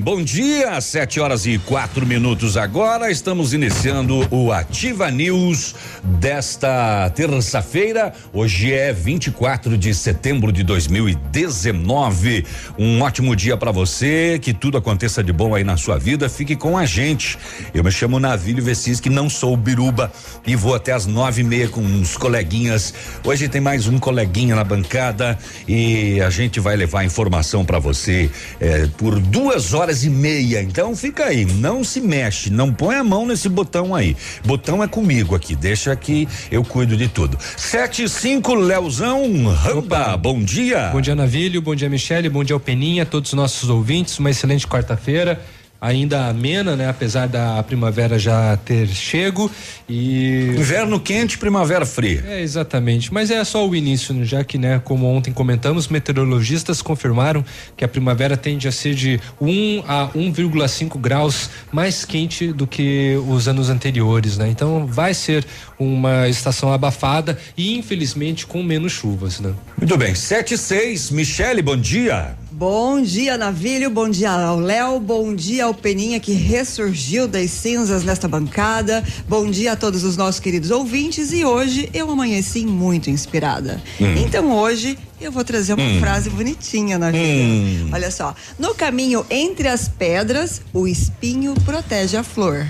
bom dia, sete horas e quatro minutos agora. Estamos iniciando o Ativa News desta terça-feira. Hoje é 24 de setembro de 2019. Um ótimo dia para você, que tudo aconteça de bom aí na sua vida. Fique com a gente. Eu me chamo Navílio que não sou biruba e vou até as nove e meia com uns coleguinhas. Hoje tem mais um coleguinha na bancada e a gente vai levar informação para você é, por duas horas e meia. Então fica aí, não se mexe, não põe a mão nesse botão aí. Botão é comigo aqui, deixa que eu cuido de tudo. Sete e cinco, Leozão Ramba, bom dia. Bom dia, Navilho, bom dia, Michele, bom dia, Alpeninha, todos os nossos ouvintes, uma excelente quarta-feira ainda amena, né? Apesar da primavera já ter chego e inverno quente, primavera fria. É exatamente, mas é só o início, né? já que, né? Como ontem comentamos, meteorologistas confirmaram que a primavera tende a ser de 1 a 1,5 graus mais quente do que os anos anteriores, né? Então vai ser uma estação abafada e infelizmente com menos chuvas, né? Muito bem, sete e seis, Michele, bom dia. Bom dia, Navilho. Bom dia ao Léo. Bom dia ao Peninha que ressurgiu das cinzas nesta bancada. Bom dia a todos os nossos queridos ouvintes. E hoje eu amanheci muito inspirada. Hum. Então hoje eu vou trazer uma hum. frase bonitinha na vida. Hum. Olha só. No caminho entre as pedras, o espinho protege a flor.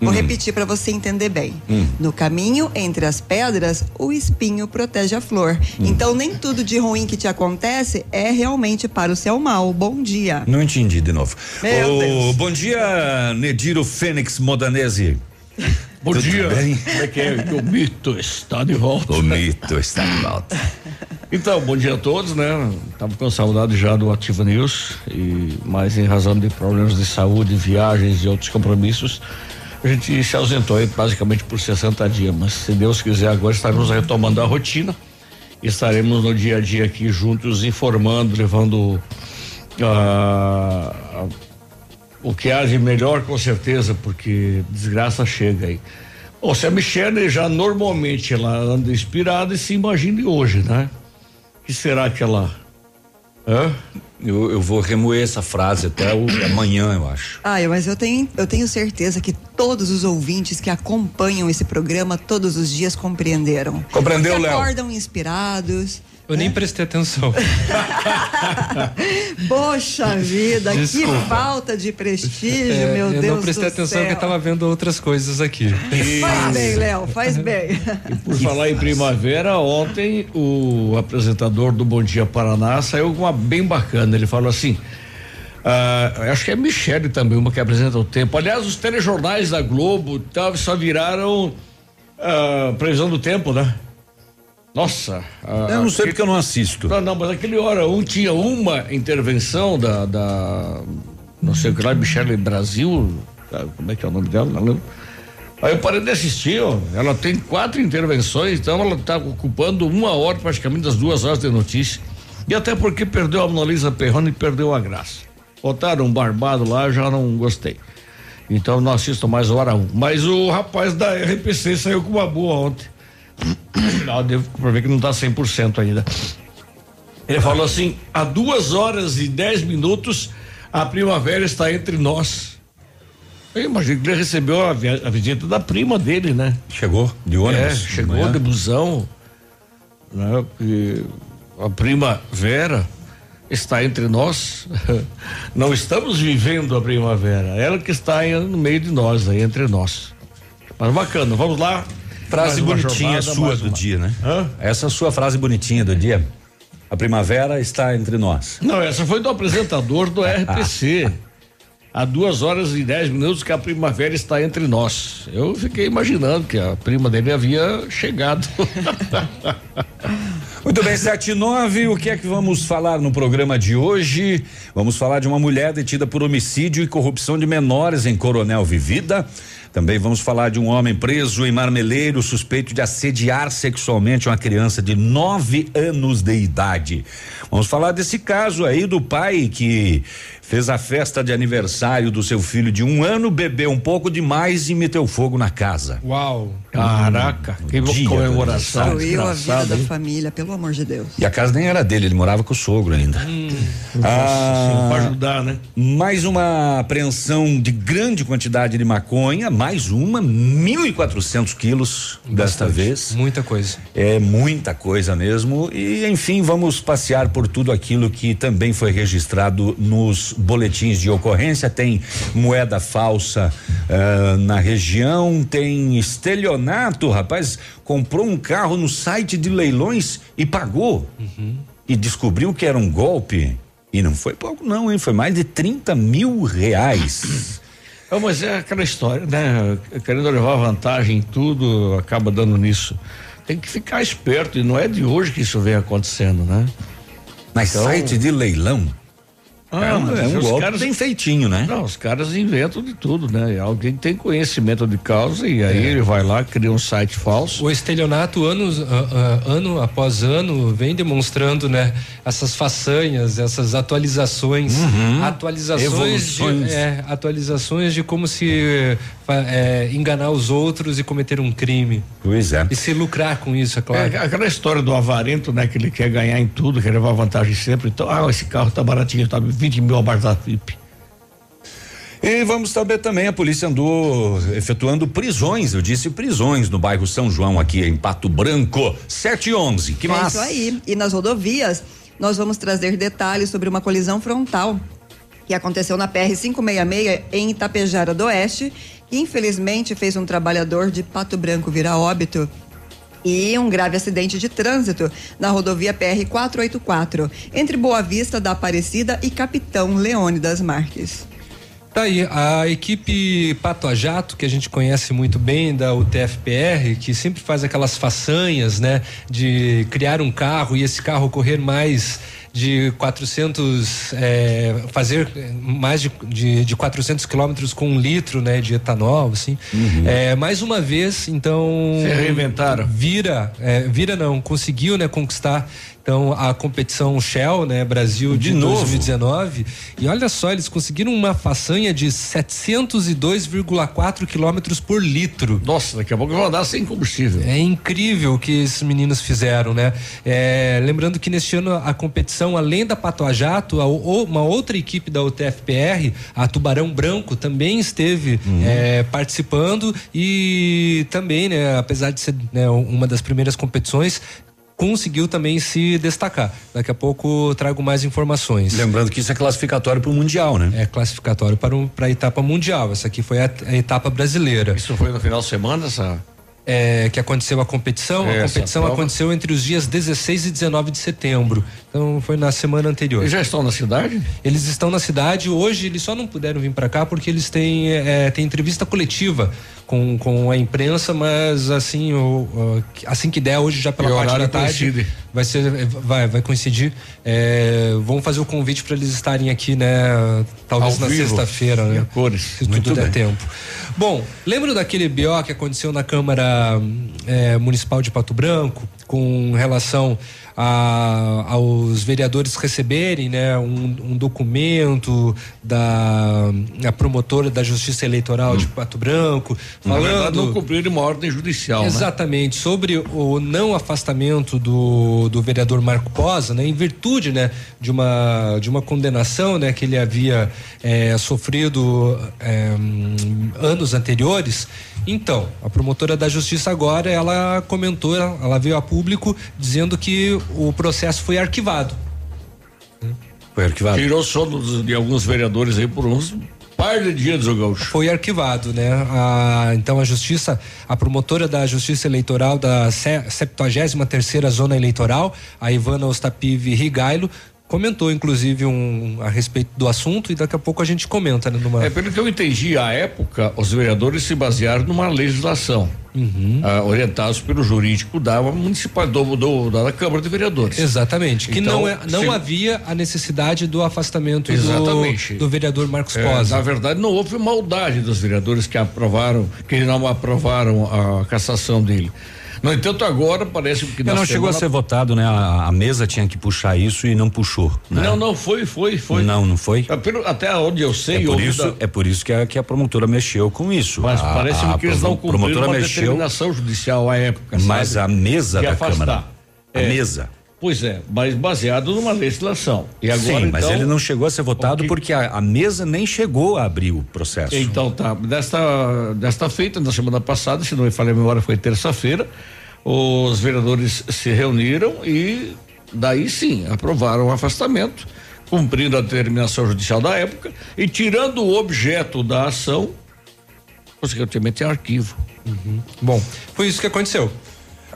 Vou hum. repetir para você entender bem. Hum. No caminho entre as pedras, o espinho protege a flor. Hum. Então, nem tudo de ruim que te acontece é realmente para o seu mal. Bom dia. Não entendi de novo. Meu oh, Deus. Bom dia, Nediro Fênix Modanese. Bom Tudo dia. Bem? Como é que é? O mito está de volta. O mito está de volta. Então, bom dia a todos, né? Tava com saudade já do Ativa News e mais em razão de problemas de saúde, viagens e outros compromissos a gente se ausentou aí basicamente por 60 dias, mas se Deus quiser agora estaremos retomando a rotina. Estaremos no dia a dia aqui juntos informando, levando uh, o que há de melhor com certeza, porque desgraça chega aí. Bom, se a Michelle já normalmente ela anda inspirada e se imagine hoje, né? Que será que ela Hã? Eu, eu, vou remoer essa frase até o, amanhã, eu acho. Ah, mas eu tenho, eu tenho certeza que todos os ouvintes que acompanham esse programa todos os dias compreenderam. Compreendeu, Léo? Acordam inspirados. Eu nem prestei atenção. Poxa vida, Desculpa. que falta de prestígio, é, meu eu Deus. Eu não prestei atenção céu. porque eu estava vendo outras coisas aqui. E... Faz bem, Léo, faz bem. E por que falar faz. em primavera, ontem o apresentador do Bom Dia Paraná saiu com uma bem bacana. Ele falou assim. Uh, acho que é Michele também, uma que apresenta o tempo. Aliás, os telejornais da Globo tá, só viraram uh, previsão do tempo, né? Nossa. A, eu não sei porque eu não assisto. Não, não, mas aquele hora um tinha uma intervenção da, da não sei o que lá, Michelle Brasil, tá, como é que é o nome dela? Não lembro. Aí eu parei de assistir, ó. Ela tem quatro intervenções, então ela está ocupando uma hora, praticamente das duas horas de notícia. E até porque perdeu a Mona Lisa Perrone e perdeu a graça. Botaram um barbado lá, já não gostei. Então não assisto mais hora um. Mas o rapaz da RPC saiu com uma boa ontem. Não, devo ver que não está 100% ainda. Ele falou assim: há duas horas e dez minutos a primavera está entre nós. Eu imagino que ele recebeu a, a visita da prima dele, né? Chegou de ônibus? É, chegou de busão. Né? E a primavera está entre nós. Não estamos vivendo a primavera. Ela que está no meio de nós, aí entre nós. Mas bacana, vamos lá. Frase bonitinha jornada, sua do dia, né? Hã? Essa é a sua frase bonitinha do dia. A primavera está entre nós. Não, essa foi do apresentador do RPC. Há duas horas e dez minutos que a primavera está entre nós. Eu fiquei imaginando que a prima dele havia chegado. Muito bem, 7 e 9, o que é que vamos falar no programa de hoje? Vamos falar de uma mulher detida por homicídio e corrupção de menores em Coronel Vivida. Também vamos falar de um homem preso em Marmeleiro, suspeito de assediar sexualmente uma criança de nove anos de idade. Vamos falar desse caso aí do pai que fez a festa de aniversário do seu filho de um ano, bebeu um pouco demais e meteu fogo na casa. Uau! Caraca, que dia comemoração. Destruiu a vida desgraçado, da hein? família, pelo amor de Deus. E a casa nem era dele, ele morava com o sogro ainda. Nossa, pra ajudar, né? Mais uma apreensão de grande quantidade de maconha, mais uma, 1.400 quilos desta Bastante. vez. Muita coisa. É muita coisa mesmo. E, enfim, vamos passear por tudo aquilo que também foi registrado nos boletins de ocorrência. Tem moeda falsa ah, na região, tem estelionato, rapaz. Comprou um carro no site de leilões e pagou. E descobriu que era um golpe. E não foi pouco, não, hein? Foi mais de 30 mil reais. É, mas é aquela história, né? Querendo levar vantagem em tudo, acaba dando nisso. Tem que ficar esperto, e não é de hoje que isso vem acontecendo, né? Mas Então- site de leilão. É um, mas é um os golpe caras- bem feitinho, né? Não, os caras inventam de tudo, né? Alguém tem conhecimento de causa e aí ele vai lá, cria um site falso. O estelionato, anos, ah, ah, ano após ano, vem demonstrando, né, essas façanhas, essas atualizações, atualizações, Evoluções. de, é, atualizações de como se é, enganar os outros e cometer um crime Pois é. e se lucrar com isso, é claro. É aquela história do avarento, né? Que ele quer ganhar em tudo, quer levar vantagem sempre. Então, ah, esse carro tá baratinho, tá 20 mil abaixo da FIP. E vamos saber também, a polícia andou efetuando prisões, eu disse prisões no bairro São João aqui em Pato Branco, 7 e 11. Que é massa. isso aí. E nas rodovias, nós vamos trazer detalhes sobre uma colisão frontal que aconteceu na PR 566 em Itapejara do Oeste, que infelizmente fez um trabalhador de Pato Branco virar óbito. E um grave acidente de trânsito na rodovia PR 484, entre Boa Vista da Aparecida e Capitão Leônidas Marques. Tá aí, a equipe Pato a Jato, que a gente conhece muito bem da UTFPR, que sempre faz aquelas façanhas, né, de criar um carro e esse carro correr mais de 400, é, fazer mais de, de, de 400 quilômetros com um litro, né, de etanol, assim. É, mais uma vez, então. Se reinventaram. Vira, é, vira não, conseguiu, né, conquistar. Então, a competição Shell, né, Brasil de, De novo. 2019. E olha só, eles conseguiram uma façanha de 702,4 quilômetros por litro. Nossa, daqui a pouco eu vou andar sem combustível. É incrível o que esses meninos fizeram, né? É, lembrando que neste ano a competição, além da Pato a Jato, uma outra equipe da UTFPR, a Tubarão Branco, também esteve é, participando e também, né, apesar de ser né, uma das primeiras competições, conseguiu também se destacar. Daqui a pouco trago mais informações. Lembrando que isso é classificatório para o Mundial, né? É classificatório para, um, para a etapa mundial. Essa aqui foi a, a etapa brasileira. Isso foi no final de semana, essa. É, que aconteceu a competição. É, a competição prova. aconteceu entre os dias 16 e 19 de setembro. Então foi na semana anterior. Eles já estão na cidade? Eles estão na cidade. Hoje eles só não puderam vir para cá porque eles têm, é, têm entrevista coletiva com, com a imprensa, mas assim, o, o- assim que der, hoje já pela parte da tarde. coincide. Vai ser, vai, vai coincidir. É, vamos fazer o convite para eles estarem aqui, né? Talvez Ao na sexta-feira, né? cores. Se Muito tudo der bem. tempo. Bom, lembra daquele BO que aconteceu na Câmara eh, Municipal de Pato Branco com relação a- aos vereadores receberem né, um, um documento da promotora da Justiça Eleitoral de Pato Branco Na verdade, falando não cumpriram uma ordem judicial, né? Exatamente, sobre o não afastamento do, do vereador Marco Posa, né, em virtude, né, de uma de uma condenação, né, que ele havia eh, sofrido hum, anos anteriores. Então, a promotora da Justiça agora, ela comentou, ela, ela veio a público dizendo que o processo foi arquivado. Foi arquivado. Tirou sono de alguns vereadores aí por uns par de dias, o Gaúcho. foi arquivado, né? A- então a justiça, a promotora da Justiça Eleitoral da se- 73 terceira Zona Eleitoral, a Ivana Ostapiv Rigailo, comentou inclusive um a respeito do assunto e daqui a pouco a gente comenta, né? Numa... É, pelo que eu entendi, à época, os vereadores se basearam numa legislação. Uhum. Ah, orientados pelo jurídico da municipal do, do, da Câmara de Vereadores. Exatamente. Que então, não, é, não havia a necessidade do afastamento Exatamente. Do, do vereador Marcos é, Na verdade, não houve maldade dos vereadores que aprovaram, que não aprovaram a cassação dele. No entanto, agora parece que. não chegou a ser votado, né? A, a, mesa tinha que puxar isso e não puxou. Né? Não, não, foi, foi, foi. Não, não foi? É, até onde eu sei. É por, isso, da... é por isso que a, que a promotora mexeu com isso. Mas a, parece a, que eles não cumpriram uma mexeu, determinação judicial à época. Mas sabe? a mesa da afastar. Câmara. A é. mesa. Pois é, mas baseado numa legislação. E agora, Sim, mas então, ele não chegou a ser votado que... porque a, a, mesa nem chegou a abrir o processo. Então tá, desta, desta feita, na semana passada, se não me falha a memória, foi terça-feira, os vereadores se reuniram e daí sim aprovaram o afastamento, cumprindo a determinação judicial da época e tirando o objeto da ação, consequentemente é arquivo. Uhum. Bom, foi isso que aconteceu.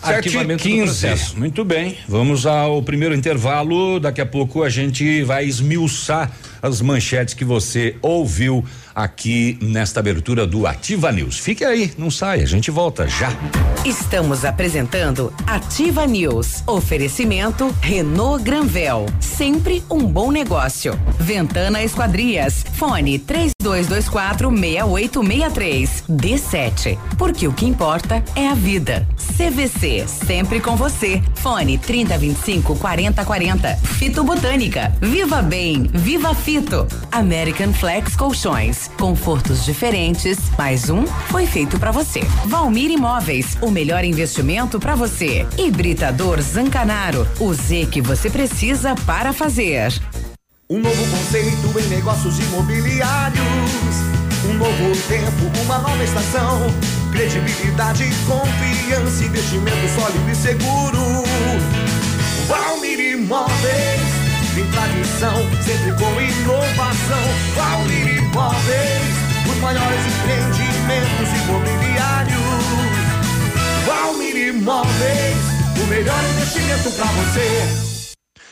Arquivamento 15. Muito bem. Vamos ao primeiro intervalo. Daqui a pouco a gente vai esmiuçar as manchetes que você ouviu aqui nesta abertura do Ativa News. Fique aí, não saia, a gente volta já. Estamos apresentando Ativa News. Oferecimento Renault Granvel, sempre um bom negócio. Ventana Esquadrias. Fone 3224 6863. D7. Porque o que importa é a vida. CVC, sempre com você. Fone 3025 4040. Fito Botânica. Viva Bem, Viva Fito. American Flex Colchões. Confortos diferentes. Mais um foi feito para você. Valmir Imóveis, o melhor investimento para você. Hibridador Zancanaro, o Z que você precisa para fazer. Um novo conceito em negócios imobiliários. Um novo tempo, uma nova estação. Credibilidade, confiança, investimento sólido e seguro. Valmir Imóveis em tradição, sempre com inovação. Valmir Imóveis, os maiores empreendimentos imobiliários. Valmir Imóveis, o melhor investimento para você.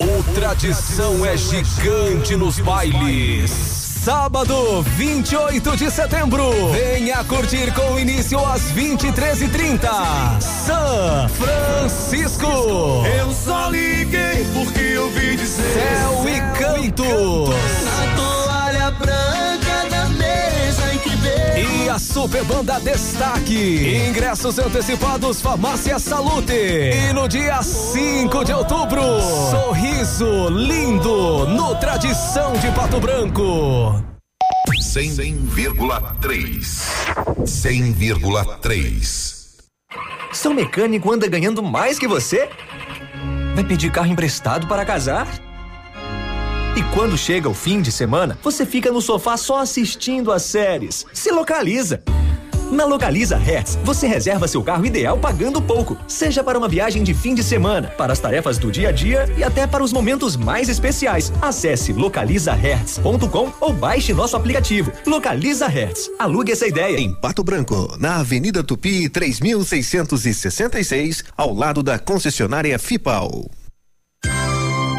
O tradição é gigante nos bailes. Sábado, 28 de setembro. Venha curtir com início às 23h30. São Francisco. Eu só liguei porque eu vi dizer. Céu e cantos. Na toalha veio. E a Super Banda Destaque. Ingressos antecipados Farmácia Salute. E no dia 5 de outubro, sorriso lindo no Tradição de Pato Branco. 100,3. 100,3. Seu mecânico anda ganhando mais que você? Vai pedir carro emprestado para casar? E quando chega o fim de semana, você fica no sofá só assistindo as séries. Se localiza. Na Localiza Hertz, você reserva seu carro ideal pagando pouco, seja para uma viagem de fim de semana, para as tarefas do dia a dia e até para os momentos mais especiais. Acesse localizahertz.com ou baixe nosso aplicativo. Localiza Hertz. Alugue essa ideia. Em Pato Branco, na Avenida Tupi, 3666, ao lado da concessionária FIPAL.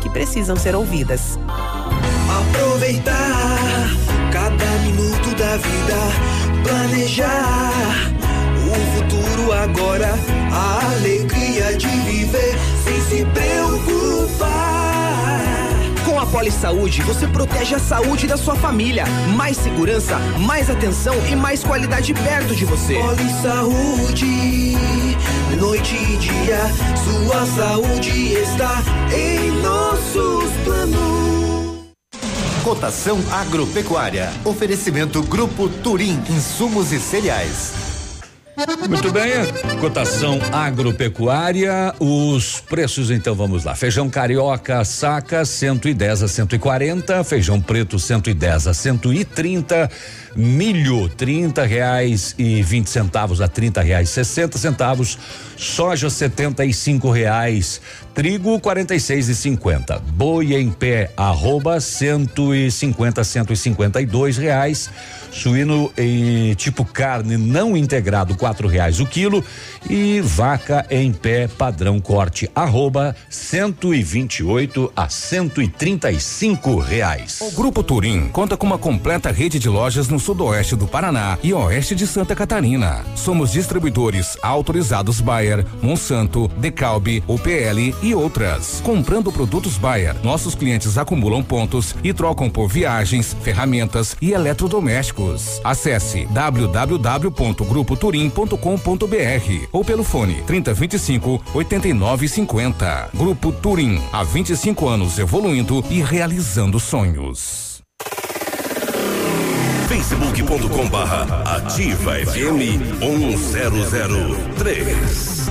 que precisam ser ouvidas. Aproveitar cada minuto da vida, planejar agora a alegria de viver sem se preocupar. Com a Poli Saúde, você protege a saúde da sua família. Mais segurança, mais atenção e mais qualidade perto de você. Poli Saúde, noite e dia, sua saúde está em nossos planos. Cotação agropecuária. Oferecimento Grupo Turim, insumos e cereais. Muito bem, cotação agropecuária, os preços então vamos lá. Feijão carioca saca 110 a 140, feijão preto 110 a 130, milho 30 reais e 20 centavos a 30 reais 60 centavos, soja 75 reais, trigo 46 e 50, boi em pé arroba 150 152 reais, suíno em tipo carne não integrado quatro reais o quilo e vaca em pé padrão corte arroba 128 a 135 reais. O Grupo Turim conta com uma completa rede de lojas no sudoeste do Paraná e oeste de Santa Catarina. Somos distribuidores autorizados Bayer, Monsanto, Decalbe, UPL e outras. Comprando produtos Bayer, nossos clientes acumulam pontos e trocam por viagens, ferramentas e eletrodomésticos. Acesse www.grupoturim.com.br ou pelo fone 3025 8950. Grupo Turim, há 25 anos evoluindo e realizando sonhos. facebook.com barra ativa FM 1003.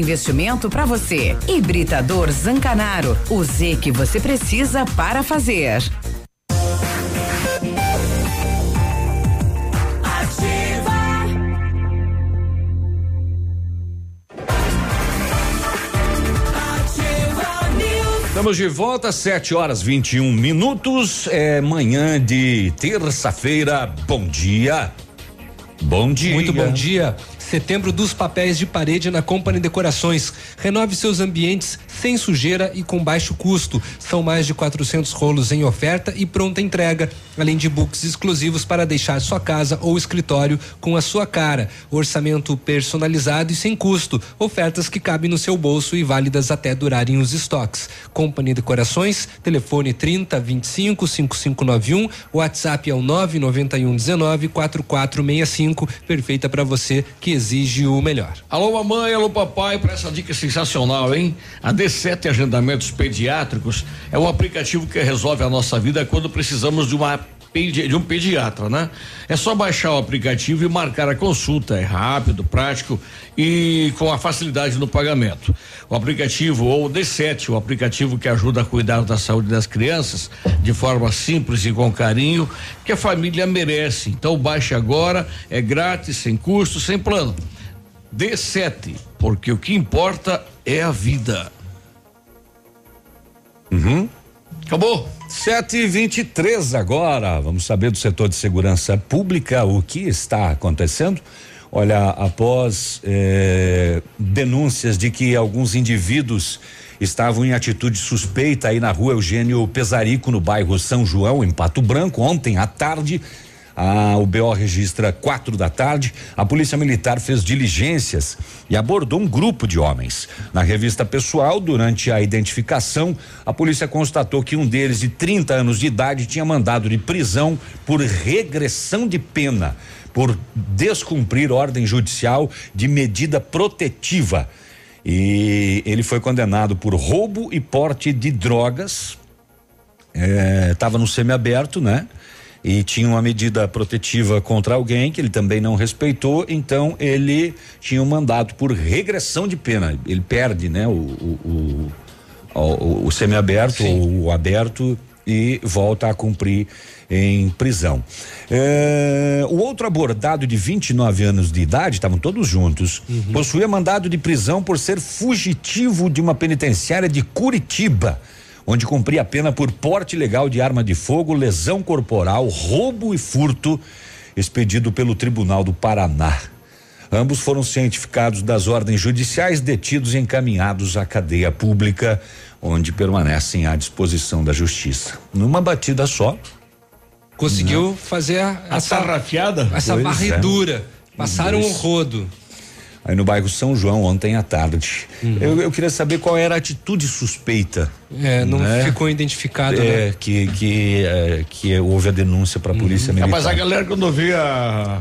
investimento para você. Hibridador Zancanaro. O Z que você precisa para fazer. Estamos de volta, 7 horas 21 minutos. É manhã de terça-feira. Bom dia. Bom dia. Muito bom dia. Setembro dos papéis de parede na Company Decorações. Renove seus ambientes sem sujeira e com baixo custo. São mais de 400 rolos em oferta e pronta entrega, além de books exclusivos para deixar sua casa ou escritório com a sua cara. Orçamento personalizado e sem custo. Ofertas que cabem no seu bolso e válidas até durarem os estoques. Company Decorações, telefone 30 25 5591, WhatsApp é o 991 19 4465, perfeita para você que exige o melhor. Alô mamãe, alô papai, para essa dica sensacional, hein? A D7 Agendamentos Pediátricos é um aplicativo que resolve a nossa vida quando precisamos de uma de um pediatra, né? É só baixar o aplicativo e marcar a consulta. É rápido, prático e com a facilidade no pagamento. O aplicativo ou o D7, o aplicativo que ajuda a cuidar da saúde das crianças de forma simples e com carinho que a família merece. Então baixe agora, é grátis, sem custo, sem plano. D7, porque o que importa é a vida. Uhum. Acabou. 7 e 23 agora. Vamos saber do setor de segurança pública o que está acontecendo. Olha, após eh, denúncias de que alguns indivíduos estavam em atitude suspeita aí na rua Eugênio Pesarico, no bairro São João, em Pato Branco, ontem à tarde. Ah, o BO registra quatro da tarde. A Polícia Militar fez diligências e abordou um grupo de homens. Na revista pessoal, durante a identificação, a polícia constatou que um deles, de 30 anos de idade, tinha mandado de prisão por regressão de pena, por descumprir ordem judicial de medida protetiva. E ele foi condenado por roubo e porte de drogas. Estava no semiaberto, né? E tinha uma medida protetiva contra alguém que ele também não respeitou, então ele tinha um mandato por regressão de pena. Ele perde, né, o, o, o, o, o semiaberto ou o aberto e volta a cumprir em prisão. É, o outro abordado de 29 anos de idade, estavam todos juntos, possuía mandado de prisão por ser fugitivo de uma penitenciária de Curitiba, onde cumpria a pena por porte ilegal de arma de fogo, lesão corporal, roubo e furto, expedido pelo Tribunal do Paraná. Ambos foram cientificados das ordens judiciais, detidos e encaminhados à cadeia pública, onde permanecem à disposição da justiça. Numa batida só. Conseguiu fazer a, A tarrafiada? essa Pois é. varredura. Passaram um Isso. rodo. Aí no bairro São João, ontem à tarde. Eu, eu queria saber qual era a atitude suspeita. É, não né? ficou identificado, É, né? que, que, é, que houve a denúncia para a polícia militar. Mas a galera quando vê a,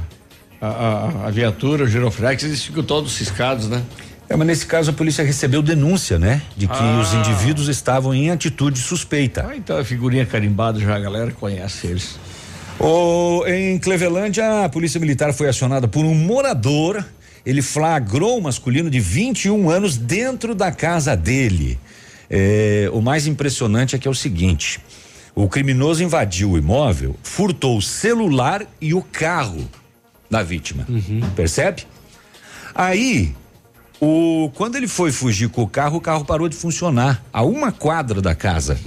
a, a, a viatura, o giroflex, eles ficam todos ciscados, né? É, mas nesse caso a polícia recebeu denúncia, né? De que Ah. os indivíduos estavam em atitude suspeita. Ah, então a figurinha carimbada já a galera conhece eles. O, em Clevelândia, a polícia militar foi acionada por um morador. Ele flagrou um masculino de 21 anos dentro da casa dele. É, o mais impressionante é que é o seguinte: o criminoso invadiu o imóvel, furtou o celular e o carro da vítima. Percebe? Aí, o, quando ele foi fugir com o carro, o carro parou de funcionar. A uma quadra da casa.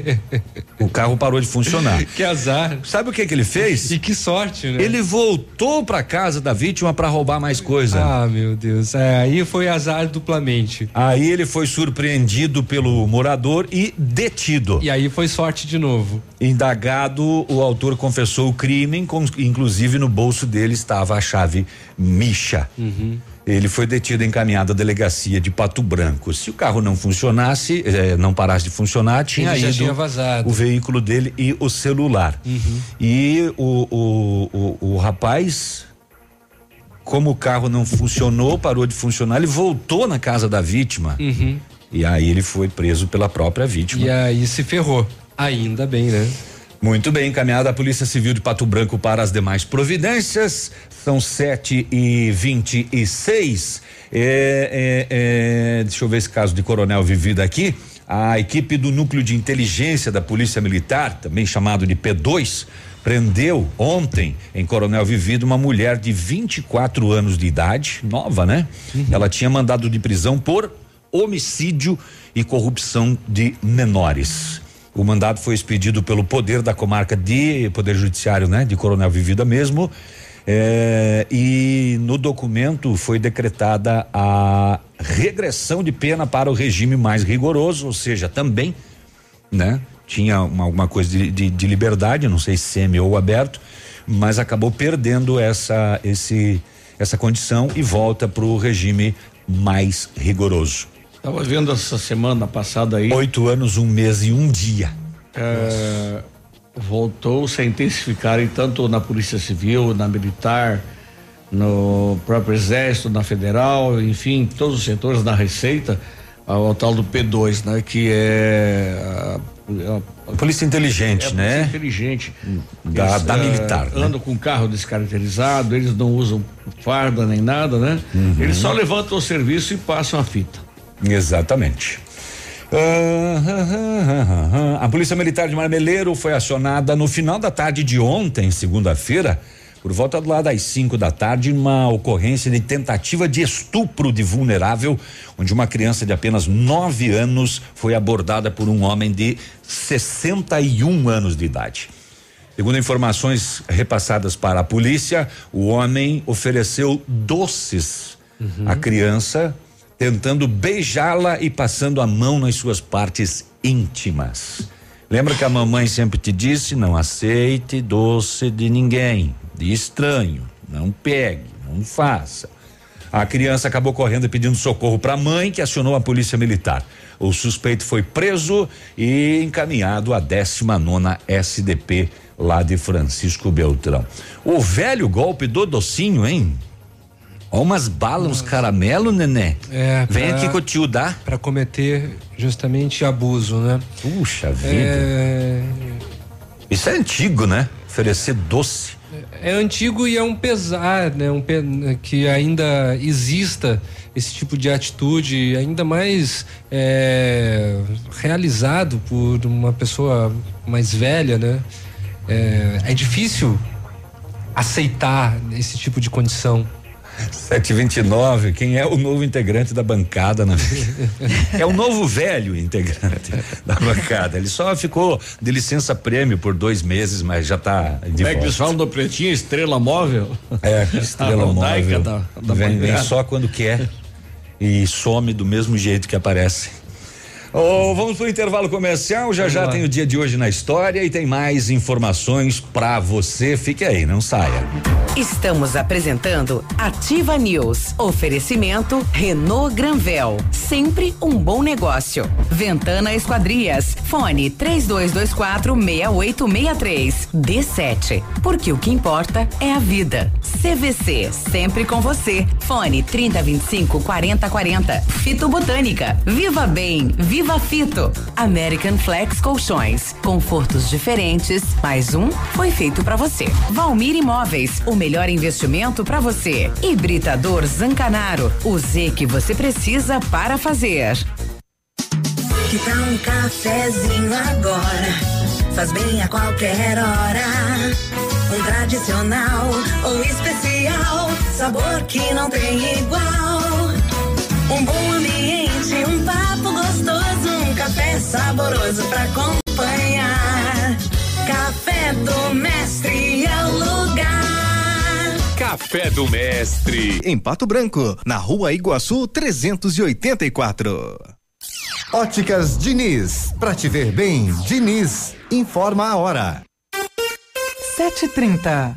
o carro parou de funcionar. Que azar. Sabe o que que ele fez? E que sorte, né? Ele voltou pra casa da vítima pra roubar mais coisa. Ah, meu Deus. É, aí foi azar duplamente. Aí ele foi surpreendido pelo morador e detido. E aí foi sorte de novo. Indagado, o autor confessou o crime, inclusive no bolso dele estava a chave Misha. Uhum. Ele foi detido e encaminhado à delegacia de Pato Branco. Se o carro não funcionasse, eh, não parasse de funcionar, tinha Ele ido tinha vazado. o veículo dele e o celular. Uhum. E o, o, o, o rapaz, como o carro não funcionou, parou de funcionar, ele voltou na casa da vítima. Uhum. E aí ele foi preso pela própria vítima. E aí se ferrou. Ainda bem, né? Muito bem, encaminhada a Polícia Civil de Pato Branco para as demais providências. São sete e vinte e seis. É, é, é, deixa eu ver esse caso de coronel vivido aqui. A equipe do Núcleo de Inteligência da Polícia Militar, também chamado de P2, prendeu ontem em Coronel Vivido uma mulher de 24 anos de idade, nova, né? Ela tinha mandado de prisão por homicídio e corrupção de menores. O mandado foi expedido pelo poder da comarca de Poder Judiciário, né? De Coronel Vivida mesmo. É, e no documento foi decretada a regressão de pena para o regime mais rigoroso, ou seja, também, né? Tinha uma, alguma coisa de, de, de liberdade, não sei se semi ou aberto, mas acabou perdendo essa, esse, essa condição e volta para o regime mais rigoroso. Tava vendo essa semana passada aí. Oito anos, um mês e um dia. É, voltou-se a intensificarem tanto na Polícia Civil, na Militar, no próprio Exército, na Federal, enfim, todos os setores da Receita, ao tal do P2, né? Que é a, a- Polícia inteligente, é a né? polícia inteligente. Da- Eles, da eh, militar, né? Andam com carro descaracterizado, eles não usam farda nem nada, né? Uhum. Eles só levantam o serviço e passam a fita. Exatamente. Ah, ah, ah, ah, ah. A Polícia Militar de Marmeleiro foi acionada no final da tarde de ontem, segunda-feira, por volta do lado das 5 da tarde, uma ocorrência de tentativa de estupro de vulnerável, onde uma criança de apenas 9 anos foi abordada por um homem de 61 anos de idade. Segundo informações repassadas para a polícia, o homem ofereceu doces à criança, tentando beijá-la e passando a mão nas suas partes íntimas. Lembra que a mamãe sempre te disse: não aceite doce de ninguém, de estranho, não pegue, não faça. A criança acabou correndo e pedindo socorro para a mãe, que acionou a polícia militar. O suspeito foi preso e encaminhado à 19 SDP lá de Francisco Beltrão. O velho golpe do docinho, hein? Ó, umas balas, uns caramelo, nenê. É, Vem pra- aqui que eu tio dá. Para cometer justamente abuso, né? Puxa vida. É, Isso é antigo, né? Oferecer doce. é antigo e é um pesar, né? Um pe- que ainda exista esse tipo de atitude, ainda mais é, realizado por uma pessoa mais velha, né? É, é difícil aceitar esse tipo de condição. 729, quem é o novo integrante da bancada? Na... é o novo velho integrante da bancada. Ele só ficou de licença prêmio por dois meses, mas já tá de Como é que eles volta. falam do pretinho? Estrela móvel? É, estrela móvel. da- da vem, vem só quando quer e some do mesmo jeito que aparece. Ô, vamos pro intervalo comercial. Já já tem o dia de hoje na história e tem mais informações pra você. Fique aí, não saia. Estamos apresentando Ativa News. Oferecimento Renault Granvel. Sempre um bom negócio. Ventana Esquadrias. Fone 3224 6863. D7. Porque o que importa é a vida. CVC. Sempre com você. Fone 3025 4040. Fito Botânica. Viva Bem. Viva Fito. American Flex Colchões. Confortos diferentes. Mais um foi feito pra você. Valmir Imóveis. O melhor investimento pra você. Hibridador Zancanaro. O Z que você precisa para fazer. Que tal um cafezinho agora? Faz bem a qualquer hora. Um tradicional ou especial, sabor que não tem igual. Um bom ambiente, um papo saboroso pra acompanhar. Café do Mestre é o lugar. Café do Mestre. Em Pato Branco, na rua Iguaçu 384. Óticas Diniz, pra te ver bem, Diniz, informa a hora. 7h30.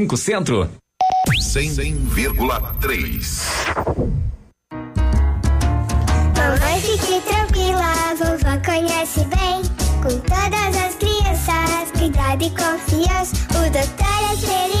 Centro. 100,3. Mamãe, fique tranquila, vovó conhece bem. Com todas as crianças, cuidado e confiança. O doutor é experiente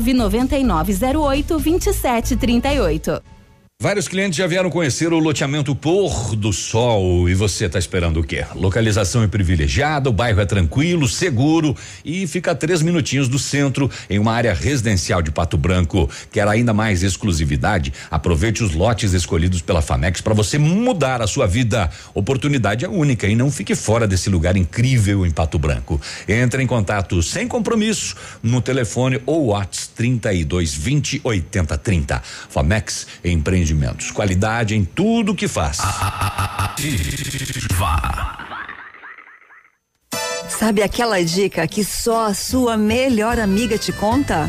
99908 2738. Vários clientes já vieram conhecer o loteamento Pôr do Sol e você está esperando o quê? Localização é privilegiada, o bairro é tranquilo, seguro e fica a três minutinhos do centro em uma área residencial de Pato Branco. Quer ainda mais exclusividade? Aproveite os lotes escolhidos pela Famex para você mudar a sua vida. Oportunidade é única e não fique fora desse lugar incrível em Pato Branco. Entre em contato sem compromisso no telefone ou WhatsApp 32 20 80 30. Famex Empreendimentos. Qualidade em tudo que faz. Sabe aquela dica que só a sua melhor amiga te conta?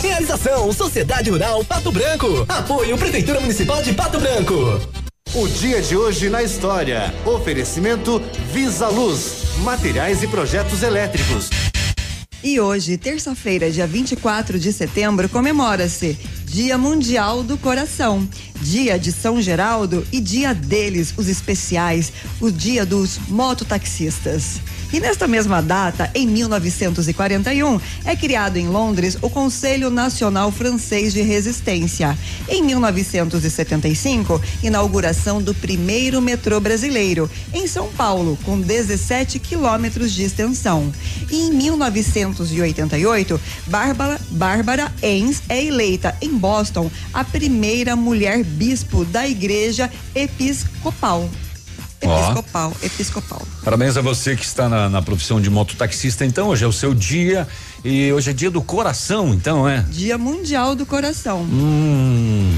Realização Sociedade Rural Pato Branco. Apoio Prefeitura Municipal de Pato Branco. O dia de hoje na história. Oferecimento Visa Luz, materiais e projetos elétricos. E hoje, terça-feira, dia 24 de setembro, comemora-se Dia Mundial do Coração, Dia de São Geraldo e Dia deles, os especiais, o Dia dos mototaxistas. E nesta mesma data, em 1941, é criado em Londres o Conselho Nacional Francês de Resistência. Em 1975, inauguração do primeiro metrô brasileiro, em São Paulo, com 17 quilômetros de extensão. E em 1988, Bárbara, Bárbara Ames é eleita em Boston a primeira mulher bispo da Igreja Episcopal. Episcopal, episcopal. Parabéns a você que está na, na profissão de mototaxista. Então, hoje é o seu dia e hoje é dia do coração, então, é? Dia Mundial do Coração. Hum.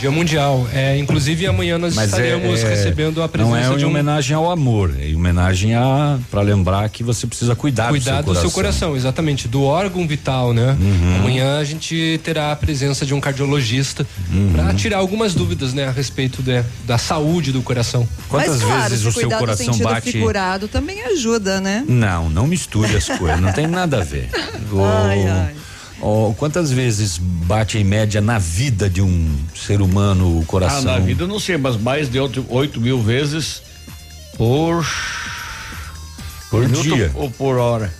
Dia Mundial. É, inclusive amanhã nós Mas estaremos é, é, recebendo a presença Não é de em um homenagem ao amor, é em homenagem a para lembrar que você precisa cuidar, cuidar do seu do seu coração, exatamente, do órgão vital, né? Uhum. Amanhã a gente terá a presença de um cardiologista Uhum. para tirar algumas dúvidas, né, a respeito de, da saúde do coração. Quantas Mas claro, vezes se o seu do coração sentido bate? figurado também ajuda, né? Não, não misture as coisas, não tem nada a ver. O- Ai, ai. O- quantas vezes bate em média na vida de um ser humano o Ah, coração? na vida eu não sei, mas mais de 8 mil vezes por. Por minuto dia. Ou por hora.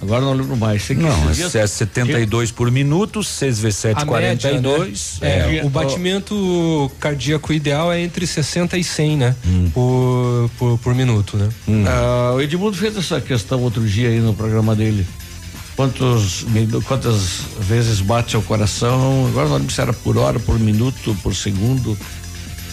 Agora não lembro mais. Sei que Não, é, dias- é 72 por minuto, 6 vezes 7, A 42. média, né? é. É, o batimento cardíaco ideal é entre 60 e 100, né? Por, por, por minuto, né? Ah, o Edmundo fez essa questão outro dia aí no programa dele. Quantos, quantas vezes bate o coração? Agora não lembro se era por hora, por minuto, por segundo.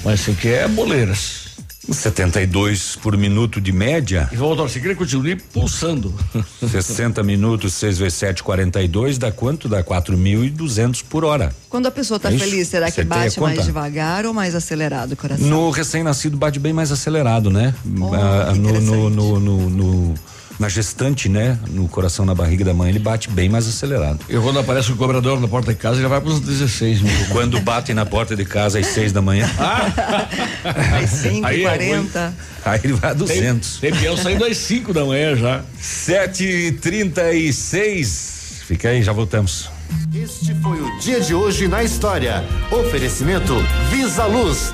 Mas isso aqui é boleiras. 72 por minuto de média. E vamos torcer que ele continue pulsando. 60 minutos, 6 vezes 7, 42, dá quanto? Dá 4.200 por hora. Quando a pessoa tá É feliz, será que Você bate mais conta? devagar ou mais acelerado o coração? No recém-nascido bate bem mais acelerado, né? Oh, Ah, no, no, no- no- na gestante, né? No coração, na barriga da mãe, ele bate bem mais acelerado. E quando aparece o cobrador na porta de casa, ele vai para os 16 mil. Quando bate na porta de casa às 6 da manhã, Às 5 Aí e é 40 aí ele vai a 200. Tem peão saindo às 5 da manhã já. 7 e 36 Fica aí, já voltamos. Este foi o dia de hoje na história. Oferecimento Visa Luz.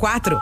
quatro.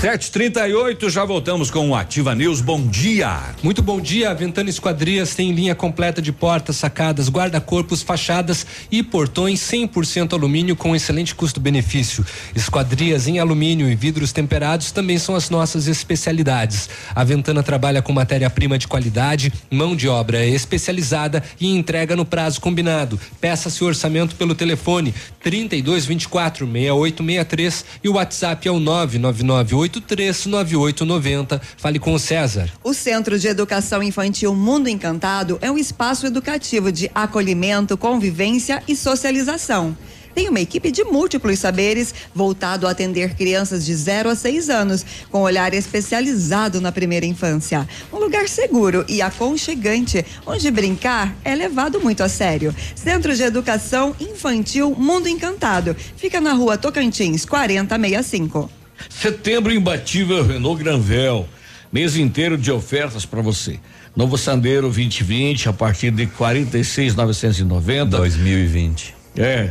738, já voltamos com o Ativa News. Bom dia. Muito bom dia. Ventana Esquadrias tem linha completa de portas, sacadas, guarda-corpos, fachadas e portões 100% alumínio com excelente custo-benefício. Esquadrias em alumínio e vidros temperados também são as nossas especialidades. A Ventana trabalha com matéria-prima de qualidade, mão de obra especializada e entrega no prazo combinado. Peça seu orçamento pelo telefone 3224 6863 e o WhatsApp é o 999 839890. Fale com o César. O Centro de Educação Infantil Mundo Encantado é um espaço educativo de acolhimento, convivência e socialização. Tem uma equipe de múltiplos saberes voltado a atender crianças de 0 a 6 anos, com olhar especializado na primeira infância. Um lugar seguro e aconchegante, onde brincar é levado muito a sério. Centro de Educação Infantil Mundo Encantado. Fica na rua Tocantins, 4065. Setembro imbatível Renault Granvel. Mês inteiro de ofertas para você. Novo Sandero 2020 a partir de 46,990. 2020. É,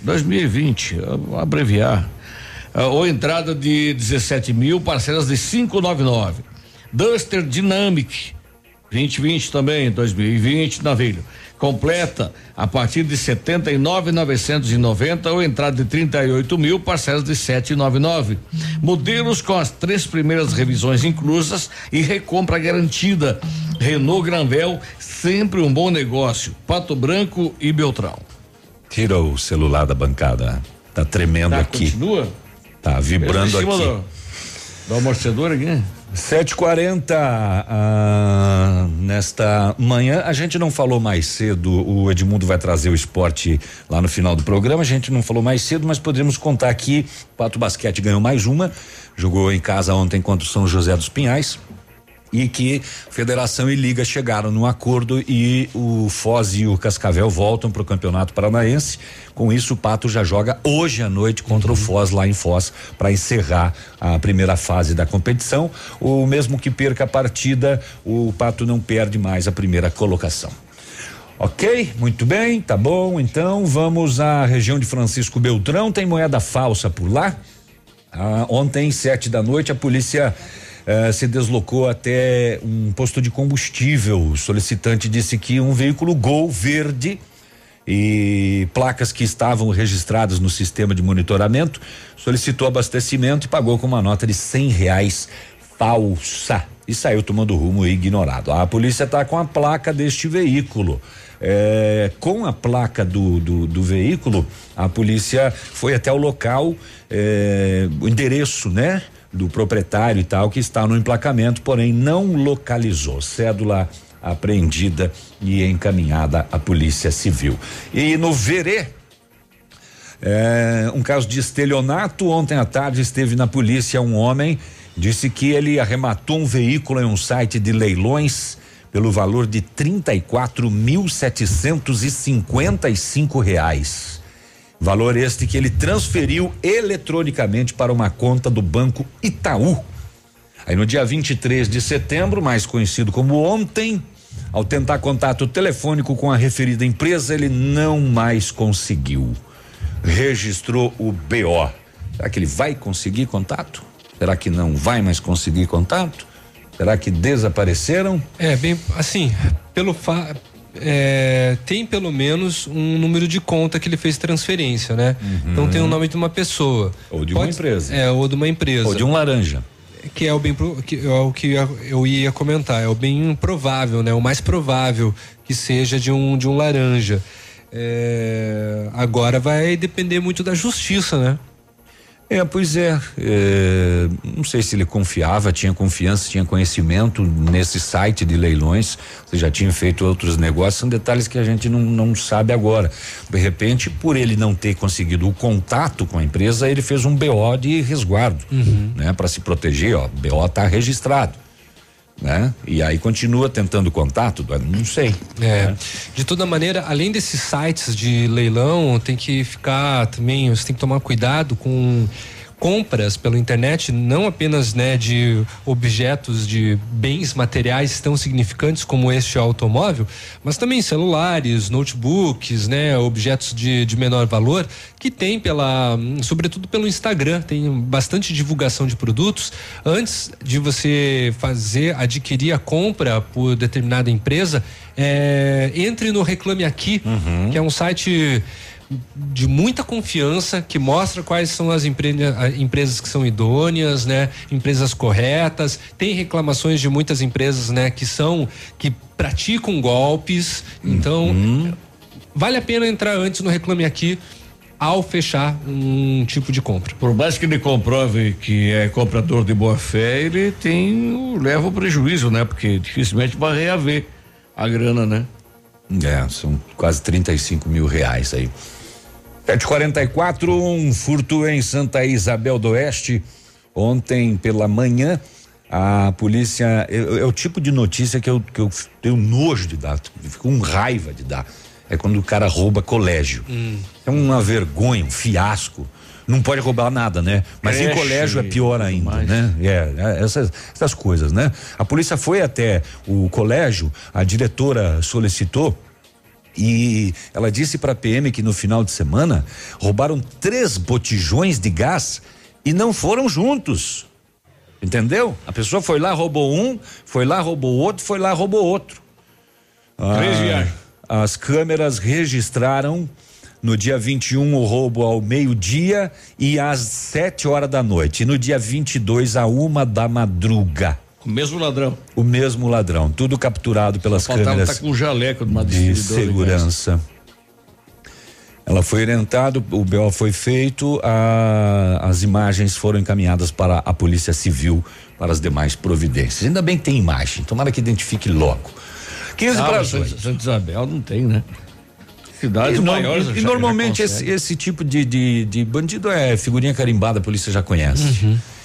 2020, vou abreviar. Ah, ou entrada de 17 mil, parcelas de 599. Duster Dynamic 2020 também, 2020, navilho. Completa a partir de 79,990 ou entrada de 38 mil, parcelas de 799. Modelos com as três primeiras revisões inclusas e recompra garantida. Renault Granvel, sempre um bom negócio. Pato Branco e Beltrão. Tira o celular da bancada. Tá tremendo Tá, aqui. continua? Tá vibrando aqui. Do, do amortecedor aqui? 7h40 ah, nesta manhã. A gente não falou mais cedo, o Edmundo vai trazer o esporte lá no final do programa. A gente não falou mais cedo, mas podemos contar aqui: Pato Basquete ganhou mais uma, jogou em casa ontem contra o São José dos Pinhais. E que Federação e Liga chegaram num acordo e o Foz e o Cascavel voltam para o Campeonato Paranaense. Com isso, o Pato já joga hoje à noite contra o Foz lá em Foz para encerrar a primeira fase da competição. O mesmo que perca a partida, o Pato não perde mais a primeira colocação. Ok, muito bem, tá bom. Então vamos à região de Francisco Beltrão. Tem moeda falsa por lá? Ah, ontem, sete da noite, a polícia eh, se deslocou até um posto de combustível. O solicitante disse que um veículo Gol verde e placas que estavam registradas no sistema de monitoramento solicitou abastecimento e pagou com uma nota de cem reais falsa e saiu tomando rumo ignorado. A polícia está com a placa deste veículo. É, com a placa do, do, do veículo, a polícia foi até o local, é, o endereço, né? Do proprietário e tal, que está no emplacamento, porém não localizou. Cédula apreendida e encaminhada à Polícia Civil. E no Verê, é, um caso de estelionato. Ontem à tarde esteve na polícia um homem, disse que ele arrematou um veículo em um site de leilões pelo valor de trinta e quatro mil setecentos e cinquenta e cinco reais. Valor este que ele transferiu eletronicamente para uma conta do Banco Itaú. Aí no dia 23 de setembro, mais conhecido como ontem, ao tentar contato telefônico com a referida empresa, ele não mais conseguiu. Registrou o BO. Será que ele vai conseguir contato? Será que não vai mais conseguir contato? Será que desapareceram? É, bem, assim, pelo fa é, tem pelo menos um número de conta que ele fez transferência, né? Então tem o nome de uma pessoa. Ou de uma empresa. É, ou de uma empresa. Ou de um laranja. Que é o bem que é o que eu ia comentar, é o bem provável, né? O mais provável que seja de um de um laranja. É, agora vai depender muito da justiça, né? É, pois é, é, Não sei se ele confiava, tinha confiança, tinha conhecimento nesse site de leilões. Você já tinha feito outros negócios, são detalhes que a gente não, não sabe agora. De repente, por ele não ter conseguido o contato com a empresa, ele fez um BO de resguardo, né? Para se proteger, ó. BO tá registrado, né? E aí continua tentando contato, não sei. É. De toda maneira, além desses sites de leilão, tem que ficar também, você tem que tomar cuidado com compras pela internet, não apenas né, de objetos, de bens materiais tão significantes como este automóvel, mas também celulares, notebooks, né, objetos de, de menor valor, que tem pela, sobretudo pelo Instagram, tem bastante divulgação de produtos. Antes de você fazer, adquirir a compra por determinada empresa, é, entre no Reclame Aqui, que é um site de muita confiança que mostra quais são as empre empresas que são idôneas, né? Empresas corretas. Tem reclamações de muitas empresas, né? Que são que praticam golpes. Então vale a pena entrar antes no Reclame Aqui ao fechar um tipo de compra. Por mais que ele comprove que é comprador de boa fé, ele tem leva o prejuízo, né? Porque dificilmente vai reaver a grana, né? É, são quase 35 mil reais aí. 744, um furto em Santa Isabel do Oeste. Ontem pela manhã, a polícia. É, é o tipo de notícia que eu, que eu tenho nojo de dar, fico com raiva de dar. É quando o cara rouba colégio. É uma vergonha, um fiasco. Não pode roubar nada, né? Mas em Creche colégio é pior ainda, mais. né? É, é, essas, essas coisas, né? A polícia foi até o colégio, a diretora solicitou e ela disse para a PM que no final de semana roubaram três botijões de gás e não foram juntos. Entendeu? A pessoa foi lá, roubou um, foi lá, roubou outro, foi lá, roubou outro. Três Ah, viagens. As câmeras registraram no dia 21 o roubo ao meio-dia e às 7 horas da noite. E no dia 22 a uma da madruga. O mesmo ladrão. O mesmo ladrão. Tudo capturado pelas Faltava câmeras tá com o jaleco de uma de distribuidora segurança. Ela foi orientada, o BO foi feito, a- as imagens foram encaminhadas para a Polícia Civil para as demais providências. Ainda bem que tem imagem, tomara que identifique logo. 15 Ah, para Santa- Isabel não tem, né? Cidades e, no- maiores. e já- normalmente esse, esse tipo de, de, de bandido é figurinha carimbada, a polícia já conhece. Uhum.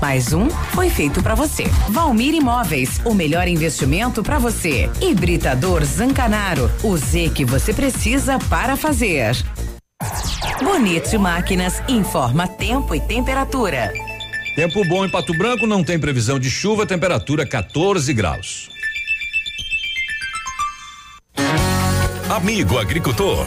Mais um foi feito pra você. Valmir Imóveis. O melhor investimento pra você. Hibridador Zancanaro. O Z que você precisa para fazer. Bonito Máquinas informa tempo e temperatura. Tempo bom em Pato Branco, não tem previsão de chuva, temperatura 14 graus. Amigo agricultor,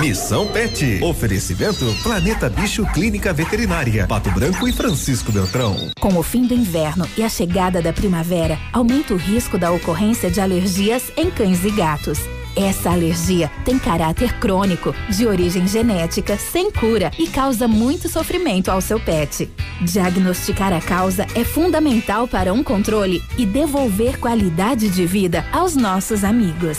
Missão Pet. Oferecimento Planeta Bicho Clínica Veterinária. Pato Branco e Francisco Beltrão. Com o fim do inverno e a chegada da primavera, aumenta o risco da ocorrência de alergias em cães e gatos. Essa alergia tem caráter crônico, de origem genética, sem cura e causa muito sofrimento ao seu pet. Diagnosticar a causa é fundamental para um controle e devolver qualidade de vida aos nossos amigos.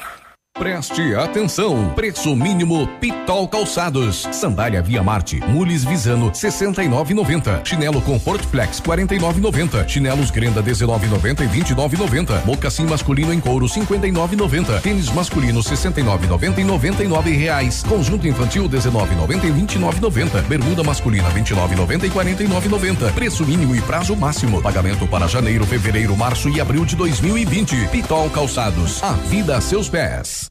Preste atenção. Preço mínimo Pitol Calçados. Sandália Via Marte, Mules Visano 69,90. Chinelo Comfort Flex 49,90. Chinelos Grenda 19,90 e 29,90. Mocassim masculino em couro 59,90. Tênis masculino 69,90 e 99 reais. Conjunto infantil 19,90 e 29,90. Bermuda masculina 29,90 e 49,90. Preço mínimo e prazo máximo. Pagamento para janeiro, fevereiro, março e abril de 2020. Pitol Calçados. A vida a seus pés.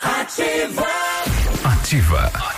Ativa. Ativa.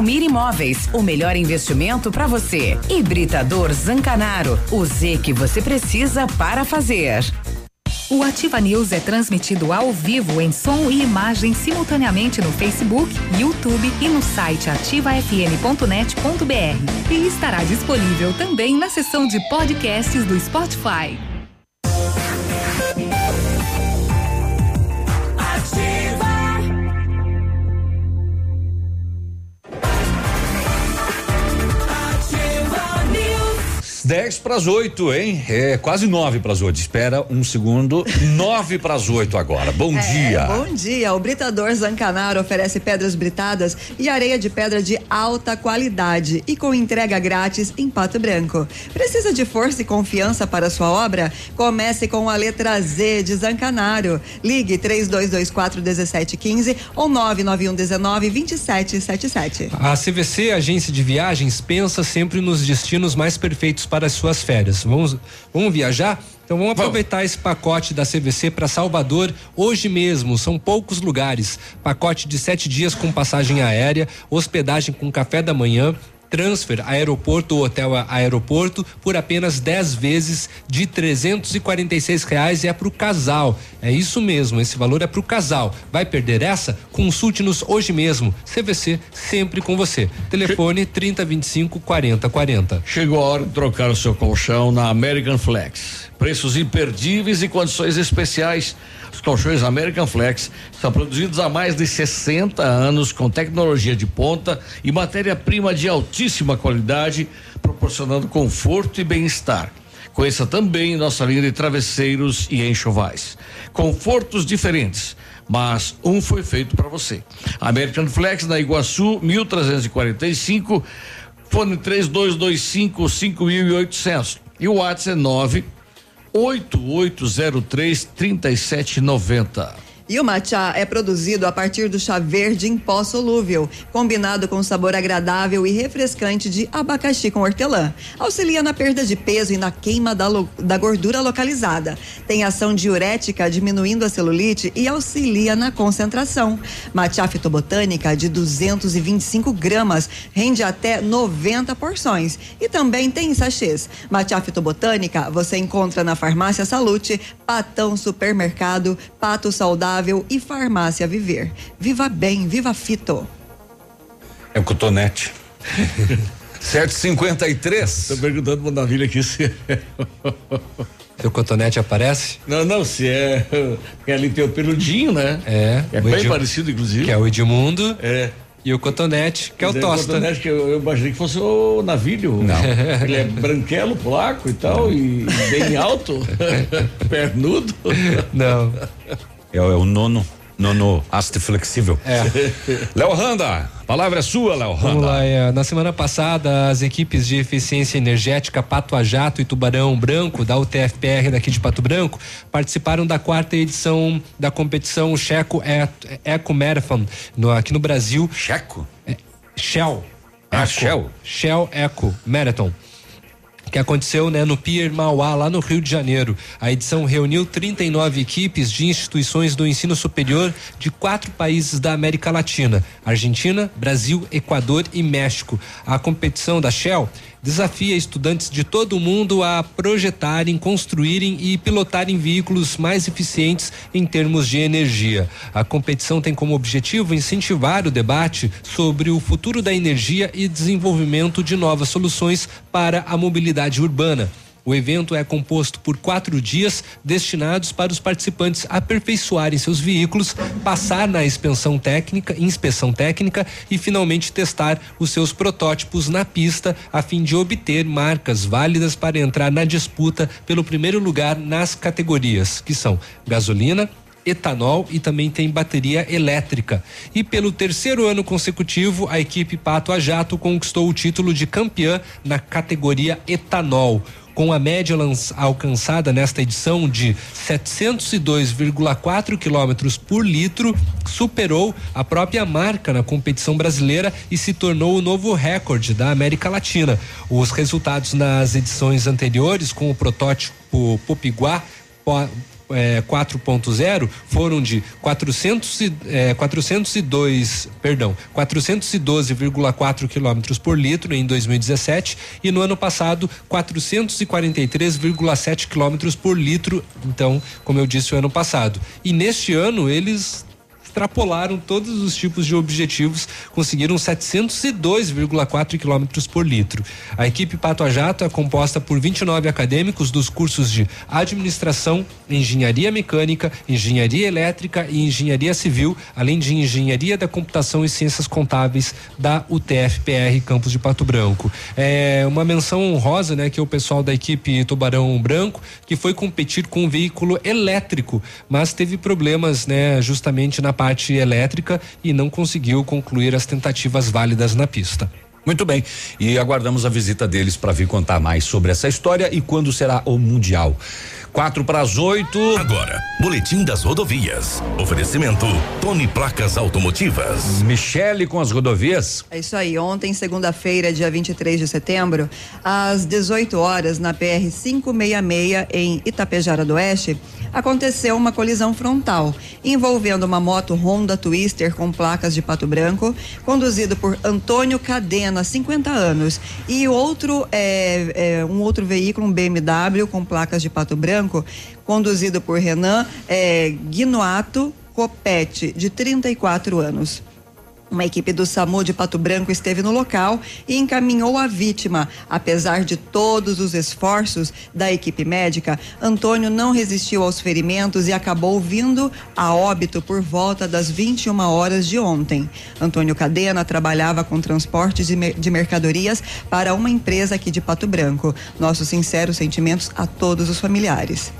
Valmir Imóveis. O melhor investimento para você. Hibridador Zancanaro. O Z que você precisa para fazer. O Ativa News é transmitido ao vivo em som e imagem simultaneamente no Facebook, YouTube e no site ativafm.net.br. E estará disponível também na seção de podcasts do Spotify. 10 para as 8, hein? É quase 9 para as 8. Espera um segundo. 9 para as 8 agora. Bom É, dia. Bom dia. O Britador Zancanaro oferece pedras britadas e areia de pedra de alta qualidade e com entrega grátis em Pato Branco. Precisa de força e confiança para sua obra? Comece com a letra Z de Zancanaro. Ligue 3224 1715 ou 991 19 2777. A CVC, agência de viagens, pensa sempre nos destinos mais perfeitos para as suas férias. Vamos, vamos viajar? Então vamos aproveitar esse pacote da CVC para Salvador hoje mesmo. São poucos lugares. Pacote de sete dias com passagem aérea, hospedagem com café da manhã. Transfer aeroporto ou hotel aeroporto por apenas 10 vezes de 346 reais e é para o casal. É isso mesmo, esse valor é para o casal. Vai perder essa? Consulte-nos hoje mesmo. CVC sempre com você. Telefone 3025 4040. Chegou a hora de trocar o seu colchão na American Flex. Preços imperdíveis e condições especiais. Os colchões American Flex são produzidos há mais de 60 anos com tecnologia de ponta e matéria-prima de altíssima qualidade, proporcionando conforto e bem-estar. Conheça também nossa linha de travesseiros e enxovais. Confortos diferentes, mas um foi feito para você. American Flex na Iguaçu, 1345, fone 3225 5800 e o WhatsApp é 9 8803 3790. E o matcha é produzido a partir do chá verde em pó solúvel, combinado com sabor agradável e refrescante de abacaxi com hortelã. Auxilia na perda de peso e na queima da, da gordura localizada. Tem ação diurética, diminuindo a celulite e auxilia na concentração. Matcha fitobotânica de 225 gramas rende até 90 porções. E também tem sachês. Matcha fitobotânica você encontra na Farmácia Salute, Patão Supermercado, Pato Saudável saudável e farmácia Viver. Viva bem, viva fito. É o cotonete. 753. Tô perguntando pro Navilha aqui se. Seu cotonete aparece? Não, não, se é. Porque ali tem o peludinho, né? É. É o bem Edim- parecido, inclusive. Que é o Edmundo. É. E o cotonete, que é o Daí Tosta. cotonete que eu, eu imaginei que fosse o navilho. Não. Ele é branquelo, polaco e tal, e bem alto, pernudo. Não. É, é o nono. Nono haste flexível. É. Léo Randa, a palavra é sua, Léo Vamos Randa. lá, é, na semana passada, as equipes de eficiência energética Pato a Jato e Tubarão Branco, da UTFPR daqui de Pato Branco, participaram da quarta edição da competição Checo Eco Marathon, no- aqui no Brasil. Checo? Shell. Ah, Eco. Shell. Shell Eco Marathon que aconteceu né, no Pier Mauá, lá no Rio de Janeiro. A edição reuniu 39 equipes de instituições do ensino superior de quatro países da América Latina: Argentina, Brasil, Equador e México. A competição da Shell desafia estudantes de todo o mundo a projetarem, construírem e pilotarem veículos mais eficientes em termos de energia. A competição tem como objetivo incentivar o debate sobre o futuro da energia e desenvolvimento de novas soluções para a mobilidade urbana. O evento é composto por quatro dias destinados para os participantes aperfeiçoarem seus veículos, passar na inspeção técnica, inspeção técnica e finalmente testar os seus protótipos na pista a fim de obter marcas válidas para entrar na disputa pelo primeiro lugar nas categorias, que são gasolina, etanol e também tem bateria elétrica. E pelo terceiro ano consecutivo, a equipe Pato a Jato conquistou o título de campeã na categoria etanol. Com a média alcançada nesta edição de 702,4 quilômetros por litro, superou a própria marca na competição brasileira e se tornou o novo recorde da América Latina. Os resultados nas edições anteriores, com o protótipo Popiguá, po- é, 4.0 foram de 400 e, é, 402, perdão, 412,4 quilômetros por litro em 2017 e no ano passado 443,7 quilômetros por litro. Então, como eu disse, o ano passado. E neste ano eles extrapolaram todos os tipos de objetivos, conseguiram 702,4 quilômetros por litro. A equipe Pato a Jato é composta por 29 acadêmicos dos cursos de Administração, Engenharia Mecânica, Engenharia Elétrica e Engenharia Civil, além de Engenharia da Computação e Ciências Contábeis da UTFPR Campus de Pato Branco. É uma menção honrosa, né, que é o pessoal da equipe Tubarão Branco, que foi competir com um veículo elétrico, mas teve problemas, né, justamente na parte elétrica e não conseguiu concluir as tentativas válidas na pista. Muito bem. E aguardamos a visita deles para vir contar mais sobre essa história e quando será o Mundial. Quatro para as oito. Agora, Boletim das Rodovias. Oferecimento Tony Placas Automotivas. Michele com as rodovias. É isso aí. Ontem, segunda-feira, dia 23 de setembro, às 18 horas, na PR 566, em Itapejara do Oeste, aconteceu uma colisão frontal envolvendo uma moto Honda Twister com placas de Pato Branco, conduzido por Antônio Cadena, 50 anos, e outro é, é, um outro veículo, um BMW com placas de Pato Branco, conduzido por Renan é, Guinoato Copete, de 34 anos. Uma equipe do SAMU de Pato Branco esteve no local e encaminhou a vítima. Apesar de todos os esforços da equipe médica, Antônio não resistiu aos ferimentos e acabou vindo a óbito por volta das 21 horas de ontem. Antônio Cadena trabalhava com transporte de, mer- de mercadorias para uma empresa aqui de Pato Branco. Nossos sinceros sentimentos a todos os familiares.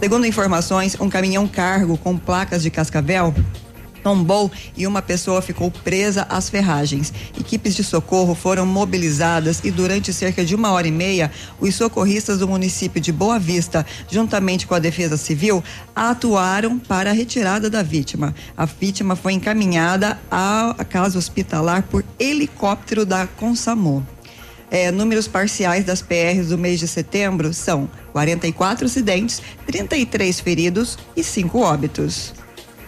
Segundo informações, um caminhão cargo com placas de Cascavel tombou e uma pessoa ficou presa às ferragens. Equipes de socorro foram mobilizadas e durante cerca de uma hora e meia, os socorristas do município de Boa Vista, juntamente com a Defesa Civil, atuaram para a retirada da vítima. A vítima foi encaminhada à casa hospitalar por helicóptero da Consamu. É, números parciais das PRs do mês de setembro são 44 acidentes, 33 feridos e 5 óbitos.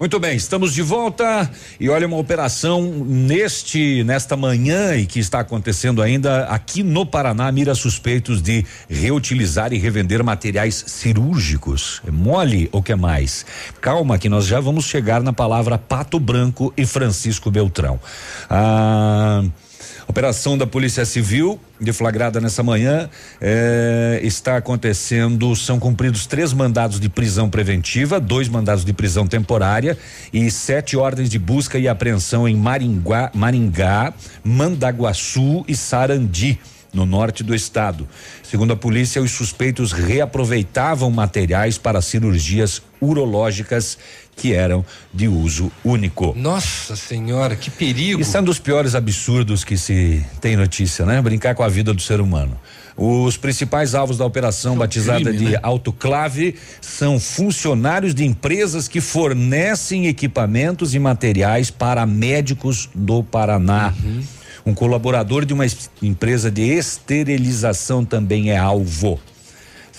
Muito bem, estamos de volta e olha uma operação neste nesta manhã e que está acontecendo ainda aqui no Paraná mira suspeitos de reutilizar e revender materiais cirúrgicos. É mole ou que mais? Calma que nós já vamos chegar na palavra Pato Branco e Francisco Beltrão. Ah, Operação da Polícia Civil, deflagrada nessa manhã, eh, está acontecendo. São cumpridos três mandados de prisão preventiva, dois mandados de prisão temporária e sete ordens de busca e apreensão em Maringá, Maringá Mandaguaçu e Sarandi no norte do estado. Segundo a polícia, os suspeitos reaproveitavam materiais para cirurgias urológicas que eram de uso único. Nossa senhora, que perigo. Isso é um dos piores absurdos que se tem notícia, né? Brincar com a vida do ser humano. Os principais alvos da operação batizada crime, de né? autoclave são funcionários de empresas que fornecem equipamentos e materiais para médicos do Paraná. Um colaborador de uma es- empresa de esterilização também é alvo.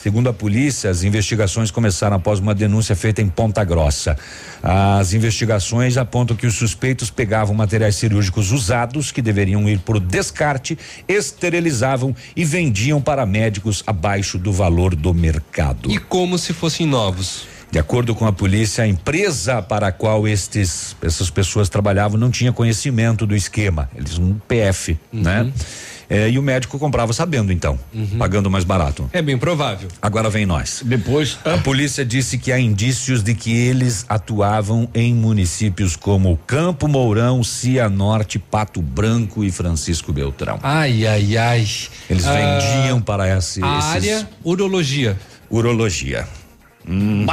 Segundo a polícia, as investigações começaram após uma denúncia feita em Ponta Grossa. As investigações apontam que os suspeitos pegavam materiais cirúrgicos usados que deveriam ir para o descarte, esterilizavam e vendiam para médicos abaixo do valor do mercado. E como se fossem novos. De acordo com a polícia, a empresa para a qual estes, essas pessoas trabalhavam não tinha conhecimento do esquema. Eles um PF, né? É, e o médico comprava sabendo, então, pagando mais barato. É bem provável. Agora vem nós. Depois. A polícia disse que há indícios de que eles atuavam em municípios como Campo Mourão, Cianorte, Pato Branco e Francisco Beltrão. Ai, ai, ai. Eles Ah, vendiam para esse, A esses- área urologia. urologia. Hum.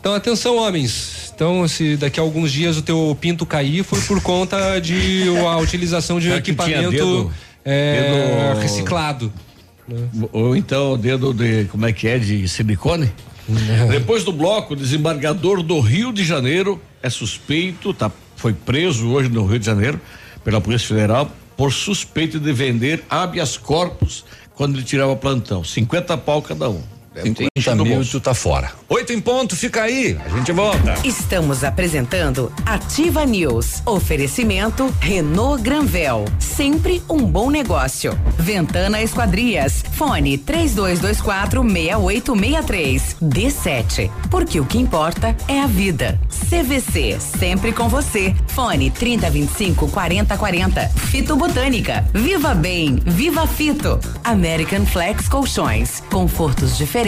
Então, atenção, homens. Então, se daqui a alguns dias o teu pinto cair, foi por conta de a utilização de um equipamento é, dedo- reciclado. Ou então o dedo de, como é que é, de silicone? Depois do bloco, o desembargador do Rio de Janeiro é suspeito, tá, foi preso hoje no Rio de Janeiro pela Polícia Federal por suspeito de vender habeas corpus quando ele tirava plantão. 50 pau cada um. Deve ter 50 enchido o mil tu tá fora. Oito em ponto, fica aí. A gente volta. Estamos apresentando Ativa News. Oferecimento Renault Granvel. Sempre um bom negócio. Ventana Esquadrias. Fone 3224 6863. D7. Porque o que importa é a vida. CVC. Sempre com você. Fone 3025 4040. Fito Botânica. Viva Bem. Viva Fito. American Flex Colchões. Confortos diferentes.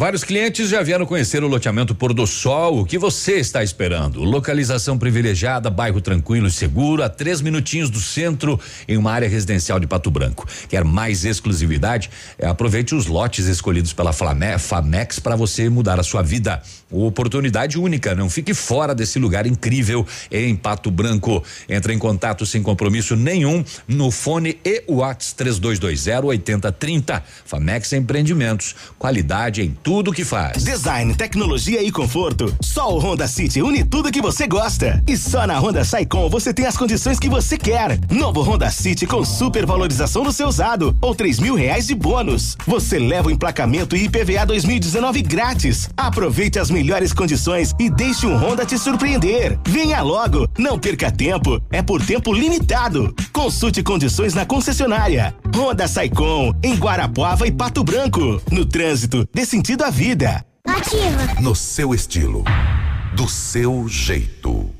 Vários clientes já vieram conhecer o loteamento Pôr do Sol. O que você está esperando? Localização privilegiada, bairro tranquilo e seguro, a três minutinhos do centro, em uma área residencial de Pato Branco. Quer mais exclusividade? É, aproveite os lotes escolhidos pela Flame- Famex para você mudar a sua vida. Oportunidade única, não fique fora desse lugar incrível em Pato Branco. Entre em contato sem compromisso nenhum no fone e Whats 3220 8030. Famex Empreendimentos, qualidade em tudo que faz. Design, tecnologia e conforto. Só o Honda City une tudo que você gosta. E só na Honda Saicom você tem as condições que você quer. Novo Honda City com super valorização do seu usado ou três mil reais de bônus. Você leva o emplacamento e IPVA 2019 grátis. Aproveite as melhores condições e deixe um Honda te surpreender. Venha logo, não perca tempo. É por tempo limitado. Consulte condições na concessionária. Honda Saicom em Guarapuava e Pato Branco. No trânsito, dê sentido à vida. Ativa. No seu estilo, do seu jeito.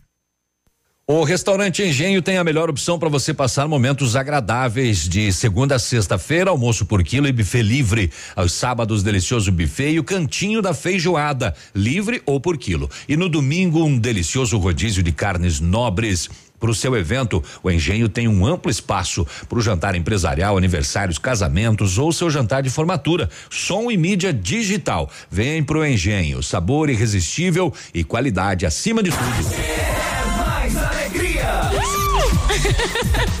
O restaurante Engenho tem a melhor opção para você passar momentos agradáveis de segunda a sexta-feira, almoço por quilo e buffet livre. Aos sábados, delicioso buffet e o cantinho da feijoada, livre ou por quilo. E no domingo, um delicioso rodízio de carnes nobres. Para o seu evento, o Engenho tem um amplo espaço para o jantar empresarial, aniversários, casamentos ou seu jantar de formatura. Som e mídia digital. Vem pro Engenho, sabor irresistível e qualidade acima de tudo. Mais alegria!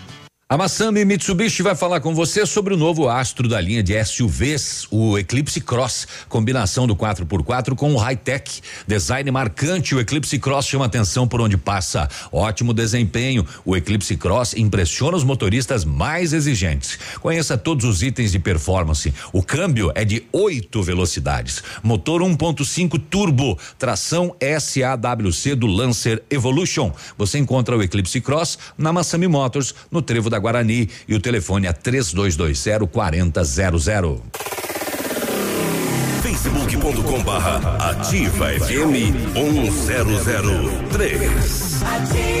A Massami Mitsubishi vai falar com você sobre o novo astro da linha de SUVs, o Eclipse Cross, combinação do 4x4 com o high-tech, design marcante. O Eclipse Cross chama atenção por onde passa. Ótimo desempenho. O Eclipse Cross impressiona os motoristas mais exigentes. Conheça todos os itens de performance. O câmbio é de oito velocidades. Motor 1.5 turbo, tração SAWC do Lancer Evolution. Você encontra o Eclipse Cross na Massami Motors, no trevo da Guarani e o telefone é 3220 4000. facebook.com barra ativa FM 1003.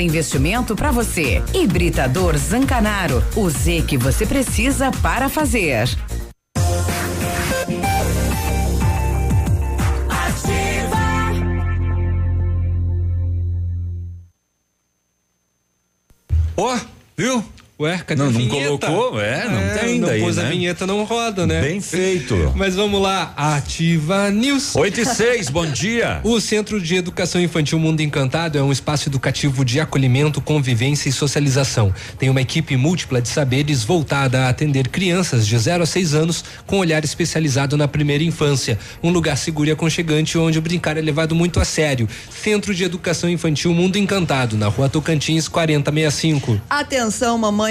investimento para você. Hibridador Zancanaro. O Z que você precisa para fazer. Ó, viu? Ué, cadê não, a não vinheta? colocou? É, não tem não daí, pôs né? a vinheta, não roda, né? Bem feito. Mas vamos lá, Ativa News. 8 e 6, bom dia. O Centro de Educação Infantil Mundo Encantado é um espaço educativo de acolhimento, convivência e socialização. Tem uma equipe múltipla de saberes voltada a atender crianças de 0 a 6 anos com olhar especializado na primeira infância. Um lugar seguro e aconchegante onde o brincar é levado muito a sério. Centro de Educação Infantil Mundo Encantado, na rua Tocantins 4065. Atenção, mamãe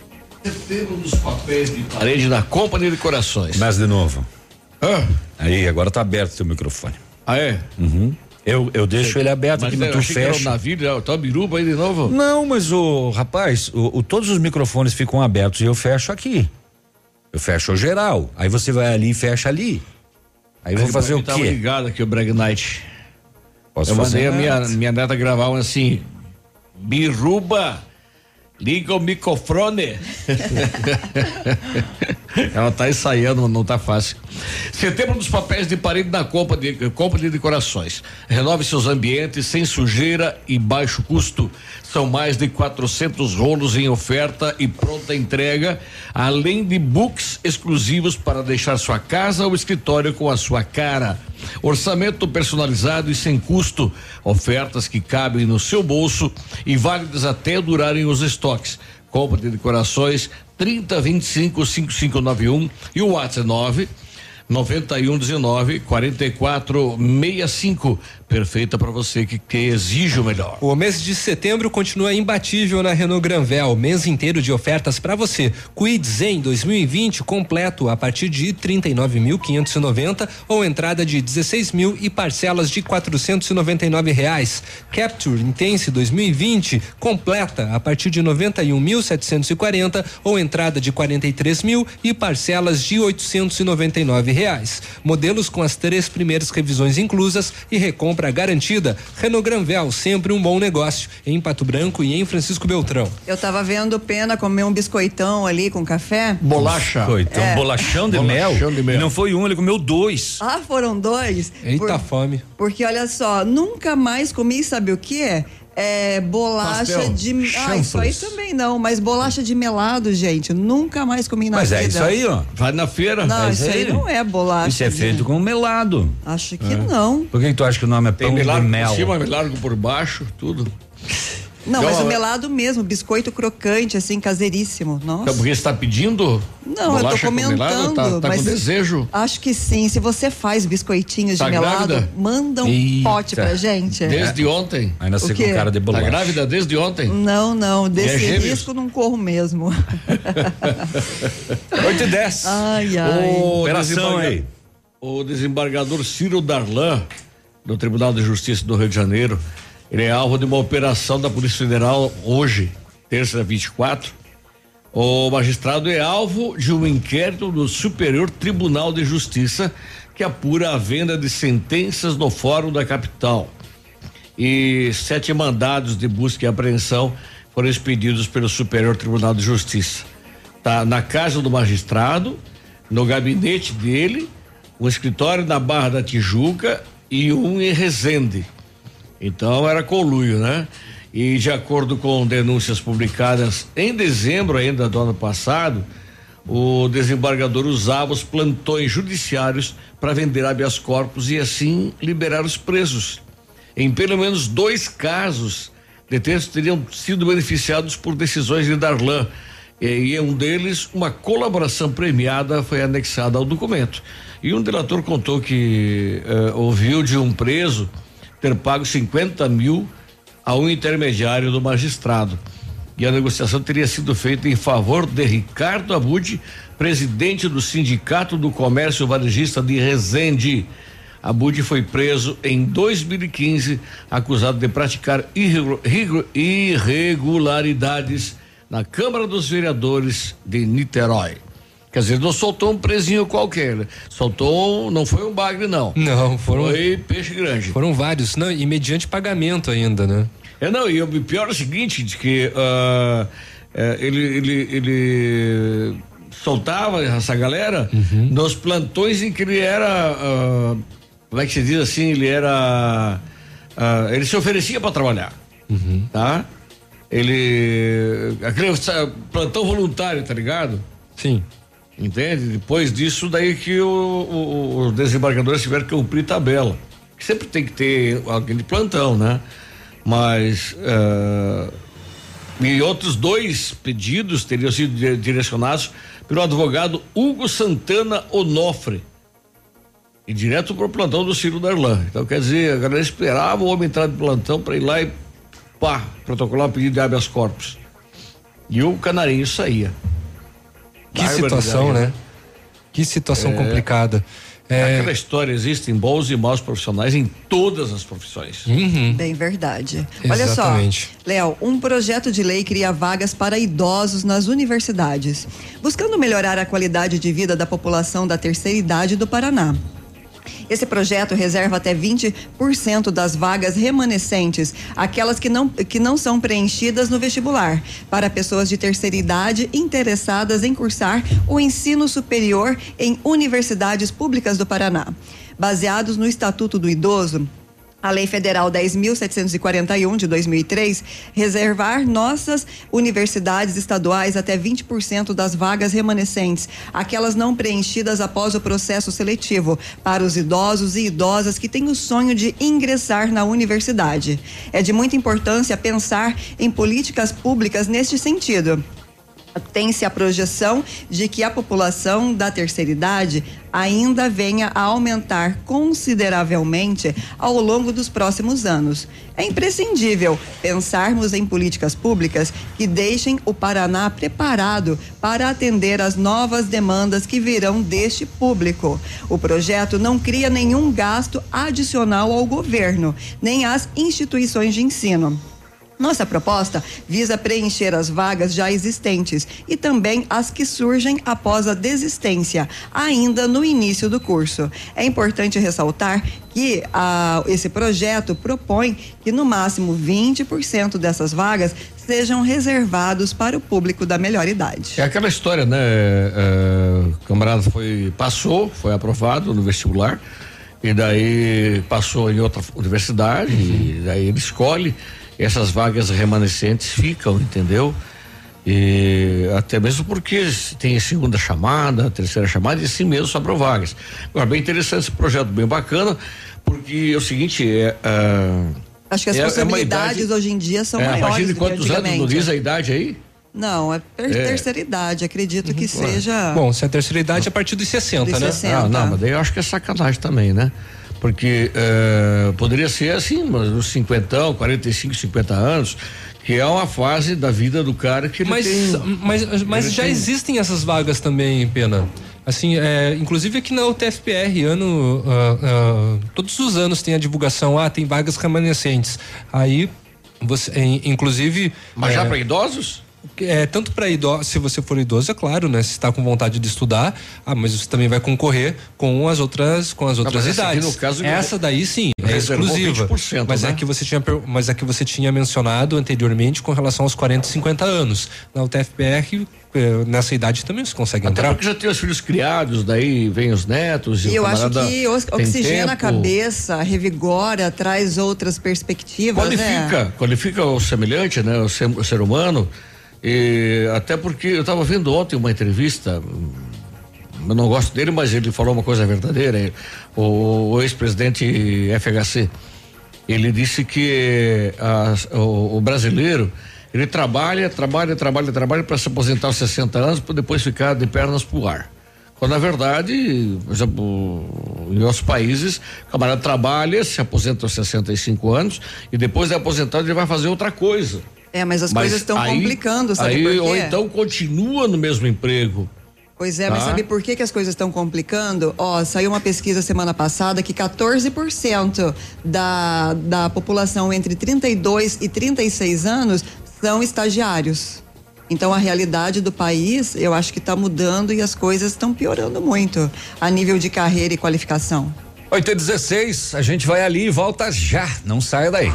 Papéis de parede da Companhia de Corações. Mas de novo. Aí, agora tá aberto o seu microfone. Ah, é? Uhum. Eu, eu deixo ele aberto Mas aqui, mas eu tu achei que era o fecha. navio, né? tá biruba aí de novo? Não, mas o rapaz, o, o- todos os microfones ficam abertos e eu fecho aqui. Eu fecho o geral. Aí você vai ali e fecha ali. Aí eu vou fazer o Tava quê? ligado aqui o Brag Night. Posso eu fazer mandei a minha, minha neta gravar um assim. Biruba, liga o microfone. Ela tá ensaiando, não tá fácil. Setembro dos papéis de parede da Compa de, Compa de Decorações. Renove seus ambientes sem sujeira e baixo custo. São mais de 400 rolos em oferta e pronta entrega, além de books exclusivos para deixar sua casa ou escritório com a sua cara. Orçamento personalizado e sem custo. Ofertas que cabem no seu bolso e válidas até durarem os estoques. Compra de decorações 3025 5591 e o WhatsApp 9 9119 4465. Perfeita para você que, que exige o melhor. O mês de setembro continua imbatível na Renault Granvel, mês inteiro de ofertas para você. Quid Zen 2020 completo a partir de 39.590 ou entrada de 16 mil e parcelas de 499 reais. Capture Intense 2020 completa a partir de 91.740 ou entrada de 43 mil e parcelas de 899 reais. Modelos com as três primeiras revisões inclusas e recompra garantida. Renault Granvel, sempre um bom negócio. Em Pato Branco e em Francisco Beltrão. Eu tava vendo Pena comer um biscoitão ali com café. Bolacha. Então, É. bolachão de mel. Bolachão de mel. E não foi um, ele comeu dois. Ah, foram dois? Eita Por- fome. Porque olha só, nunca mais comi, sabe o que? É bolacha Pastel. de. Ah, isso aí também não, mas bolacha de melado, gente. Nunca mais comi na Mas vida. é isso aí, ó. Vai na feira. Não, É isso aí não é bolacha. Isso é de- feito com melado. Acho que não. Por que, que tu acha que o nome é Tem pão de mel? por cima, milagre por baixo, tudo. Não, Então, mas o melado mesmo, biscoito crocante, assim, caseiríssimo. Nossa. Porque você tá pedindo? Não, eu tô bolacha com melado? comentando. Tá, tá mas com desejo. Acho que sim. Se você faz biscoitinhos Tá de melado, grávida? manda um Eita. pote pra gente. Desde ontem. Aí nasceu O quê? com cara de Tá bolacha. grávida desde ontem? Não, não. Desse gêmeos? risco não corro mesmo. 8 e 10. Ai, ai. O Operação aí. O desembargador Ciro Darlan, do Tribunal de Justiça do Rio de Janeiro, ele é alvo de uma operação da Polícia Federal hoje, terça 24. O magistrado é alvo de um inquérito do Superior Tribunal de Justiça que apura a venda de sentenças no Fórum da Capital. E sete mandados de busca e apreensão foram expedidos pelo Superior Tribunal de Justiça. Tá na casa do magistrado, no gabinete dele, um escritório na Barra da Tijuca e um em Resende. Então era conluio, né? E de acordo com denúncias publicadas em dezembro ainda do ano passado, o desembargador usava os plantões judiciários para vender habeas corpus e assim liberar os presos. Em pelo menos dois casos, detentos teriam sido beneficiados por decisões de Darlan. E, e em um deles, uma colaboração premiada foi anexada ao documento. E um delator contou que eh, ouviu de um preso ter pago 50 mil a um intermediário do magistrado. E a negociação teria sido feita em favor de Ricardo Abud, presidente do Sindicato do Comércio Varejista de Resende. Abud foi preso em 2015, acusado de praticar irregu- irregu- irregularidades na Câmara dos Vereadores de Niterói. Quer dizer, não soltou um presinho qualquer, né? soltou, não foi um bagre não. Não, foram. Foi peixe grande. Foram vários, não, e mediante pagamento ainda, né? É, não, e o pior é o seguinte, de que ah, é, ele, ele, ele soltava essa galera nos plantões em que ele era, ah, como é que se diz assim, ele era, ah, ele se oferecia para trabalhar, tá? Ele, aquele plantão voluntário, tá ligado? Sim. Entende? Depois disso, daí que o- o- os desembargadores tiveram que cumprir tabela. Sempre tem que ter alguém de plantão, né? Mas. eh, e outros dois pedidos teriam sido di- direcionados pelo advogado Hugo Santana Onofre. E direto para o plantão do Ciro Darlan. Então, quer dizer, a galera esperava o homem entrar de plantão para ir lá e pá, protocolar o pedido de habeas corpus. E o canarinho saía. Que situação, né? Que situação É. complicada. É, Aquela história, existem bons e maus profissionais em todas as profissões. Uhum. Bem verdade. Olha só, Exatamente. Léo, um projeto de lei cria vagas para idosos nas universidades, buscando melhorar a qualidade de vida da população da terceira idade do Paraná. Esse projeto reserva até 20% das vagas remanescentes, aquelas que não, que não são preenchidas no vestibular, para pessoas de terceira idade interessadas em cursar o ensino superior em universidades públicas do Paraná. Baseados no Estatuto do Idoso, a Lei Federal 10.741 de 2003 reservar nossas universidades estaduais até 20% das vagas remanescentes, aquelas não preenchidas após o processo seletivo, para os idosos e idosas que têm o sonho de ingressar na universidade. É de muita importância pensar em políticas públicas neste sentido. Tem-se a projeção de que a população da terceira idade ainda venha a aumentar consideravelmente ao longo dos próximos anos. É imprescindível pensarmos em políticas públicas que deixem o Paraná preparado para atender às novas demandas que virão deste público. O projeto não cria nenhum gasto adicional ao governo, nem às instituições de ensino. Nossa proposta visa preencher as vagas já existentes e também as que surgem após a desistência, ainda no início do curso. É importante ressaltar que ah, esse projeto propõe que no máximo 20% dessas vagas sejam reservados para o público da melhor idade. É aquela história, né? É, o camarada foi, passou, foi aprovado no vestibular, e daí passou em outra universidade, e daí ele escolhe, essas vagas remanescentes ficam, entendeu? E até mesmo porque tem segunda chamada, terceira chamada, e assim mesmo sobrou vagas. Agora, bem interessante esse projeto, bem bacana, porque é o seguinte, é. ah, Acho que as é- é possibilidades idade- hoje em dia são é, maiores Imagina quantos anos não diz a idade aí? Não, é, É. terceira idade, acredito que seja. Bom, se é a terceira idade, é a partir dos 60, Dos né? 60. Ah, não, mas daí eu acho que é sacanagem também, né? Porque eh, poderia ser assim, mas nos 50, 45, 50 anos, que é uma fase da vida do cara que ele Mas, tem. mas, mas já tem- existem essas vagas também, Pena. Assim, é, inclusive aqui na UTFPR, ano, ah, ah, todos os anos tem a divulgação, ah, tem vagas remanescentes. Aí, você, inclusive. Mas já é, para idosos? É, tanto para idoso, se você for idoso, é claro, né? Se está com vontade de estudar, ah, mas você também vai concorrer com as outras, com as outras mas essa aqui, idades. no caso, essa daí sim, é exclusiva. 20%, mas né? é que você tinha, mas é que você tinha mencionado anteriormente com relação aos 40 e 50 anos. Na UTFPR, eh, nessa idade também você consegue Até entrar. porque já tem os filhos criados, daí vem os netos. E o eu acho que oxigena a cabeça, revigora, traz outras perspectivas. né? Qualifica, qualifica o semelhante, né? O ser, o ser humano. E até porque eu estava vendo ontem uma entrevista, hum, eu não gosto dele, mas ele falou uma coisa verdadeira. O, o ex-presidente FHC, ele disse que as- o, o brasileiro ele trabalha, trabalha, trabalha, trabalha para se aposentar aos 60 anos, para depois ficar de pernas pro ar. Quando na verdade, por exemplo, em outros países, o camarada trabalha, se aposenta aos 65 anos e depois de aposentado ele vai fazer outra coisa. É, mas as coisas estão complicando, sabe aí, por quê? Ou então continua no mesmo emprego. Pois é, mas Tá. sabe por que, que as coisas estão complicando? Ó, saiu uma pesquisa semana passada que 14% da, da população entre 32 e 36 anos são estagiários. Então a realidade do país, eu acho que está mudando e as coisas estão piorando muito a nível de carreira e qualificação. 8 e 16 a gente vai ali e volta já. Não saia daí.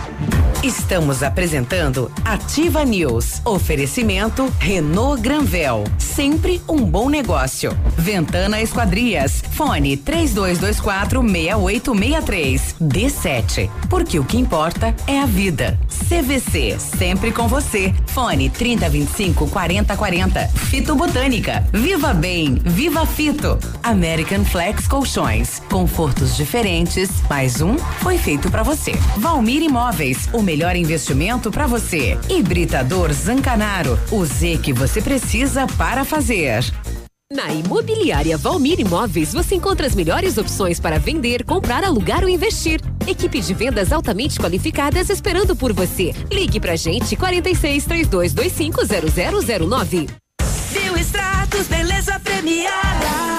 Estamos apresentando Ativa News. Oferecimento Renault Granvel. Sempre um bom negócio. Ventana Esquadrias. Fone 3224 6863. D7. Porque o que importa é a vida. CVC. Sempre com você. Fone 3025 4040. Fito Botânica. Viva Bem. Viva Fito. American Flex Colchões. Confortos diferentes. Mais um foi feito para você. Valmir Imóveis. O melhor investimento para você. Hibridador Zancanaro. O Z que você precisa para fazer. Na Imobiliária Valmir Imóveis, você encontra as melhores opções para vender, comprar, alugar ou investir. Equipe de vendas altamente qualificadas esperando por você. Ligue pra gente 46 3225 0009. Bioextratos, beleza premiada.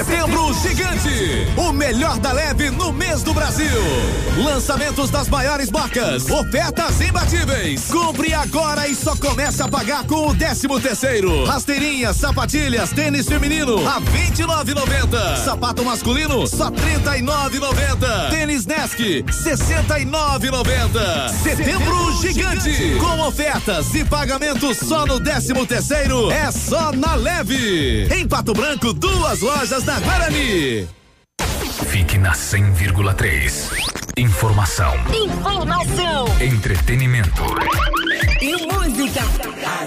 Setembro Gigante, o melhor da leve no mês do Brasil. Lançamentos das maiores marcas, ofertas imbatíveis. Compre agora e só comece a pagar com o 13 terceiro. Rasteirinhas, sapatilhas, tênis feminino a 29,90. Sapato masculino só 39,90. Tênis Nesk 69,90. Setembro Gigante, com ofertas e pagamentos só no 13 terceiro. É só na leve. Em Pato Branco, duas lojas da Guarani. Fique na 100,3. Informação, Informação entretenimento. e música. A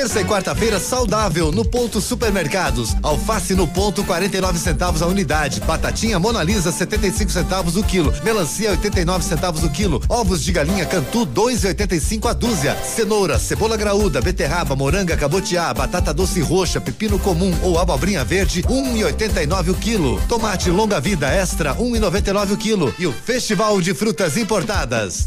Terça e quarta-feira saudável no Ponto Supermercados. Alface no ponto 49 centavos a unidade. Batatinha Mona Lisa 75 centavos o quilo. Melancia 89 centavos o quilo. Ovos de galinha Cantu 2,85 a dúzia. Cenoura, cebola graúda, beterraba, moranga, cabotiá, batata doce roxa, pepino comum ou abobrinha verde 1,89 o quilo. Tomate longa vida extra 1,99 o quilo. E o Festival de Frutas Importadas.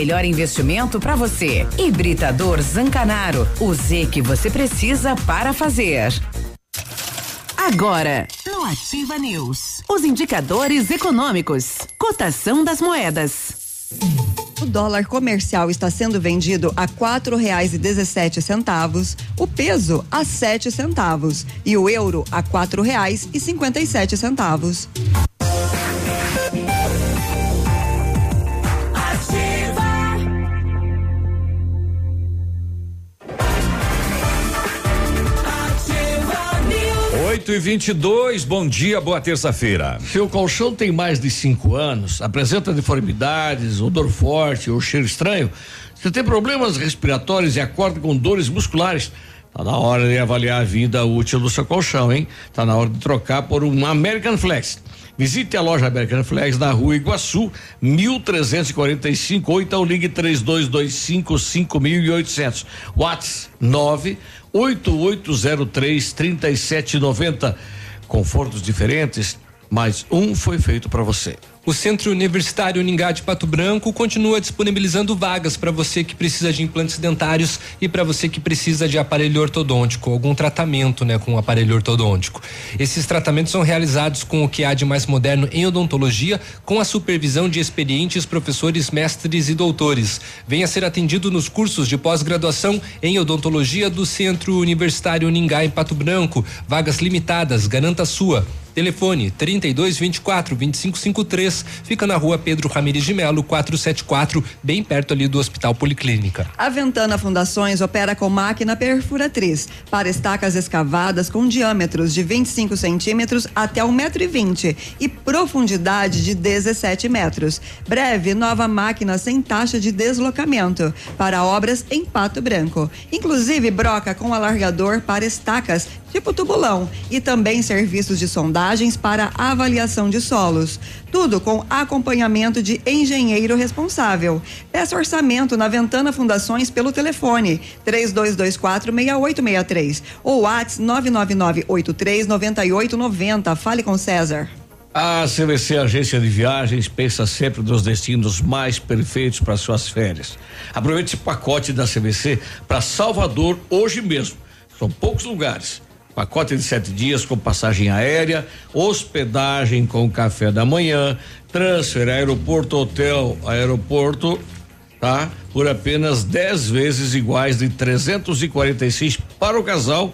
melhor investimento para você. Hibridador Zancanaro. O Z que você precisa para fazer. Agora, no Ativa News, os indicadores econômicos, cotação das moedas. O dólar comercial está sendo vendido a quatro reais e dezessete centavos, o peso a sete centavos e o euro a quatro reais e cinquenta e sete centavos. 8 e 22 bom dia, boa terça-feira. seu colchão tem mais de cinco anos, apresenta deformidades, odor forte ou cheiro estranho, se tem problemas respiratórios e acorda com dores musculares, Tá na hora de avaliar a vida útil do seu colchão, hein? Tá na hora de trocar por um American Flex. Visite a loja American Flex na rua Iguaçu, 1345, ou então ligue 3225 5800. WhatsApp 9 8803 3790. Confortos diferentes, mas um foi feito para você. O Centro Universitário Uningá de Pato Branco continua disponibilizando vagas para você que precisa de implantes dentários e para você que precisa de aparelho ortodôntico, algum tratamento, né, com aparelho ortodôntico. Esses tratamentos são realizados com o que há de mais moderno em odontologia, com a supervisão de experientes professores, mestres e doutores. Venha ser atendido nos cursos de pós-graduação em odontologia do Centro Universitário Uningá em Pato Branco. Vagas limitadas, garanta a sua. Telefone 32 24 25 53, fica na rua Pedro Ramires de Melo, 474, bem perto ali do Hospital Policlínica. A Ventana Fundações opera com máquina perfuratriz para estacas escavadas com diâmetros de 25 centímetros até 1,20m e profundidade de 17 metros. Breve, nova máquina sem taxa de deslocamento para obras em Pato Branco. Inclusive, broca com alargador para estacas tipo tubulão e também serviços de sondagens para avaliação de solos. Tudo com acompanhamento de engenheiro responsável. Peça orçamento na Ventana Fundações pelo telefone 3224 6863 ou WhatsApp 999 83 9890. Fale com César. A CVC Agência de Viagens pensa sempre nos destinos mais perfeitos para suas férias. Aproveite esse pacote da CVC para Salvador hoje mesmo. São poucos lugares. Pacote de sete dias com passagem aérea, hospedagem com café da manhã, transfer aeroporto, hotel, aeroporto, tá? Por apenas 10 vezes iguais de 346 para o casal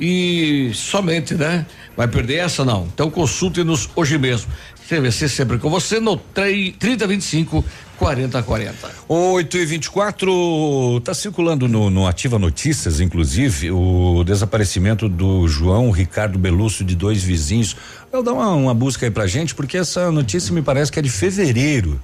e somente, né? Vai perder essa não. Então consulte-nos hoje mesmo. CVC sempre com você no 3025 4040. 8 e 24 tá circulando no, no Ativa Notícias, inclusive, o desaparecimento do João Ricardo Belusso de dois vizinhos. Eu dar uma, uma busca aí pra gente, porque essa notícia me parece que é de fevereiro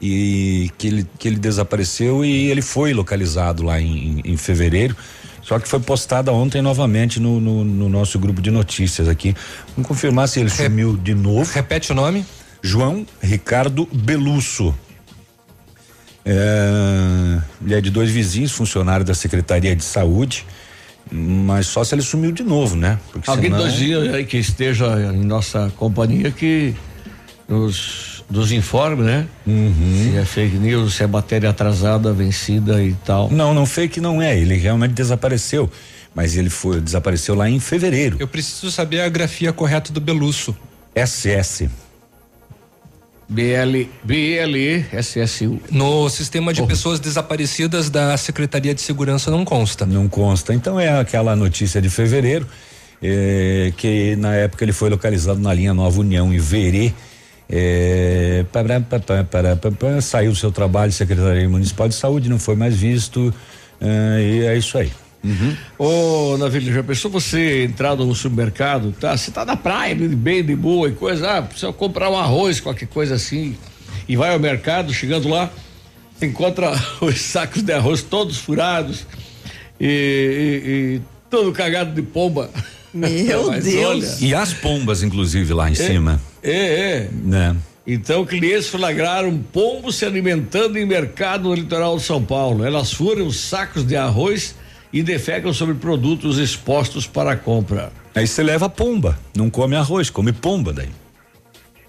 e que ele, que ele desapareceu e ele foi localizado lá em, em, em fevereiro. Só que foi postada ontem novamente no, no, no, nosso grupo de notícias aqui. Vamos confirmar se ele Rep sumiu de novo. Repete o nome? João Ricardo Belusso. É, ele é de dois vizinhos, funcionário da Secretaria de Saúde, mas só se ele sumiu de novo, né? Porque Alguém senão... dois dias aí que esteja em nossa companhia que nos, nos informe, né? Uhum. Se é fake news, se é matéria atrasada, vencida e tal. Não, não fake não é, ele realmente desapareceu, mas ele foi desapareceu lá em fevereiro. Eu preciso saber a grafia correta do Belusso. SS. BL, BLE SSU. No sistema de oh. pessoas desaparecidas da Secretaria de Segurança não consta. Não consta. Então é aquela notícia de fevereiro, eh, que na época ele foi localizado na linha Nova União em Verê. Para, para, para, saiu do seu trabalho, Secretaria Municipal de Saúde, não foi mais visto. Eh, e é isso aí. Uhum. Ô, Navilho, já pensou você entrar no supermercado, tá? Você tá na praia, bem de boa e coisa, ah, precisa comprar um arroz, qualquer coisa assim, e vai ao mercado, chegando lá, encontra os sacos de arroz todos furados e, e, e todo cagado de pomba. Meu Deus! Olha, e as pombas, inclusive, lá em é, cima. É, é. Né? Então, clientes flagraram pombos se alimentando em mercado no litoral de São Paulo. Elas furam os sacos de arroz e defecam sobre produtos expostos para compra. Aí você leva pomba, não come arroz, come pomba daí.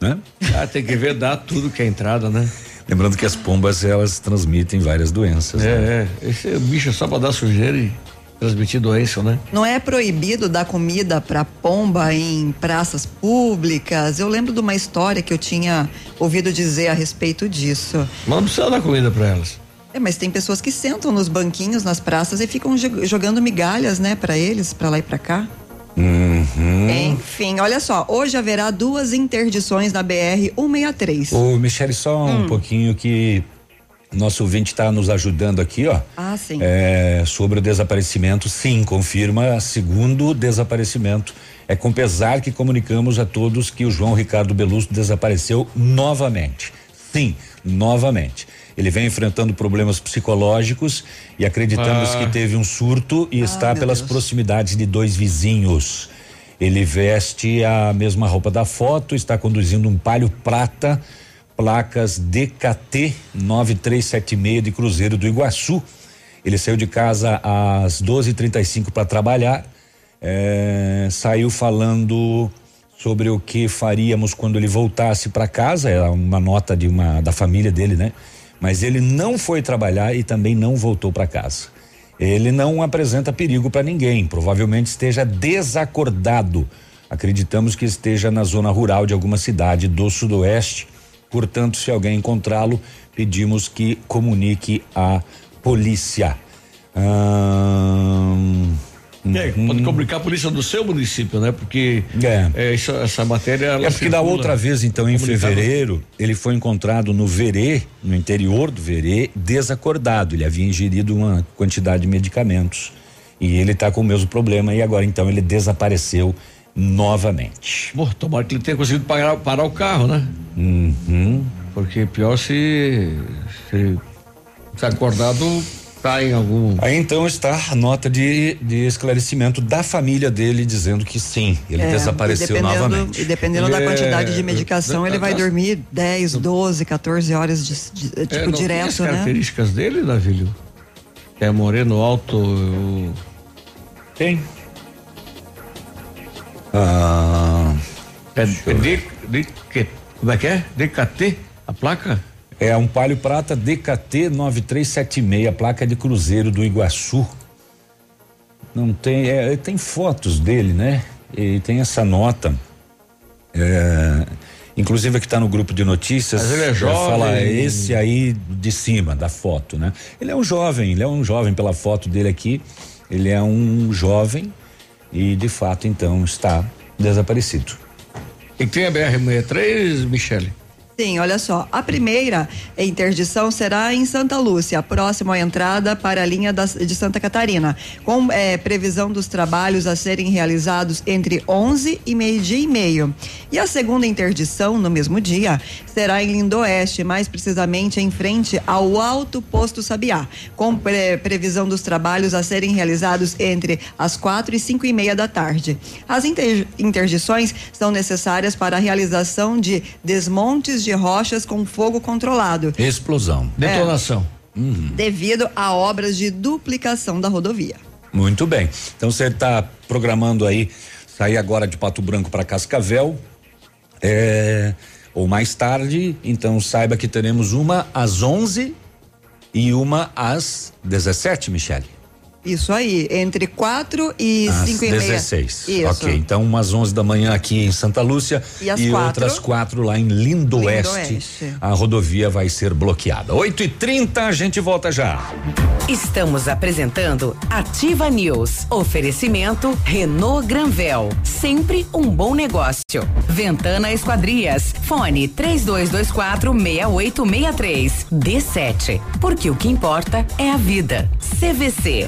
Né? Ah, tem que ver dar tudo que é entrada, né? Lembrando que as pombas elas transmitem várias doenças. É, né? é. Esse bicho é só para dar sujeira e transmitir doença, né? Não é proibido dar comida para pomba em praças públicas. Eu lembro de uma história que eu tinha ouvido dizer a respeito disso. Mas não precisa dar comida para elas. É, mas tem pessoas que sentam nos banquinhos nas praças e ficam jogando migalhas, né, para eles, para lá e para cá. Uhum. Enfim, olha só, hoje haverá duas interdições na BR 163. Ô, Michele, só um hum. pouquinho que nosso ouvinte está nos ajudando aqui, ó. Ah, sim. É, sobre o desaparecimento, sim, confirma segundo desaparecimento. É com pesar que comunicamos a todos que o João Ricardo Belusso desapareceu novamente. Sim, novamente. Ele vem enfrentando problemas psicológicos e acreditamos Ah. que teve um surto e está meu pelas Deus. proximidades de dois vizinhos. Ele veste a mesma roupa da foto, está conduzindo um palio prata, placas DKT 9376 de Cruzeiro do Iguaçu. Ele saiu de casa às 12h35 para trabalhar. eh, saiu falando sobre o que faríamos quando ele voltasse para casa. Era uma nota de uma da família dele, né? Mas ele não foi trabalhar e também não voltou para casa. Ele não apresenta perigo para ninguém. Provavelmente esteja desacordado. Acreditamos que esteja na zona rural de alguma cidade do sudoeste. Portanto, se alguém encontrá-lo, pedimos que comunique à polícia. Ahn, É, pode comunicar a polícia do seu município, né? Porque é. isso- essa matéria. ela É porque da outra vez, então, em fevereiro, ele foi encontrado no Verê, no interior do Verê, desacordado. Ele havia ingerido uma quantidade de medicamentos. E ele está com o mesmo problema e agora então ele desapareceu novamente. Pô, tomara que ele tenha conseguido parar, parar o carro, né? Uhum. Porque pior se, se acordado tá em algum. Aí então está a nota de, de esclarecimento da família dele dizendo que sim, ele É, desapareceu e novamente. E dependendo da Ele quantidade é- de medicação, ele vai dormir 10, 12, 14 horas de, de- É, tipo não tem direto, as né? características dele, Davilho? É moreno alto. eu- Tem. Ah, é, é de, de, que, como é que é? DKT? A placa? É um Palio Prata DKT 9376, placa de Cruzeiro do Iguaçu. Não tem, é, tem fotos dele, né? E tem essa nota. É, inclusive que está no grupo de notícias. Mas ele é jovem. Fala esse aí de cima da foto, né? Ele é um jovem, ele é um jovem pela foto dele aqui. Ele é um jovem e de fato então está desaparecido. E tem a BR-63, Michele? Sim, olha só. A primeira interdição será em Santa Lúcia, próximo à entrada para a linha de Santa Catarina, com eh, previsão dos trabalhos a serem realizados entre 11 e meio-dia e meio. E a segunda interdição, no mesmo dia, será em Lindoeste, mais precisamente em frente ao Alto Posto Sabiá, com pre- previsão dos trabalhos a serem realizados entre as quatro e cinco e meia da tarde. As inter- interdições são necessárias para a realização de desmontes de rochas com fogo controlado, Explosão. Detonação. Uhum. devido a obras de duplicação da rodovia. Muito bem. Então você está programando aí sair agora de Pato Branco para Cascavel, é, ou mais tarde. Então saiba que teremos uma às 11 e uma às 17, Michele. Isso aí, entre 4 e Às 5 e meia. 16. Isso. Ok, então umas 11 da manhã aqui em Santa Lúcia E às quatro? outras quatro lá em Lindoeste. Lindoeste. A rodovia vai ser bloqueada. 8 e 30 a gente volta já. Estamos apresentando Ativa News. Oferecimento Renault Granvel. Sempre um bom negócio. Ventana Esquadrias. Fone 3224 6863. D7. Porque o que importa é a vida. CVC.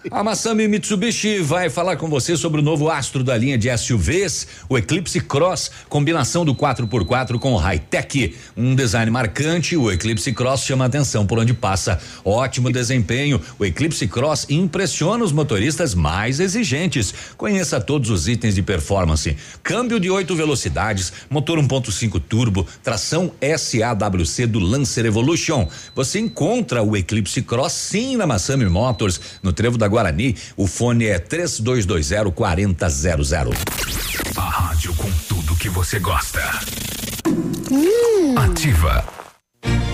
A Massami Mitsubishi vai falar com você sobre o novo astro da linha de SUVs, o Eclipse Cross, combinação do 4x4 com high-tech. Um design marcante, o Eclipse Cross chama atenção por onde passa. Ótimo desempenho, o Eclipse Cross impressiona os motoristas mais exigentes. Conheça todos os itens de performance: câmbio de oito velocidades, motor 1.5 turbo, tração SAWC do Lancer Evolution. Você encontra o Eclipse Cross sim na Massami Motors, no Trevo da Guarani. O fone é 3220 4000. A rádio com tudo que você gosta. Ativa.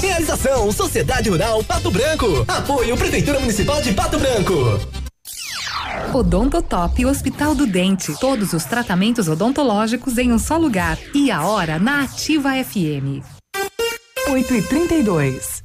Realização Sociedade Rural Pato Branco. Apoio Prefeitura Municipal de Pato Branco. Odontotop Hospital do Dente. Todos os tratamentos odontológicos em um só lugar. E a hora na Ativa FM. 8 e 32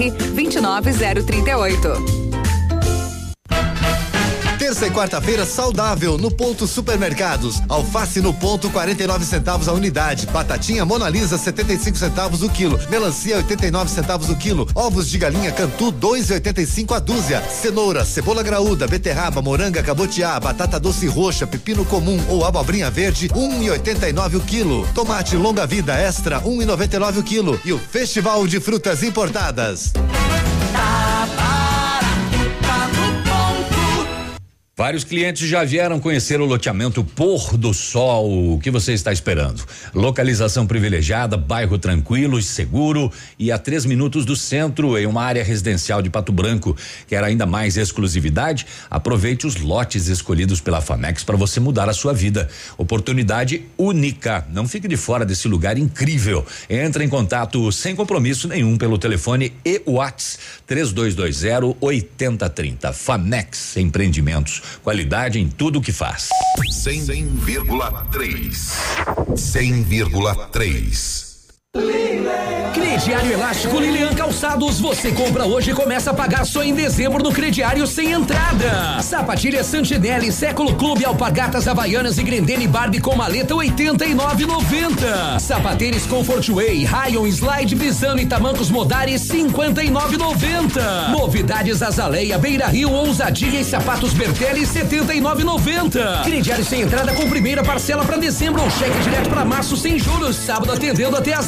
29038. Terça e quarta-feira saudável no ponto supermercados. Alface no ponto 49 centavos a unidade. Batatinha Monalisa 75 centavos o quilo. Melancia 89 centavos o quilo. Ovos de galinha Cantu 2,85 a dúzia. Cenoura, cebola graúda, beterraba, moranga, cabotiá, batata doce roxa, pepino comum ou abobrinha verde 1,89 o quilo. Tomate longa vida extra 1,99 o quilo. E o Festival de Frutas Importadas. Vários clientes já vieram conhecer o loteamento Pôr do Sol. O que você está esperando? Localização privilegiada, bairro tranquilo e seguro e a três minutos do centro, em uma área residencial de Pato Branco. Quer ainda mais exclusividade? Aproveite os lotes escolhidos pela Famex para você mudar a sua vida. Oportunidade única. Não fique de fora desse lugar incrível. Entre em contato sem compromisso nenhum pelo telefone e Whats 3220 8030. Famex Empreendimentos. Qualidade em tudo que faz. 100,3. 100,3. Crediário Elástico Lilian Calçados, você compra hoje e começa a pagar só em dezembro no crediário sem entrada. Sapatilha Santinelli, Século Clube, Alpargatas Havaianas e Grendene Barbie com maleta 89,90. Sapatênis Comfort Way, Rayon Slide Visano e Tamancos Modari 59,90. Novidades Azaleia, Beira Rio, Ousadia e Sapatos Bertelli 79,90. Crediário sem entrada com primeira parcela para dezembro ou cheque direto para março sem juros. Sábado atendendo até às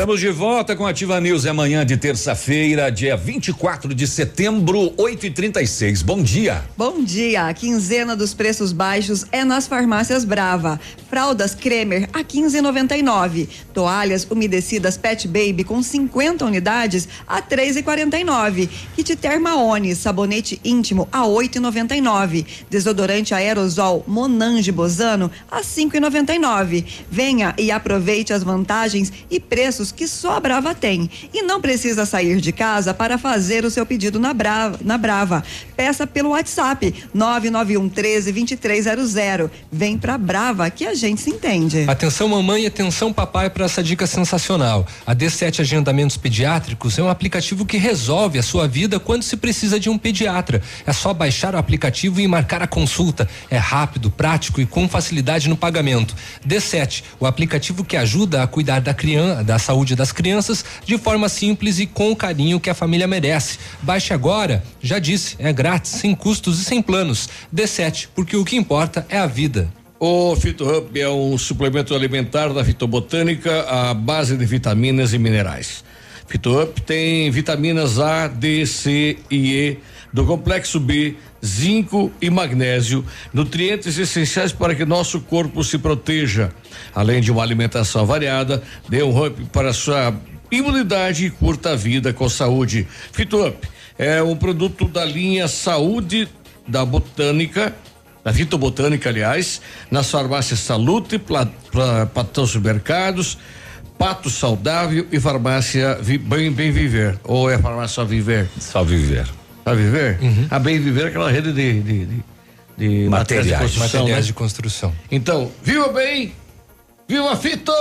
Estamos de volta com Ativa News. É manhã de terça-feira, dia 24 de setembro, 8 e 36 Bom dia. Bom dia. A quinzena dos preços baixos é nas farmácias Brava. Fraldas Kremer a 15,99. Toalhas umedecidas Pet Baby com 50 unidades a 3,49. Kit Termaone sabonete íntimo a 8,99. Desodorante aerosol Monange Bozano a 5,99. Venha e aproveite as vantagens e preços produtos que só a Brava tem. E não precisa sair de casa para fazer o seu pedido na Brava. Na Brava. Peça pelo WhatsApp 991 13 2300. Vem pra Brava que a gente se entende. Atenção mamãe e atenção papai para essa dica sensacional. A D7 Agendamentos Pediátricos é um aplicativo que resolve a sua vida quando se precisa de um pediatra. É só baixar o aplicativo e marcar a consulta. É rápido, prático e com facilidade no pagamento. D7, o aplicativo que ajuda a cuidar da criança, da saúde das crianças de forma simples e com o carinho que a família merece. Baixe agora, já disse, é grátis, sem custos e sem planos. D7, porque o que importa é a vida. O FitoHub é um suplemento alimentar da fitobotânica à base de vitaminas e minerais. FitoHub tem vitaminas A, D, C e E do complexo B, zinco e magnésio, nutrientes essenciais para que nosso corpo se proteja. Além de uma alimentação variada, dê um up para sua imunidade e curta a vida com saúde. FitoUp é um produto da linha Saúde da Botânica, da Fitobotânica, aliás, nas farmácias Salute, Patão Supermercados, Pato Saudável e Farmácia Vi- Bem, Bem Viver. Ou é farmácia Só Viver? Só Viver. Só Viver? A Bem Viver é aquela rede de, de, de, de Materiais. Materiais né? de construção. Então, viva bem! Viva Fito!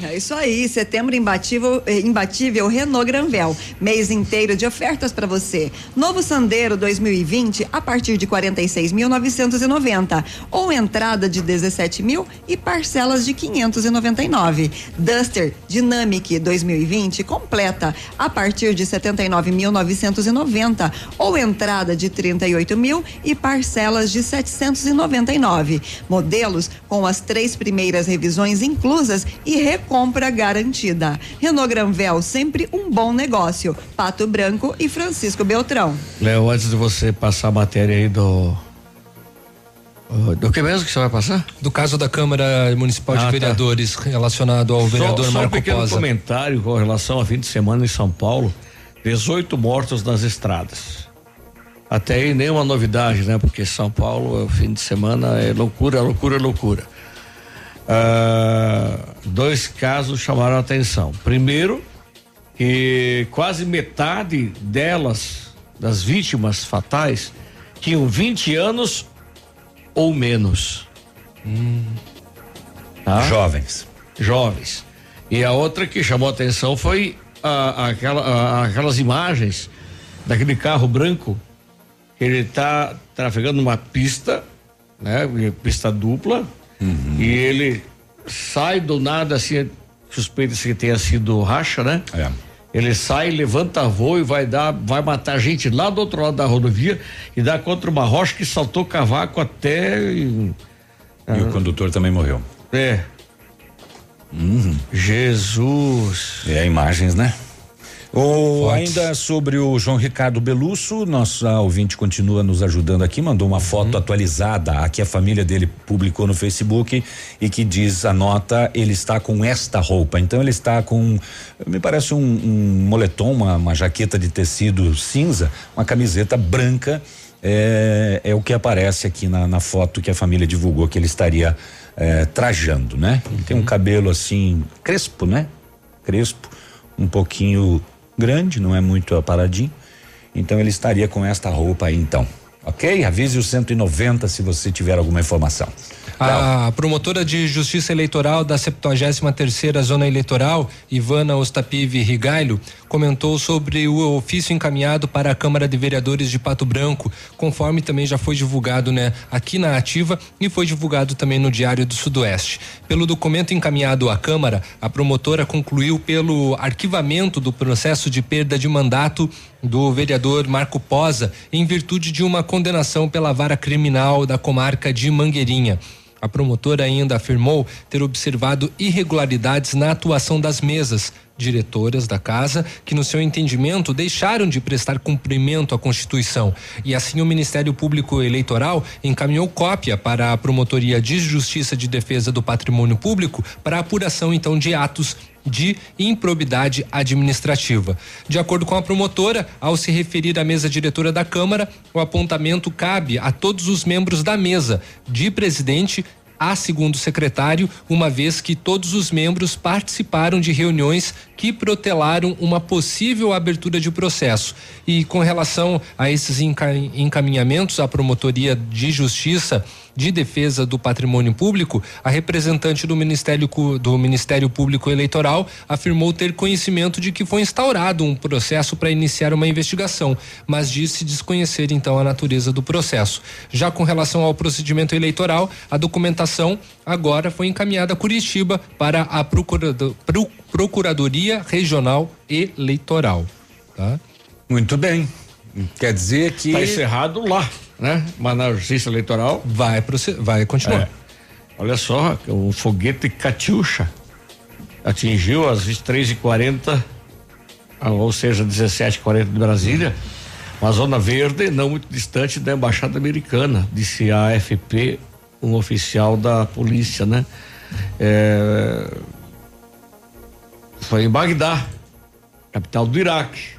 É isso aí, setembro imbatível, eh, imbatível Renault Granvel. Mês inteiro de ofertas para você. Novo Sandero 2020 a partir de 46.990 ou entrada de 17 mil e parcelas de 599. Duster Dynamic 2020 completa a partir de 79.990 ou entrada de 38 mil e parcelas de 799. Modelos com as três primeiras revisões inclusas e recompra garantida. Renault Granvel, sempre um bom negócio. Pato Branco e Francisco Beltrão. Léo, antes de você passar a matéria aí do. uh, Do que mesmo que você vai passar? Do caso da Câmara Municipal Ah, de tá. Vereadores relacionado ao vereador só, só um Marco pequeno Posa. comentário com relação ao fim de semana em São Paulo. 18 mortos nas estradas. Até aí nenhuma novidade, né? Porque São Paulo, o fim de semana é loucura, loucura, loucura. Ah, dois casos chamaram a atenção. Primeiro, que quase metade delas, das vítimas fatais, tinham 20 anos ou menos. Tá? Jovens. Jovens. E a outra que chamou a atenção foi a- aquela- a- aquelas imagens daquele carro branco que ele está trafegando numa pista, né? Pista dupla. E ele sai do nada, assim, suspeita-se que tenha sido racha, né? É. Ele sai, levanta voo e vai dar, vai matar gente lá do outro lado da rodovia e dá contra uma rocha que saltou cavaco até. E, E o condutor também morreu. é. Jesus. É, imagens, né? O, ainda sobre o João Ricardo Belusso, nossa ouvinte continua nos ajudando aqui, mandou uma foto atualizada a que a família dele publicou no Facebook e que diz a nota, ele está com esta roupa. Então ele está com, me parece um, um moletom, uma, uma jaqueta de tecido cinza, uma camiseta branca. É, é o que aparece aqui na, na foto que a família divulgou que ele estaria é, trajando, né? Ele tem um cabelo assim, crespo, né? Crespo, um pouquinho grande, não é muito aparadinho. Então ele estaria com esta roupa aí então. Ok? Avise o 190 se você tiver alguma informação. A promotora de Justiça Eleitoral da 73ª Zona Eleitoral, Ivana Ostapive Rigailo, comentou sobre o ofício encaminhado para a Câmara de Vereadores de Pato Branco, conforme também já foi divulgado, né, aqui na Ativa e foi divulgado também no Diário do Sudoeste. Pelo documento encaminhado à Câmara, a promotora concluiu pelo arquivamento do processo de perda de mandato do vereador Marco Posa em virtude de uma condenação pela vara criminal da comarca de Mangueirinha. A promotora ainda afirmou ter observado irregularidades na atuação das mesas diretoras da casa, que no seu entendimento deixaram de prestar cumprimento à Constituição. E assim o Ministério Público Eleitoral encaminhou cópia para a Promotoria de Justiça de Defesa do Patrimônio Público para apuração então de atos de improbidade administrativa. De acordo com a promotora, ao se referir à mesa diretora da Câmara, o apontamento cabe a todos os membros da mesa, de presidente Há, segundo secretário, uma vez que todos os membros participaram de reuniões que protelaram uma possível abertura de processo. E com relação a esses enca- encaminhamentos à promotoria de justiça de defesa do patrimônio público, a representante do Ministério do Ministério Público Eleitoral afirmou ter conhecimento de que foi instaurado um processo para iniciar uma investigação, mas disse desconhecer então a natureza do processo. Já com relação ao procedimento eleitoral, a documentação agora foi encaminhada a Curitiba para a Procurado- Pro- Procuradoria Regional Eleitoral, tá? Muito bem. Quer dizer que Tá encerrado lá, né? Mas na Justiça Eleitoral. Vai, vai continuar. É. Olha só, o foguete Catiuxa atingiu às 23h40, ah, ou seja, 17h40 de Brasília, uma zona verde não muito distante da Embaixada Americana, disse a AFP, um oficial da polícia, né? É, foi em Bagdá, capital do Iraque.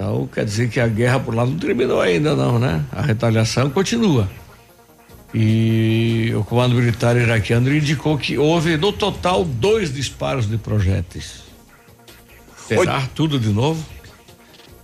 Então, quer dizer que a guerra por lá não terminou ainda, não, né? A retaliação continua. E o comando militar iraquiano indicou que houve, no total, dois disparos de projéteis. Será tudo de novo?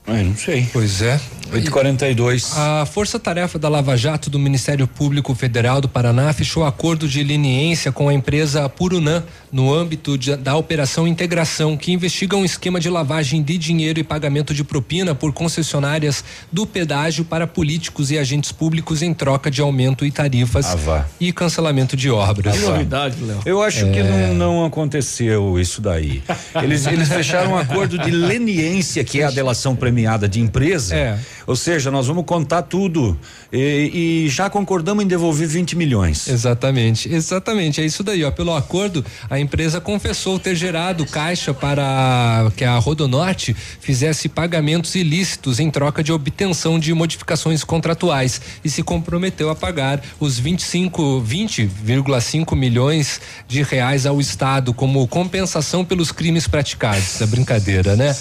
Eu não sei. Pois é. 842. A Força Tarefa da Lava Jato do Ministério Público Federal do Paraná fechou acordo de leniência com a empresa Purunã no âmbito de- da Operação Integração, que investiga um esquema de lavagem de dinheiro e pagamento de propina por concessionárias do pedágio para políticos e agentes públicos em troca de aumento e tarifas Ah, vá. e cancelamento de obras. Que novidade, Léo. Eu acho que É. não, não aconteceu isso daí. Eles, eles fecharam um acordo de leniência, que é a delação premiada de empresa. É. Ou seja, nós vamos contar tudo. E, e já concordamos em devolver 20 milhões. Exatamente, exatamente. É isso daí, ó. Pelo acordo, a empresa confessou ter gerado caixa para que a Rodonorte fizesse pagamentos ilícitos em troca de obtenção de modificações contratuais e se comprometeu a pagar os 25, 20,5 milhões de reais ao Estado como compensação pelos crimes praticados. É brincadeira, né?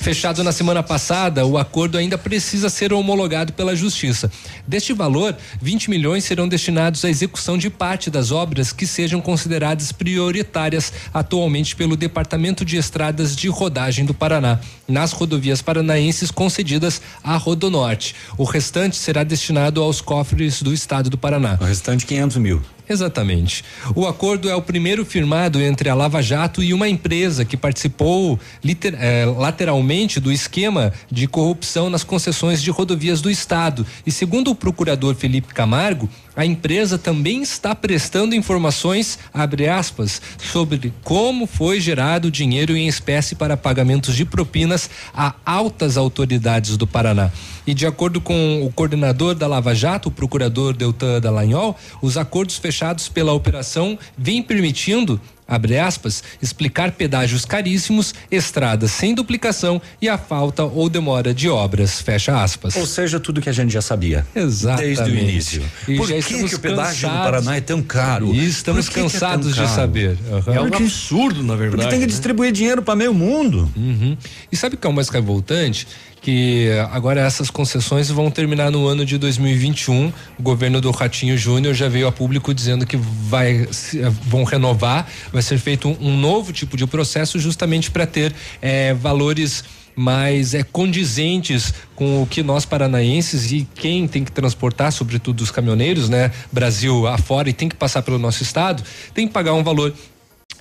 Fechado na semana passada, o acordo ainda precisa ser homologado pela Justiça. Deste valor, 20 milhões serão destinados à execução de parte das obras que sejam consideradas prioritárias atualmente pelo Departamento de Estradas de Rodagem do Paraná, nas rodovias paranaenses concedidas à Rodonorte. O restante será destinado aos cofres do Estado do Paraná. O restante 500 mil. Exatamente. O acordo é o primeiro firmado entre a Lava Jato e uma empresa que participou liter- eh, lateralmente do esquema de corrupção nas concessões de rodovias do Estado. E segundo o procurador Felipe Camargo, a empresa também está prestando informações, abre aspas, sobre como foi gerado dinheiro em espécie para pagamentos de propinas a altas autoridades do Paraná. E de acordo com o coordenador da Lava Jato, o procurador Deltan Dallagnol, os acordos fechados pela operação vêm permitindo abre aspas, explicar pedágios caríssimos, estradas sem duplicação e a falta ou demora de obras, fecha aspas. Ou seja, tudo que a gente já sabia. Exatamente. Desde o início. E Por já que, que o pedágio do Paraná é tão caro? E estamos é cansados de caro? saber. Aham. É um Porque- absurdo, na verdade. Porque tem que né? distribuir dinheiro para meio mundo. Uhum. E sabe o que é o mais revoltante? Que agora essas concessões vão terminar no ano de 2021. O governo do Ratinho Júnior já veio a público dizendo que vai eh, vão renovar, vai ser feito um, um novo tipo de processo justamente para ter eh, valores mais é condizentes com o que nós paranaenses e quem tem que transportar, sobretudo os caminhoneiros, né, Brasil afora e tem que passar pelo nosso estado, tem que pagar um valor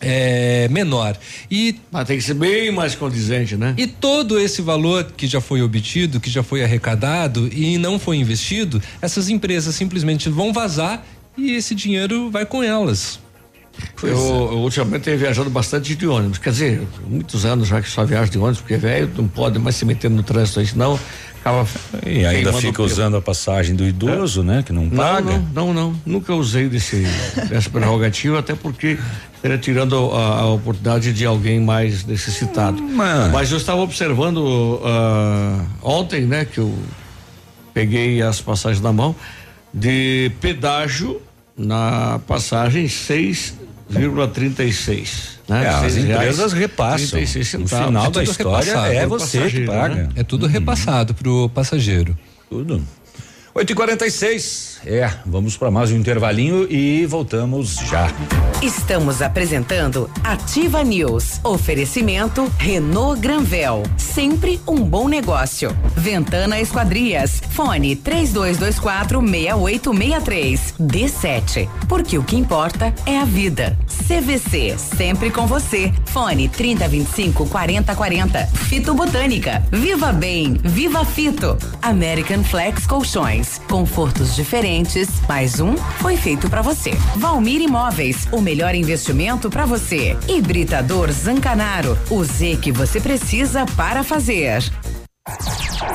é, menor. E Mas tem que ser bem mais condizente, né? e todo esse valor que já foi obtido, que já foi arrecadado e não foi investido, essas empresas simplesmente vão vazar e esse dinheiro vai com elas. Eu, eu ultimamente tenho viajado bastante de ônibus. Quer dizer, muitos anos já que só viajo de ônibus, porque velho não pode mais se meter no trânsito aí, senão E ainda fica usando a passagem do idoso, né? Que não paga. não, não, não. Nunca usei desse, dessa prerrogativa, até porque estaria tirando a, a oportunidade de alguém mais necessitado. Mas- Mas eu estava observando ah, ontem, né, que eu peguei as passagens na mão, de pedágio na passagem 6,36. Né? É, as Seis reais, empresas repassam. 36 No final da tudo história é pro você que paga. né? É tudo repassado pro passageiro. Tudo. 8 e 46 horas. É, vamos para mais um intervalinho e voltamos já. Estamos apresentando Ativa News. Oferecimento Renault Granvel. Sempre um bom negócio. Ventana Esquadrias. Fone 3224 6863. D7. Porque o que importa é a vida. CVC. Sempre com você. Fone 3025 4040. Fito Botânica. Viva Bem. Viva Fito. American Flex Colchões. Confortos diferentes. Mais um foi feito para você. Valmir Imóveis. O melhor investimento para você. Hibridador Zancanaro. O Z que você precisa para fazer.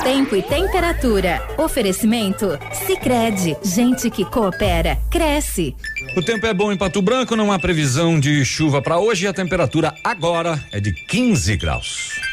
Tempo e temperatura. Oferecimento? Sicredi Gente que coopera, cresce. O tempo é bom em Pato Branco, não há previsão de chuva para hoje e a temperatura agora é de 15 graus.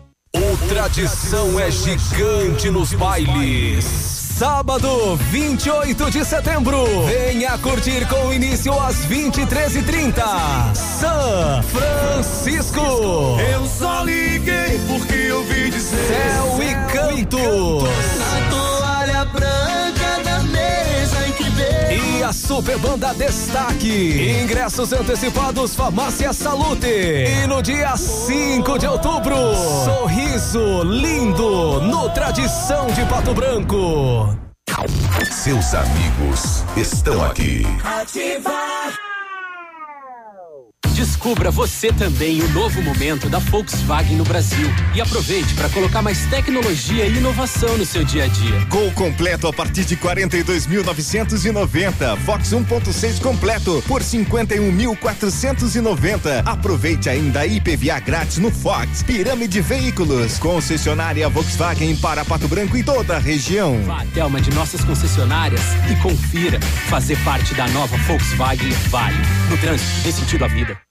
O tradição é gigante nos bailes. Sábado, 28 de setembro. Venha curtir com início às 23h30. São Francisco. Eu só liguei porque eu vi dizer. Céu e Cantos. Veio. E a Super Banda Destaque. Ingressos antecipados Farmácia Salute. E no dia 5 de outubro, Sorriso Lindo no Tradição de Pato Branco. Seus amigos estão aqui. Ativar. Descubra você também o novo momento da Volkswagen no Brasil e aproveite para colocar mais tecnologia e inovação no seu dia a dia. Gol completo a partir de 42.990. Fox 1.6 completo por 51.490. Aproveite ainda a IPVA grátis no Fox. Pirâmide Veículos. Concessionária Volkswagen para Pato Branco e toda a região. Vá até uma de nossas concessionárias e confira. Fazer parte da nova Volkswagen vale. No trânsito, dê sentido à vida.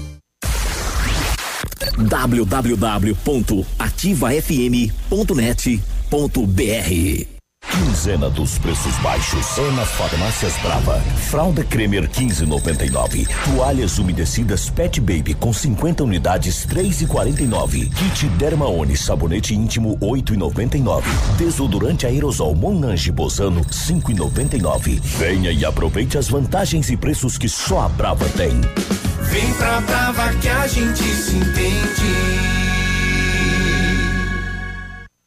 www.ativafm.net.br Quinzena dos preços baixos é nas farmácias Brava. Fralda Cremer 15,99. Toalhas umedecidas Pet Baby com 50 unidades 3,49. Kit Dermaone sabonete íntimo 8,99. Desodorante aerosol Monange Bozano 5,99. Venha e aproveite as vantagens e preços que só a Brava tem. Vem pra Brava que a gente se entende.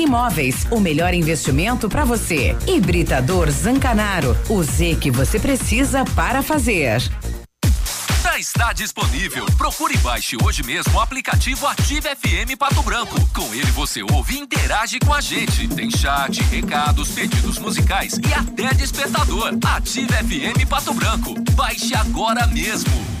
Imóveis. O melhor investimento para você. Hibridador Zancanaro. O Z que você precisa para fazer. Já está disponível. Procure e baixe hoje mesmo o aplicativo Ative FM Pato Branco. Com ele você ouve e interage com a gente. Tem chat, recados, pedidos musicais e até despertador. Ative FM Pato Branco. Baixe agora mesmo.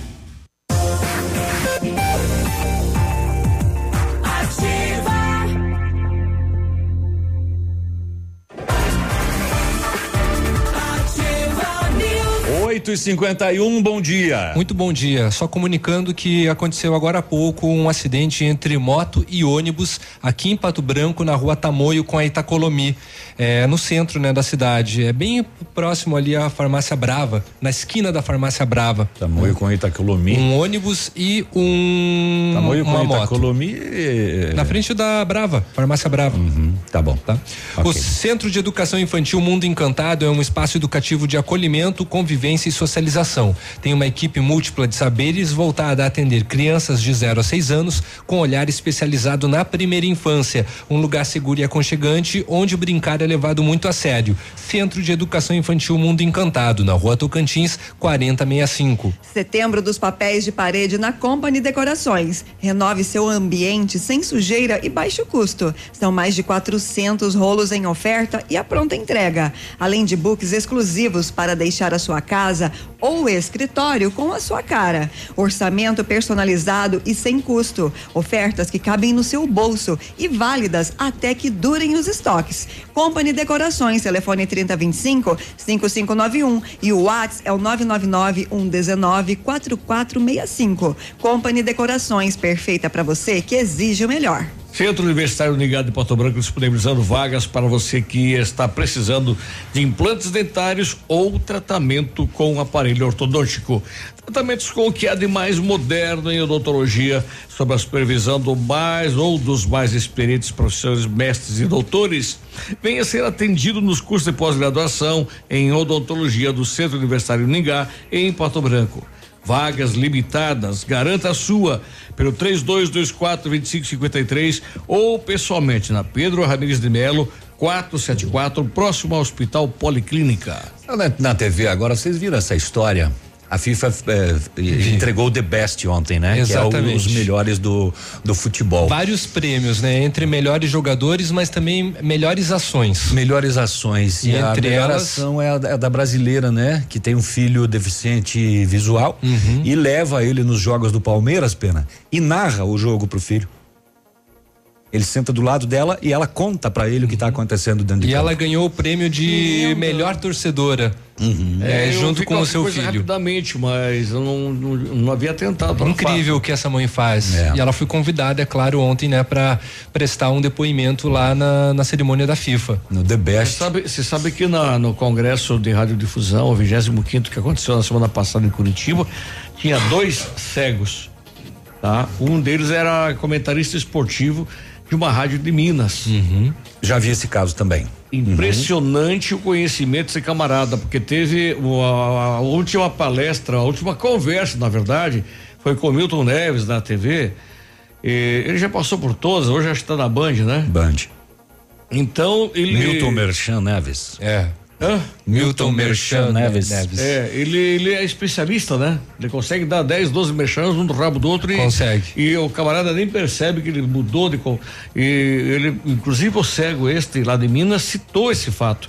E 51 bom dia. Muito bom dia. Só comunicando que aconteceu agora há pouco um acidente entre moto e ônibus aqui em Pato Branco, na rua Tamoio com a Itacolomi, é, no centro né, da cidade. É bem próximo ali à farmácia Brava, na esquina da farmácia Brava. Tamoio com Itacolomi. Um ônibus e um Tamoio com. Itacolomi. é- Na frente da Brava, farmácia Brava. tá bom. Tá? O Centro de Educação Infantil Mundo Encantado é um espaço educativo de acolhimento, convivência e socialização. Tem uma equipe múltipla de saberes voltada a atender crianças de 0 a 6 anos com olhar especializado na primeira infância. Um lugar seguro e aconchegante onde brincar é levado muito a sério. Centro de Educação Infantil Mundo Encantado, na rua Tocantins, 4065. Setembro dos papéis de parede na Company Decorações. Renove seu ambiente sem sujeira e baixo custo. São mais de 400 rolos em oferta e a pronta entrega. Além de books exclusivos para deixar a sua casa ou escritório com a sua cara. Orçamento personalizado e sem custo. Ofertas que cabem no seu bolso e válidas até que durem os estoques. Company Decorações, telefone 3025 5591 e o WhatsApp é o 999 119 4465. Company Decorações, perfeita para você que exige o melhor. Centro Universitário Ligado de Porto Branco disponibilizando vagas para você que está precisando de implantes dentários ou tratamento com aparelho ortodôntico. Tratamentos com o que há de mais moderno em odontologia, sob a supervisão do mais ou dos mais experientes professores, mestres e doutores. Venha ser atendido nos cursos de pós-graduação em odontologia do Centro Universitário Ningá, em Porto Branco. Vagas limitadas, garanta a sua pelo 3224 2553 ou pessoalmente na Pedro Ramires de Melo, 474, próximo ao Hospital Policlínica. Na, na TV agora, vocês viram essa história? A FIFA eh, entregou o The Best ontem, né? Que é o- Exatamente. os melhores do, do futebol. Vários prêmios, né? Entre melhores jogadores, mas também melhores ações. Melhores ações. E, E, a entre melhor elas. ação é a, da- é a da brasileira, né? Que tem um filho deficiente visual Uhum. e leva ele nos jogos do Palmeiras, pena, e narra o jogo pro filho. Ele senta do lado dela e ela conta pra ele o que tá acontecendo dentro de Uhum. E campo. ela ganhou o prêmio de melhor torcedora. É, eu junto com o qualquer seu filho. Rapidamente, mas eu não, não, não havia tentado. pra Incrível o que essa mãe faz. É. E ela foi convidada, é claro, ontem, né, para prestar um depoimento lá na, na cerimônia da FIFA. No The Você Best. sabe, você sabe que na- no Congresso de Radiodifusão, o 25 que aconteceu na semana passada em Curitiba, tinha dois cegos. Tá? Um deles era comentarista esportivo de uma rádio de Minas. Já vi esse caso também. Impressionante o conhecimento desse camarada, porque teve a, a última palestra, a última conversa, na verdade, foi com o Milton Neves na TV. E ele já passou por todas, hoje acho que está na Band, né? Band. Então ele. Milton Merchan Neves. É. Hã? Milton Merchan Neves. É, ele, ele é especialista, né? Ele consegue dar 10, 12 merchans um do rabo do outro e. Consegue. E o camarada nem percebe que ele mudou de. E ele, inclusive o cego este lá de Minas citou esse fato.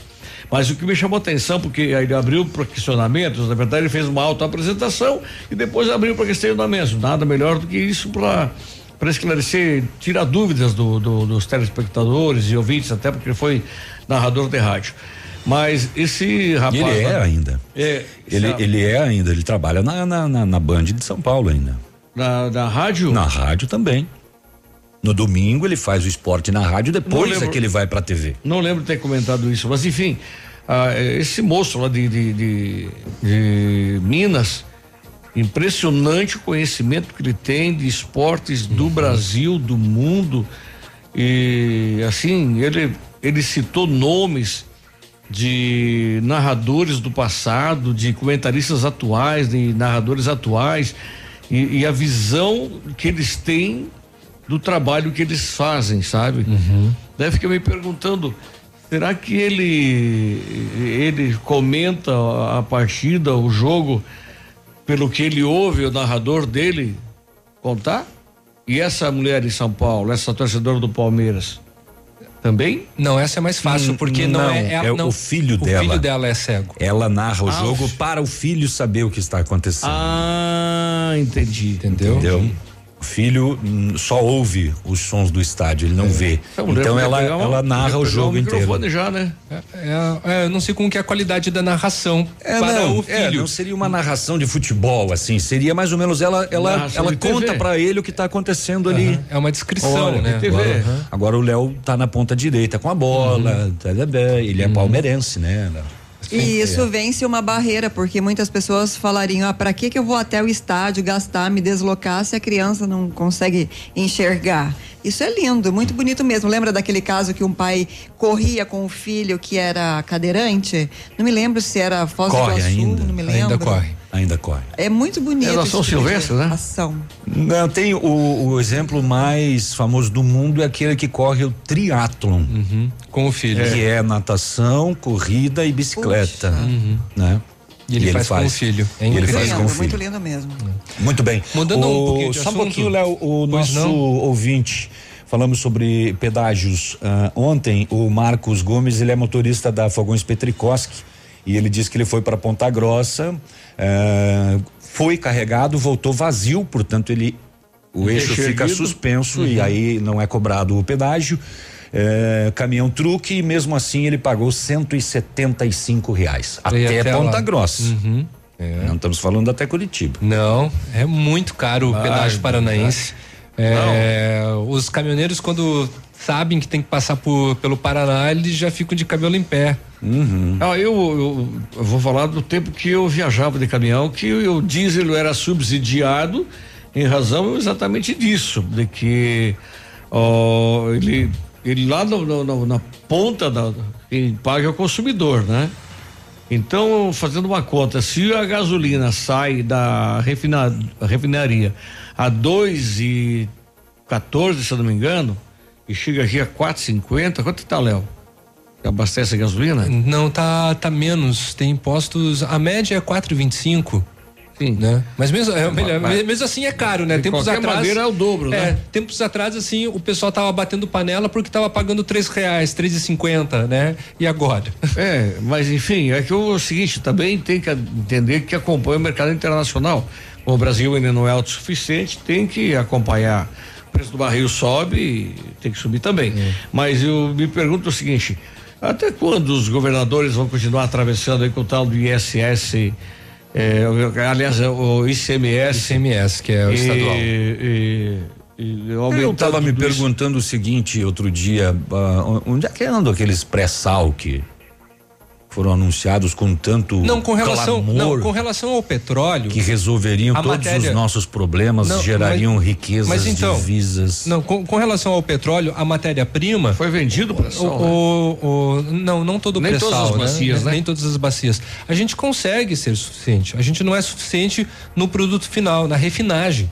Mas o que me chamou a atenção, porque aí ele abriu para questionamentos, na verdade ele fez uma autoapresentação e depois abriu para questionamentos. Nada melhor do que isso para para esclarecer, tirar dúvidas do, do- dos telespectadores e ouvintes, até porque ele foi narrador de rádio. Mas esse rapaz. Ele é né? ainda. É, Ele, ele é ainda, ele trabalha na, na, na, na Band de São Paulo ainda. Na, na rádio? Na rádio também. No domingo ele faz o esporte na rádio, depois lembro. é que ele vai pra TV. Não lembro de ter comentado isso, mas enfim, ah, esse moço lá de, de, de- de Minas, impressionante o conhecimento que ele tem de esportes do Brasil, do mundo. E assim, ele, ele citou nomes de narradores do passado, de comentaristas atuais, de narradores atuais, e, e a visão que eles têm do trabalho que eles fazem, sabe? Daí fica me perguntando, será que ele ele comenta a partida, o jogo, pelo que ele ouve o narrador dele contar? E essa mulher em São Paulo, essa torcedora do Palmeiras, também? Não, essa é mais fácil, Hum, porque não, é, é não, o filho o dela. filho dela é cego. Ela narra o Ah, jogo o- para o filho saber o que está acontecendo. Ah, entendi. Entendeu? Entendeu? O filho hum, só ouve os sons do estádio, ele não vê. A mulher Então ela, uma- ela narra o jogo inteiro. já, né? É, é, eu não sei como que é a qualidade da narração É, para não, o é, filho. não seria uma narração de futebol, assim, seria mais ou menos ela, ela, Narração ela de conta pra ele o que tá acontecendo ali. É uma descrição, Olha, né? que Agora, agora o Léo tá na ponta direita com a bola, Uhum. tá, tá, tá, ele é palmeirense, né? E isso É. vence uma barreira, porque muitas pessoas falariam: ah, para que, que eu vou até o estádio gastar, me deslocar se a criança não consegue enxergar? Isso é lindo, muito bonito mesmo. Lembra daquele caso que um pai corria com o filho que era cadeirante? Não me lembro se era Foz do Corre Iguaçu, ainda. não me lembro. Ainda corre. Ainda corre. É muito bonito. É da São tipo Silvestre, né? Ação. Não, tem o, o exemplo mais famoso do mundo é aquele que corre o triatlon. Uhum. Com o filho. Que é natação, corrida e bicicleta. Uhum. Né? E ele faz com o filho. É E ele faz com o Lindo, muito filho. lindo mesmo. Muito bem. Mudando um O- pouquinho de Só um assunto. pouquinho, Léo, o Pois nosso não? ouvinte. Falamos sobre pedágios. ah, ontem, o Marcos Gomes, ele é motorista da Fogões Petricoski e ele disse que ele foi para Ponta Grossa, ah, foi carregado, voltou vazio, portanto ele o eixo fica suspenso e Uhum. aí não é cobrado o pedágio. É, caminhão truque e mesmo assim ele pagou 175 reais E até, até Ponta lá. Grossa. Uhum. Não estamos falando até Curitiba. Não, é muito caro o Ai, pedágio paranaense. É, os caminhoneiros, quando sabem que tem que passar por, pelo Paraná, eles já ficam de cabelo em pé. Ah, eu, eu- eu vou falar do tempo que eu viajava de caminhão, que o diesel era subsidiado em razão exatamente disso, de que ó, ele, ele lá no- no- na ponta da quem paga é o consumidor, né? Então, fazendo uma conta, se a gasolina sai da refina, refinaria a dois e 14, se eu não me engano, e chega aqui a 4,50, quanto tá, Léo? Abastece a gasolina? Não, tá, tá menos. Tem impostos. A média é 4,25. Sim. Né? Mas mesmo, é, melhor, mesmo assim é caro, né? De Tempos atrás. maneira é o dobro, é, né? Tempos atrás, assim, o pessoal tava batendo panela porque tava pagando três reais, três e cinquenta, né? E agora? É, mas enfim, é que o seguinte, também tem que entender que acompanha o mercado internacional. O Brasil ainda não é autossuficiente, tem que acompanhar. O preço do barril sobe, e tem que subir também. Mas eu me pergunto o seguinte: até quando os governadores vão continuar atravessando aí com o tal do ISS? É, aliás, é o ICMS. ICMS, que é o e- estadual. E, e, Eu aumentando estava me tudo isso. perguntando o seguinte outro dia, ah, onde é que andam aqueles pré-sal que foram anunciados com tanto Não, com relação, clamor não, com relação ao petróleo. que resolveriam todos matéria- os nossos problemas, Não, gerariam mas- riquezas, mas então, divisas. Não, com, com relação ao petróleo, a matéria-prima. Foi vendido para o, o, o- Não, não todo o Nem todas as bacias, né? Nem todas as bacias. A gente consegue ser suficiente. A gente não é suficiente no produto final, na refinagem.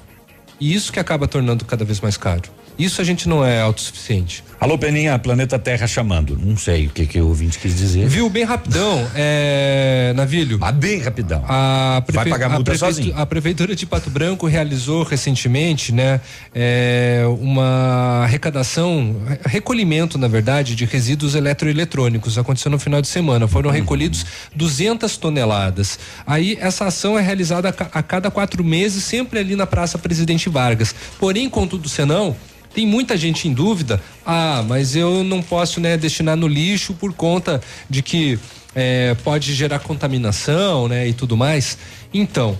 E isso que acaba tornando cada vez mais caro. Isso a gente não é autossuficiente. Alô, Peninha, planeta Terra chamando. Não sei o que, que o ouvinte quis dizer. Viu bem rapidão, é, Navilho? Ah, bem rapidão. A, Vai pagar a multa prefeitu- sozinho. a prefeitura de Pato Branco realizou recentemente, né, é, uma arrecadação, recolhimento, na verdade, de resíduos eletroeletrônicos. Aconteceu no final de semana. Foram Uhum. recolhidos 200 toneladas. Aí essa ação é realizada a, a cada quatro meses, sempre ali na Praça Presidente Vargas. Porém, contudo, senão tem muita gente em dúvida. Ah, mas eu não posso, né, destinar no lixo por conta de que eh, pode gerar contaminação, né, e tudo mais. Então,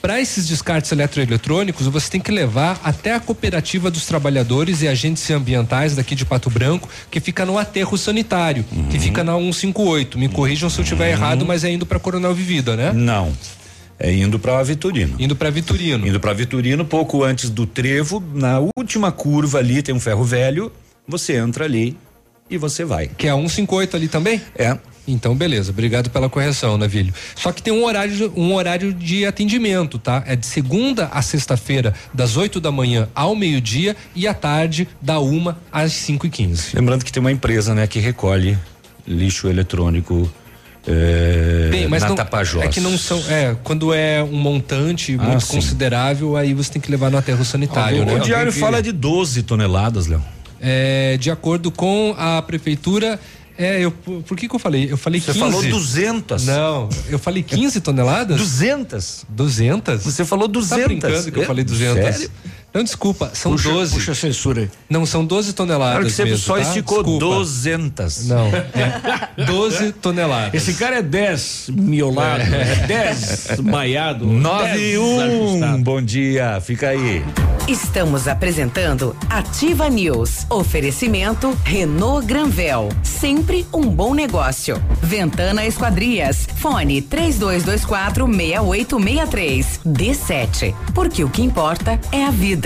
para esses descartes eletroeletrônicos, você tem que levar até a cooperativa dos trabalhadores e agentes ambientais daqui de Pato Branco, que fica no aterro sanitário, que fica na 158. Me corrijam se eu estiver errado, mas é indo para Coronel Vivida, né? Não. É indo para Vitorino. Indo para Vitorino. Indo para Vitorino, pouco antes do trevo, na última curva ali tem um ferro velho, você entra ali e você vai. Que é a 158 ali também? É. Então, beleza. Obrigado pela correção, Navilho. Só que tem um horário, um horário de atendimento, tá? É de segunda a sexta-feira, das 8 da manhã ao meio-dia e à tarde, da uma às 5 e 15 Lembrando que tem uma empresa, né, que recolhe lixo eletrônico é, Bem, mas na não, Tapajós. é que não são, é, quando é um montante Ah, muito sim. considerável, aí você tem que levar no aterro sanitário, o, né? o diário fala de 12 toneladas, Léo. É, de acordo com a prefeitura, é, eu, por que que eu falei? Eu falei Você 15. falou 200. Não, eu falei 15 toneladas? 200. 200? Você falou 200. Tá brincando que eu É, falei 200? sério? Não, desculpa, são Puxa- 12. puxa a censura aí. Não, são 12 toneladas. Claro que você mesmo, só tá? esticou Desculpa. 200. Não, é 12 toneladas. Esse cara é 10 miolado, é 10 maiado. 10 91, ajustado. bom dia, fica aí. Estamos apresentando Ativa News. Oferecimento Renault Granvel. Sempre um bom negócio. Ventana Esquadrias. Fone 3224 6863. D7. Porque o que importa é a vida.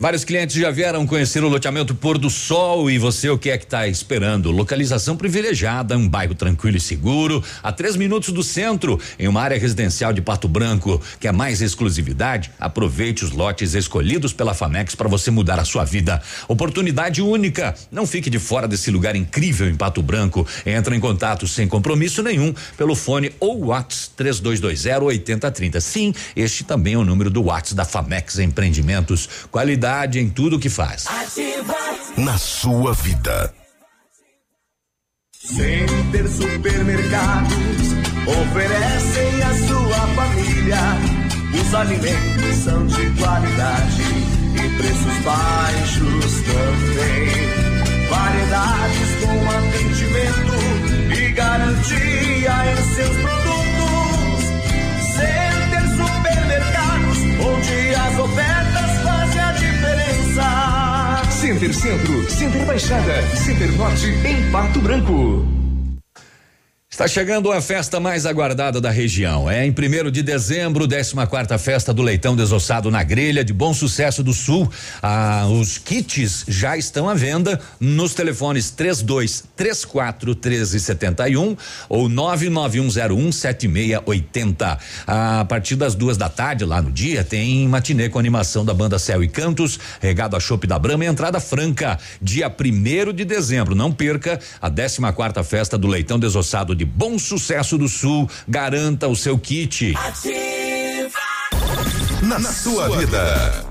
Vários clientes já vieram conhecer o loteamento Pôr do Sol e você o que é que está esperando? Localização privilegiada, um bairro tranquilo e seguro, a três minutos do centro, em uma área residencial de Pato Branco. Quer mais exclusividade? Aproveite os lotes escolhidos pela Famex para você mudar a sua vida. Oportunidade única. Não fique de fora desse lugar incrível em Pato Branco. Entra em contato sem compromisso nenhum pelo fone ou WhatsApp 3220 8030. Sim, este também é o número do WhatsApp da Famex Empreendimentos. Qualidade em tudo que faz. Na sua vida. Center Supermercados oferecem à sua família. Os alimentos são de qualidade e preços baixos também. Variedades com atendimento e garantia em seus produtos. Center Supermercados, onde as ofertas a. Center Centro, Center Baixada, Center Norte em Pato Branco. Está chegando a festa mais aguardada da região. É em 1 de dezembro, 14 quarta festa do leitão desossado na grelha de Bom Sucesso do Sul. Ah, os kits já estão à venda nos telefones 32 34 13 71 ou 99101 7680. A partir das duas da tarde, lá no dia, tem matinê com animação da banda Céu e Cantos, regado a chopp da Brama e entrada franca. Dia 1 de dezembro, não perca a 14 quarta festa do leitão desossado de Bom Sucesso do Sul. Garanta o seu kit. Na, sua vida.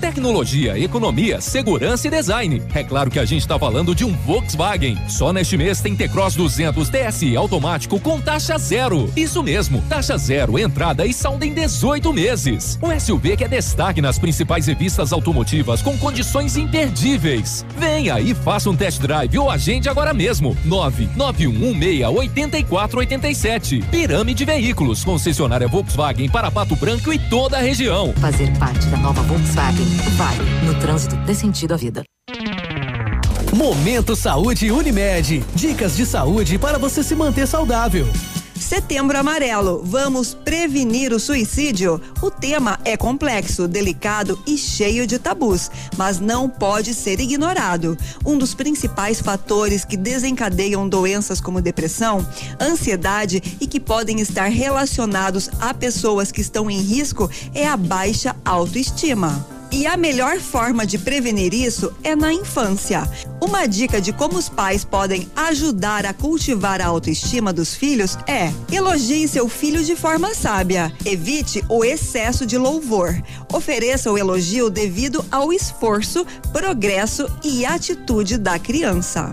Tecnologia, economia, segurança e design. É claro que a gente está falando de um Volkswagen. Só neste mês tem T-Cross 200 TSI automático com taxa zero. Isso mesmo, taxa zero, entrada e saldo em 18 meses. Um SUV que é destaque nas principais revistas automotivas com condições imperdíveis. Venha e faça um test drive ou agende agora mesmo. 991168487. Pirâmide Veículos, concessionária Volkswagen para Pato Branco e toda a região. Fazer parte da nova Volkswagen vale. No trânsito dê sentido à vida. Momento Saúde Unimed. Dicas de saúde para você se manter saudável. Setembro Amarelo. Vamos prevenir o suicídio? O tema é complexo, delicado e cheio de tabus, mas não pode ser ignorado. Um dos principais fatores que desencadeiam doenças como depressão, ansiedade e que podem estar relacionados a pessoas que estão em risco é a baixa autoestima. E a melhor forma de prevenir isso é na infância. Uma dica de como os pais podem ajudar a cultivar a autoestima dos filhos é: elogie seu filho de forma sábia. Evite o excesso de louvor. Ofereça o elogio devido ao esforço, progresso e atitude da criança.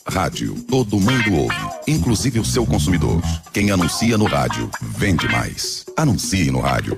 Rádio, todo mundo ouve, inclusive o seu consumidor. Quem anuncia no rádio, vende mais. Anuncie no rádio.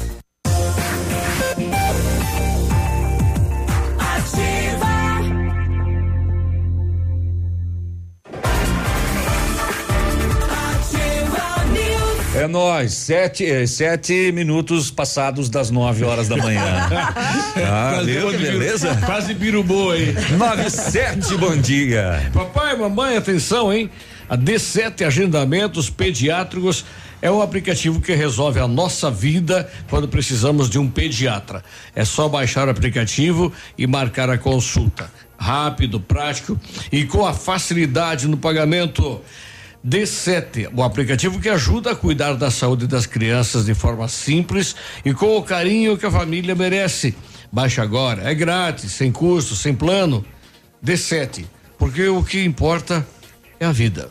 É nós, sete, eh, sete minutos passados das nove horas da manhã. ah, Quase viu que biru- beleza? Quase birubu aí. Nove sete, bom dia. Papai, mamãe, atenção, hein? A D7 Agendamentos Pediátricos é um aplicativo que resolve a nossa vida quando precisamos de um pediatra. É só baixar o aplicativo e marcar a consulta. Rápido, prático e com a facilidade no pagamento. D7, o aplicativo que ajuda a cuidar da saúde das crianças de forma simples e com o carinho que a família merece. Baixe agora, é grátis, sem custo, sem plano. D7, porque o que importa é a vida.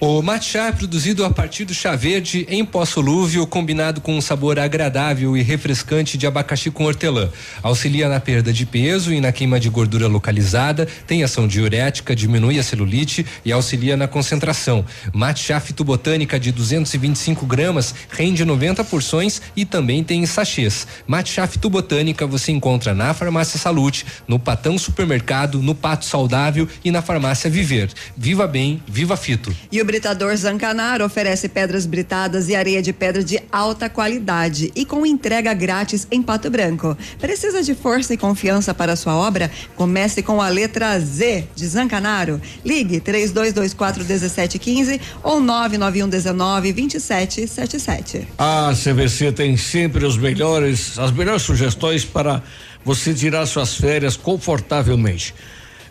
O matcha é produzido a partir do chá verde em pó solúvel, combinado com um sabor agradável e refrescante de abacaxi com hortelã. Auxilia na perda de peso e na queima de gordura localizada, tem ação diurética, diminui a celulite e auxilia na concentração. Matcha fitobotânica de 225 gramas rende 90 porções e também tem em sachês. Matcha fitobotânica você encontra na Farmácia Salute, no Patão Supermercado, no Pato Saudável e na Farmácia Viver. Viva bem, viva fito. E Britador Zancanaro oferece pedras britadas e areia de pedra de alta qualidade e com entrega grátis em Pato Branco. Precisa de força e confiança para sua obra? Comece com a letra Z de Zancanaro. Ligue 3224 1715 ou 991 19 2777. A CVC tem sempre os melhores, as melhores sugestões para você tirar suas férias confortavelmente.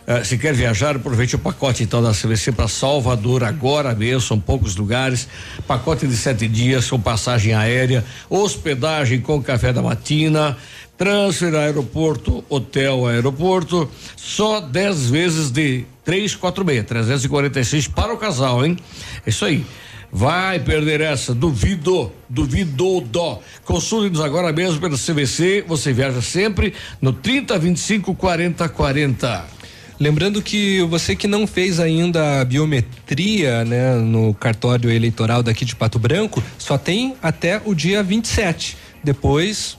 Eh, se quer viajar, aproveite o pacote então da CVC para Salvador agora mesmo, são poucos lugares. Pacote de sete dias com passagem aérea, hospedagem com café da matina, transfer aeroporto, hotel aeroporto, só 10 vezes de 346, 346 para o casal, hein? É isso aí. Vai perder essa, duvido, duvido dó. Consulte-nos agora mesmo pelo CVC, você viaja sempre no 30 25 40 40. Lembrando que você que não fez ainda a biometria, né, no cartório eleitoral daqui de Pato Branco, só tem até o dia 27. Depois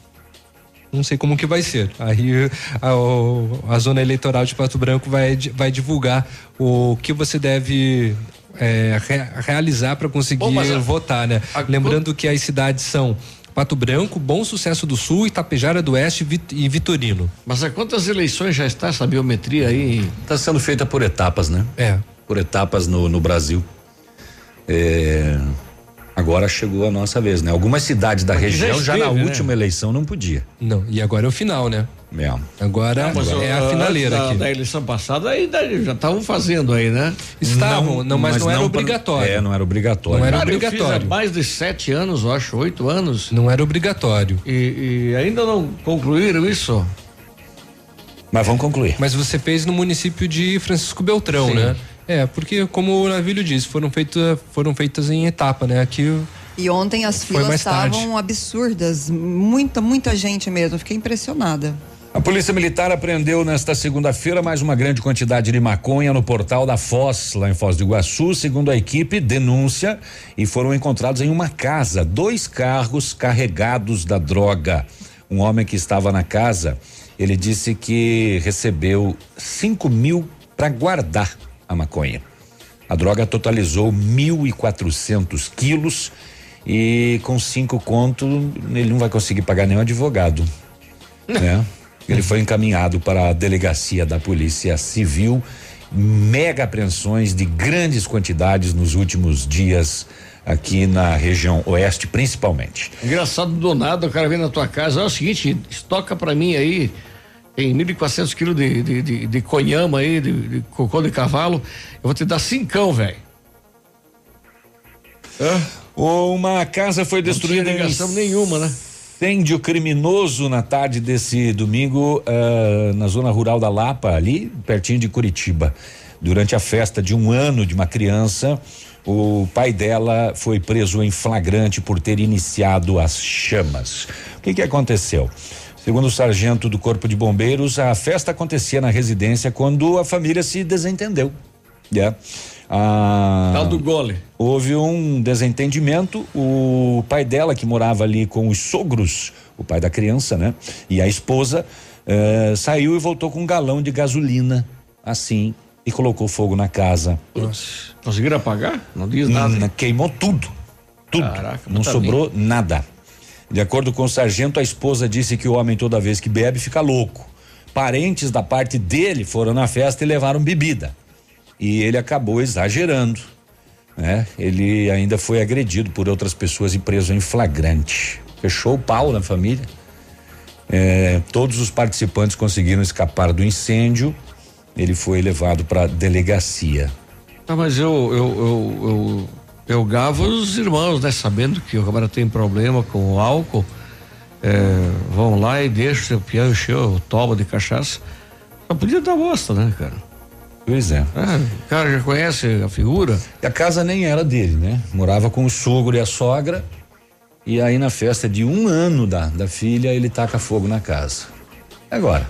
não sei como que vai ser. Aí a, a zona eleitoral de Pato Branco vai, vai divulgar o que você deve é, re- realizar para conseguir Bom, a- votar, né? Lembrando que as cidades são Pato Branco, Bom Sucesso do Sul, Itapejara do Oeste e Vit- e Vitorino. Mas há quantas eleições já está essa biometria aí? Está sendo feita por etapas, né? É. Por etapas no, no Brasil. É, agora chegou a nossa vez, né? Algumas cidades da Mas já região já, na esteve, né? última eleição não podia. Não, e agora é o final, né? É. Agora Mas, é a finaleira da, aqui. Da eleição passada ainda já estavam fazendo aí, né? Estavam, não, mas não era obrigatório. É, não era obrigatório. Não era Cara, eu fiz obrigatório. há mais de sete anos, eu acho, oito anos. Não era obrigatório. E, e ainda não concluíram isso? Mas vamos concluir. Mas você fez no município de Francisco Beltrão, Sim. né? É, porque como o Navilho disse, foram feitas foram feitas em etapa, né? Aqui E ontem as filas estavam absurdas, muita, muita gente mesmo. Fiquei impressionada. A Polícia Militar apreendeu nesta segunda-feira mais uma grande quantidade de maconha no portal da Foz, lá em Foz do Iguaçu. Segundo a equipe, denúncia e foram encontrados em uma casa dois carros carregados da droga. Um homem que estava na casa Ele disse que recebeu 5 mil para guardar a maconha. A droga totalizou 1.400 quilos e com cinco conto ele não vai conseguir pagar nenhum advogado, né? Ele foi encaminhado para a delegacia da Polícia Civil. Mega apreensões de grandes quantidades nos últimos dias aqui na região oeste, principalmente. Engraçado do nada, o cara vem na tua casa, é o seguinte, estoca pra mim aí, tem 1.400 quilos de, de, de, de conhama aí, de, de cocô de cavalo, eu vou te dar cincão, velho. Uma casa foi destruída Não tinha ligação nenhuma, né? Incêndio criminoso na tarde desse domingo ah, na zona rural da Lapa, ali pertinho de Curitiba. Durante a festa de um ano de uma criança, o pai dela foi preso em flagrante por ter iniciado as chamas. O que que aconteceu? Segundo o sargento do Corpo de Bombeiros, a festa acontecia na residência quando a família se desentendeu. né? Tal do gole. Houve um desentendimento. O pai dela, que morava ali com os sogros, o pai da criança, né? E a esposa, eh, saiu e voltou com um galão de gasolina, assim, e colocou fogo na casa. Conseguiram apagar? Não diz nada. Hum, queimou tudo. Tudo. Caraca, Não tá sobrou nada. De acordo com o sargento, a esposa disse que o homem, toda vez que bebe, fica louco. Parentes da parte dele foram na festa e levaram bebida. E ele acabou exagerando. Né? Ele ainda foi agredido por outras pessoas e preso em flagrante. Fechou o pau na família. É, todos os participantes conseguiram escapar do incêndio. Ele foi levado para delegacia. Ah, mas eu, eu, eu, eu, eu gavo os irmãos, né? Sabendo que o camarada tem problema com o álcool, é, vão lá e deixam o seu peão encher o toba de cachaça. Só podia dar bosta, né, cara? Pois é. o cara já conhece a figura. E a casa nem era dele, né? Morava com o sogro e a sogra. E aí na festa de um ano da, da filha, ele taca fogo na casa. Agora,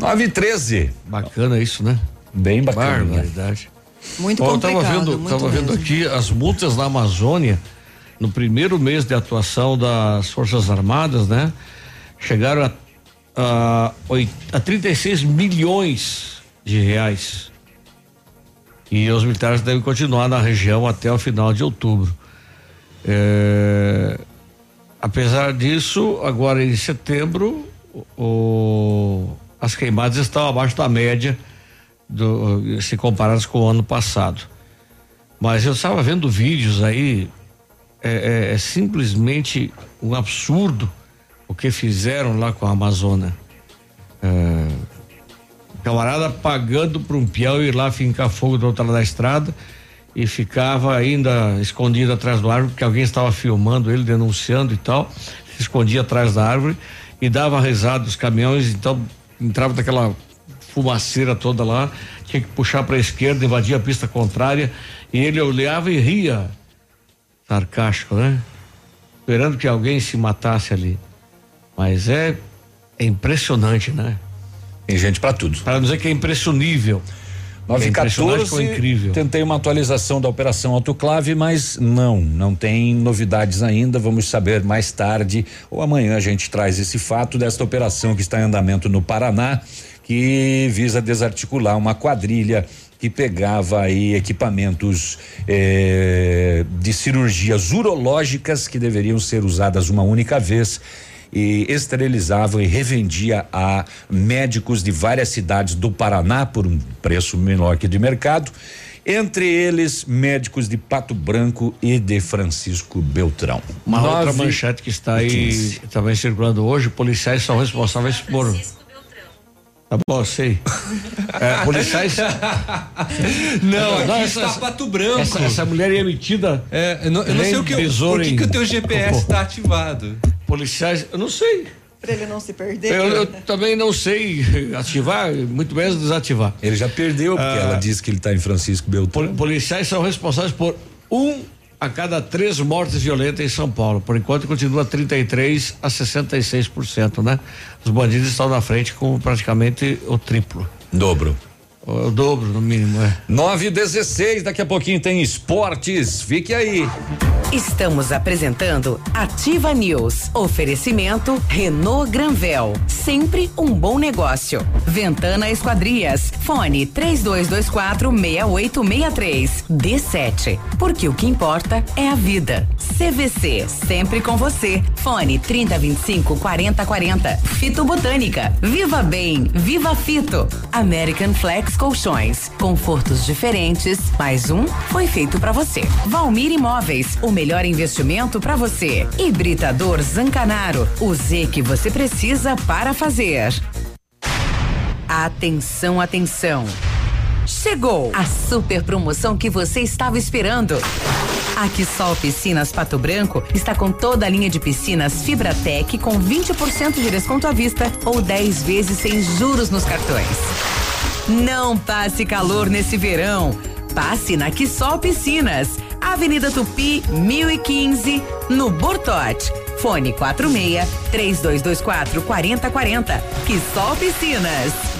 9 e 13. Bacana isso, né? Bem bacana. Barbaridade. Muito Ó, eu tava complicado, vendo, muito tava vendo aqui as multas na Amazônia no primeiro mês de atuação das Forças Armadas, né? Chegaram a, a, a 36 milhões de reais. E os militares devem continuar na região até o final de outubro. É, apesar disso, agora em setembro, o- as queimadas estão abaixo da média do, se comparadas com o ano passado. Mas eu estava vendo vídeos aí, é, é- é simplesmente um absurdo o que fizeram lá com a Amazônia. Camarada pagando para um peão ir lá fincar fogo do outro lado da estrada e ficava ainda escondido atrás do árvore, porque alguém estava filmando ele, denunciando e tal, se escondia atrás da árvore e dava risada dos caminhões, então entrava daquela fumaceira toda lá, tinha que puxar para a esquerda, invadia a pista contrária e ele olhava e ria, sarcástico, né? Esperando que alguém se matasse ali. Mas é, é impressionante, né? Tem gente para tudo. Para dizer que é impressionível. 9 é e 14, ou incrível. Tentei uma atualização da operação autoclave, mas não, não tem novidades ainda. Vamos saber mais tarde ou amanhã a gente traz esse fato desta operação que está em andamento no Paraná, que visa desarticular uma quadrilha que pegava aí equipamentos eh, de cirurgias urológicas que deveriam ser usadas uma única vez e esterilizavam e revendia a médicos de várias cidades do Paraná por um preço menor que de mercado, entre eles médicos de Pato Branco e de Francisco Beltrão. Uma outra Nove manchete que está aí 15. também circulando hoje, policiais são responsáveis por. Tá bom, sei. É, policiais. Não, aqui está Pato Branco. Essa, essa mulher é metida. É, eu não, eu não sei o que, por que, que o teu GPS está ativado. Policiais, eu não sei. Pra ele não se perder. Eu, eu também não sei ativar, muito menos desativar. Ele já perdeu, porque Ah. ela disse que ele está em Francisco Beltrão. Pol- policiais são responsáveis por um a cada três mortes violentas em São Paulo. Por enquanto continua 33 a 66%, né? Os bandidos estão na frente com praticamente o triplo. Dobro. O, o dobro, no mínimo, é. 9 e 16, daqui a pouquinho tem esportes. Fique aí. Estamos apresentando Ativa News. Oferecimento Renault Granvel. Sempre um bom negócio. Ventana Esquadrias. Fone 3224 6863. D7. Porque o que importa é a vida. CVC. Sempre com você. Fone 3025 4040. Fito Botânica. Viva Bem. Viva Fito. American Flex Colchões. Confortos diferentes. Mais um foi feito para você. Valmir Imóveis. O melhor investimento para você. Hibridador Zancanaro. O Z que você precisa para fazer. Atenção, atenção. Chegou a super promoção que você estava esperando. A Quissol Piscinas Pato Branco está com toda a linha de piscinas Fibratec com 20% de desconto à vista ou 10 vezes sem juros nos cartões. Não passe calor nesse verão. Passe na Quissol Piscinas. Avenida Tupi, 1015, no Bortote. Fone 46 3224 4040. Quissol Piscinas.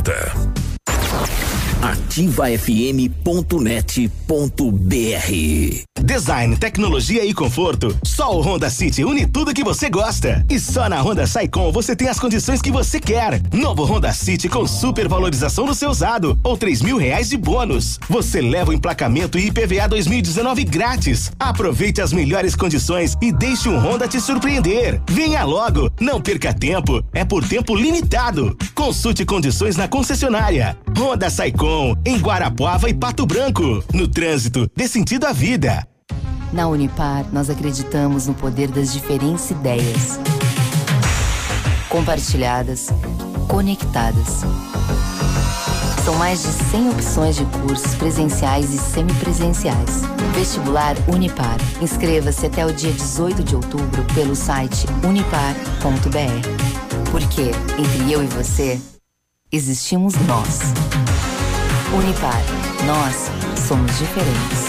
Дилетанта. ativafm.net.br Design, tecnologia e conforto. Só o Honda City une tudo que você gosta. E só na Honda Saicom você tem as condições que você quer. Novo Honda City com super valorização no seu usado ou três mil reais de bônus. Você leva o emplacamento e IPVA 2019 grátis. Aproveite as melhores condições e deixe um Honda te surpreender. Venha logo, não perca tempo. É por tempo limitado. Consulte condições na concessionária. Honda Saicom, em Guarapuava e Pato Branco. No trânsito, dê sentido à vida. Na Unipar, nós acreditamos no poder das diferentes ideias. Compartilhadas, conectadas. São mais de 100 opções de cursos presenciais e semipresenciais. Vestibular Unipar. Inscreva-se até o dia 18 de outubro pelo site unipar.br. Porque, entre eu e você, existimos nós. Unipar. Nós somos diferentes.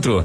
Centro.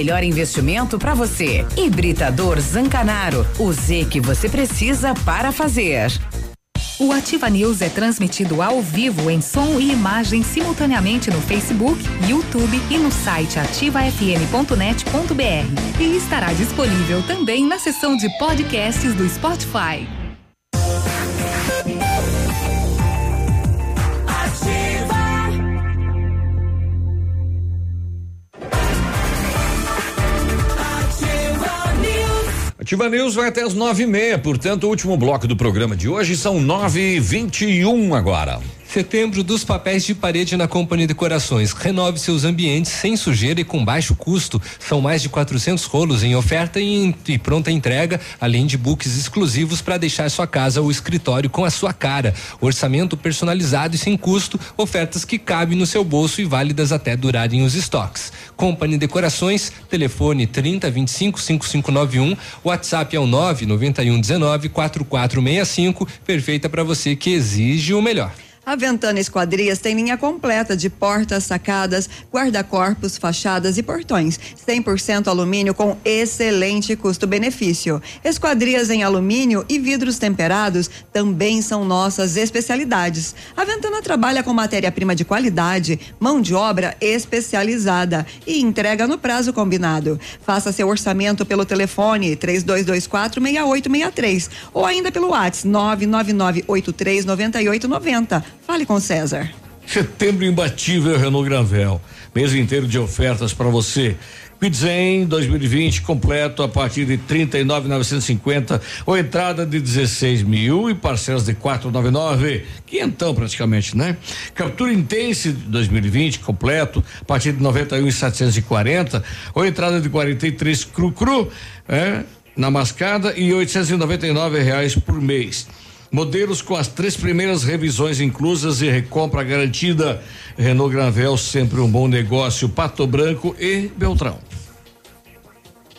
investimento para você. Hibridador Zancanaro. O Z que você precisa para fazer. O Ativa News é transmitido ao vivo em som e imagem simultaneamente no Facebook, YouTube e no site ativafm.net.br. E estará disponível também na seção de podcasts do Spotify. Ativa News vai até as nove e meia, portanto, o último bloco do programa de hoje são nove e vinte e um agora. Setembro dos papéis de parede na Companhia Decorações. Renove seus ambientes sem sujeira e com baixo custo. São mais de 400 rolos em oferta e, e pronta entrega, além de books exclusivos para deixar sua casa ou escritório com a sua cara. Orçamento personalizado e sem custo. Ofertas que cabem no seu bolso e válidas até durarem os estoques. Companhia Decorações, telefone 30 25 5591, WhatsApp é o 991 19 4465, perfeita para você que exige o melhor. A Ventana Esquadrias tem linha completa de portas, sacadas, guarda-corpos, fachadas e portões. 100% alumínio com excelente custo-benefício. Esquadrias em alumínio e vidros temperados também são nossas especialidades. A Ventana trabalha com matéria-prima de qualidade, mão de obra especializada e entrega no prazo combinado. Faça seu orçamento pelo telefone 3224 6863 ou ainda pelo WhatsApp 999 83 9890. Fale com César. Setembro imbatível Renault Granvel. Mês inteiro de ofertas para você. Quidzen 2020 completo a partir de 39,950 ou entrada de 16 mil e parcelas de 499, quinhentão praticamente, né? Captura Intense 2020 completo a partir de 91,740 ou entrada de 43 cru cru, é, na mascada e 899 reais por mês. Modelos com as três primeiras revisões inclusas e recompra garantida. Renault Granvel, sempre um bom negócio. Pato Branco e Beltrão.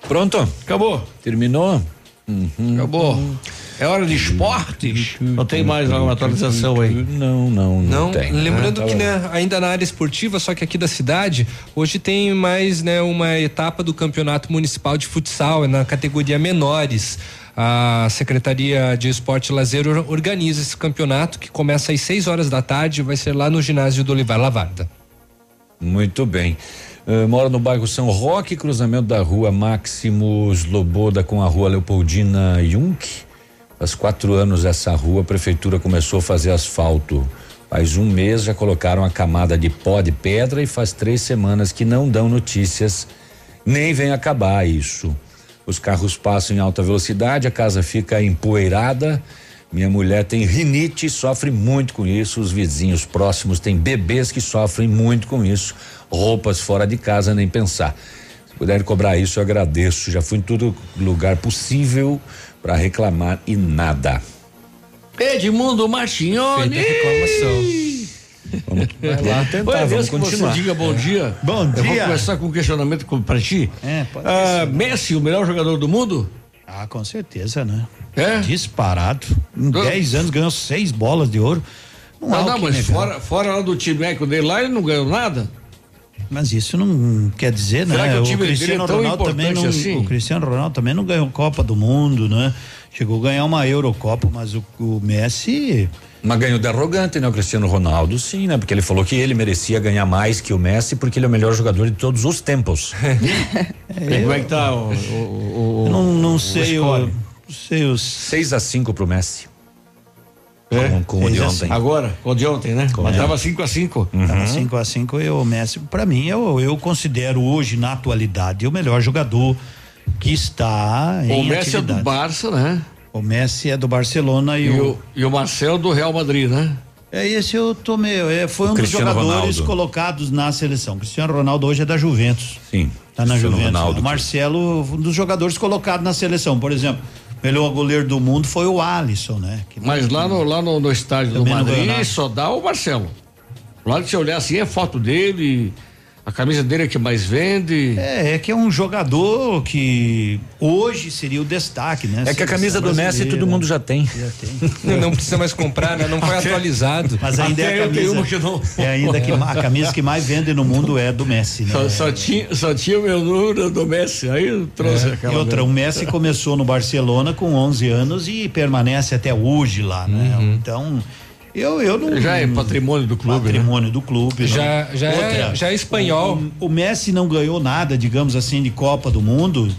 Pronto? Acabou. Terminou? Uhum. Acabou. É hora de esportes? Não tem mais alguma atualização aí? Não, não, não, Não, tem. lembrando Tá que né, ainda na área esportiva, só que aqui da cidade, hoje tem mais né, uma etapa do campeonato municipal de futsal é na categoria menores. A Secretaria de Esporte e Lazer or- organiza esse campeonato que começa às 6 horas da tarde e vai ser lá no ginásio do Olivar Lavarda. Muito bem. Uh, mora no bairro São Roque, cruzamento da rua Máximos Loboda com a rua Leopoldina Junk. Faz quatro anos essa rua, a prefeitura começou a fazer asfalto. Faz um mês já colocaram a camada de pó de pedra e faz três semanas que não dão notícias, nem vem acabar isso. Os carros passam em alta velocidade, a casa fica empoeirada. Minha mulher tem rinite, sofre muito com isso. Os vizinhos próximos têm bebês que sofrem muito com isso. Roupas fora de casa, nem pensar. Se puderem cobrar isso, eu agradeço. Já fui em todo lugar possível para reclamar e nada. Edmundo Marchignoni. Feita reclamação. Vamos, lá tentar, Oi, vamos continuar. Você diga bom dia. Bom Eu vou dia. começar com um questionamento pra ti. É, pode Ah, Messi, o melhor jogador do mundo? Ah, com certeza, né? É? Disparado. Em Do- 10 anos ganhou seis bolas de ouro. Não, há Não, o não, mas negar. fora, fora lá do timeco dele lá, ele não ganhou nada. Mas isso não quer dizer, Será né? que o time dele Cristiano é Ronaldo também não, assim? o Cristiano Ronaldo também não ganhou Copa do Mundo, né? Chegou a ganhar uma Eurocopa, mas o, o Messi Mas ganhou de arrogante, né? O Cristiano Ronaldo, sim, né? Porque ele falou que ele merecia ganhar mais que o Messi porque ele é o melhor jogador de todos os tempos. Como é que tá o. o, o- não, não o sei o, não sei os 6 a 5 pro Messi. É? Com, com o de ontem. Agora, com o de ontem, né? Mas tava 5 a 5 Tava 5 a 5 e o Messi, para mim, eu, eu considero hoje, na atualidade, o melhor jogador que está em O Messi é atividade. do Barça, né? O Messi é do Barcelona e, E o, o, e o Marcel do Real Madrid, né? É, esse eu tomei, é, foi um dos Cristiano jogadores Ronaldo. colocados na seleção. Cristiano Ronaldo hoje é da Juventus. Sim. Tá na Cristiano Juventus. Ronaldo. O Marcelo, um dos jogadores colocados na seleção. Por exemplo, o melhor goleiro do mundo foi o Alisson, né? Que Mas lá no, lá no, no estádio do Também ganhou Madrid só dá o Marcelo. Lá que você olhar assim, é foto dele. A camisa dele é que mais vende. É, é que é um jogador que hoje seria o destaque, né? É que a camisa do Messi todo mundo já tem. Já tem. Não precisa mais comprar, né? Não foi Até- atualizado. Mas ainda Até é a camisa. que não- É ainda que a camisa que mais vende no mundo é do Messi, né? Só, só tinha, só tinha o meu número do Messi. Aí eu trouxe É, aquela. e outra, o Messi começou no Barcelona com 11 anos e permanece até hoje lá, né? Então, eu, eu não. Já é patrimônio do clube. né? Patrimônio do clube. Já- não. já é- já é espanhol. O, o Messi não ganhou nada, digamos assim, de Copa do Mundo,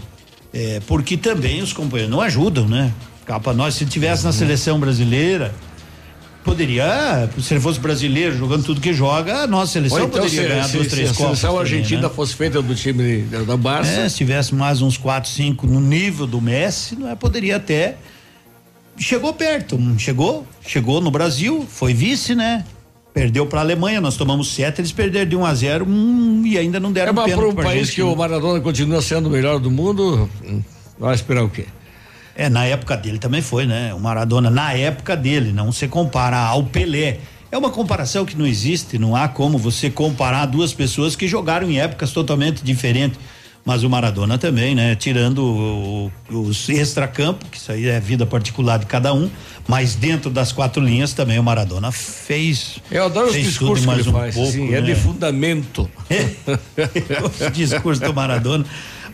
é, porque também os companheiros não ajudam, né? Capa nós, se tivesse na seleção brasileira, poderia, se ele fosse brasileiro jogando tudo que joga, a nossa seleção então, poderia se, ganhar se, duas, se três a Copas. seleção também, argentina né? fosse feita do time da, Barça. É, se tivesse mais uns 4, 5 no nível do Messi, não é, poderia até. Chegou perto, chegou? Chegou no Brasil, foi vice, né? Perdeu para a Alemanha, nós tomamos sete, eles perderam de 1 a 0 hum, e ainda não deram É, pênalti para um país gente, que né? o Maradona continua sendo o melhor do mundo, hum, vai esperar o quê? É, na época dele também foi, né? O Maradona, na época dele, não se compara ao Pelé. É uma comparação que não existe, não há como você comparar duas pessoas que jogaram em épocas totalmente diferentes. Mas o Maradona também, né? Tirando o- os extracampo, que isso aí é vida particular de cada um, mas dentro das quatro linhas também o Maradona fez. Eu adoro os fez discursos tudo e que ele mais um faz. pouco, assim, É né? de fundamento. o discurso do Maradona.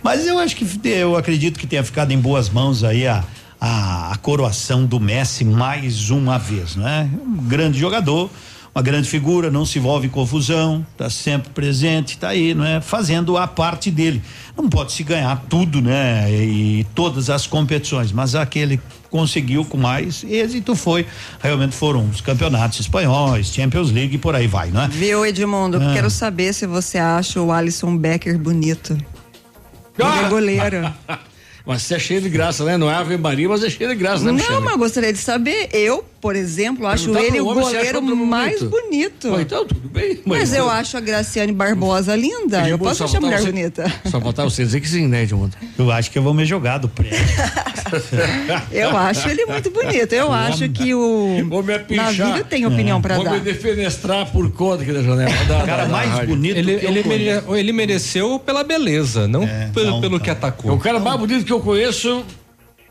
Mas eu acho que eu acredito que tenha ficado em boas mãos aí a, a, a coroação do Messi mais uma vez, né? Um grande jogador, uma grande figura, não se envolve em confusão, tá sempre presente, tá aí, não é? Fazendo a parte dele. Não pode se ganhar tudo, né? E todas as competições, mas aquele que conseguiu com mais êxito foi, realmente foram os campeonatos espanhóis, Champions League e por aí vai, né? Viu, Edmundo? Ah. Quero saber se você acha o Alisson Becker bonito. Ele é goleiro. Mas você é cheio de graça, né? Não é Ave Maria, mas é cheio de graça, né, Não, Michele? mas eu gostaria de saber. Eu, por exemplo, acho ele o goleiro mais bonito. bonito. Bom, então, tudo bem. Mas eu acho a Graciane Barbosa linda. Eu posso Só achar a mulher faltava bonita. você- Só faltava você dizer que sim, né, Edmundo? Eu acho que eu vou me jogar do prédio. Eu acho ele muito bonito. Eu acho que o Vou me apinchar. Navilho tem opinião pra Vou dar. me defenestrar por conta aqui da janela. Da, cara da- da mais rádio. bonito Ele, que eu ele, mere- ele mereceu pela beleza, não pelo, não, pelo tá. que É atacou. o cara mais bonito que eu conheço.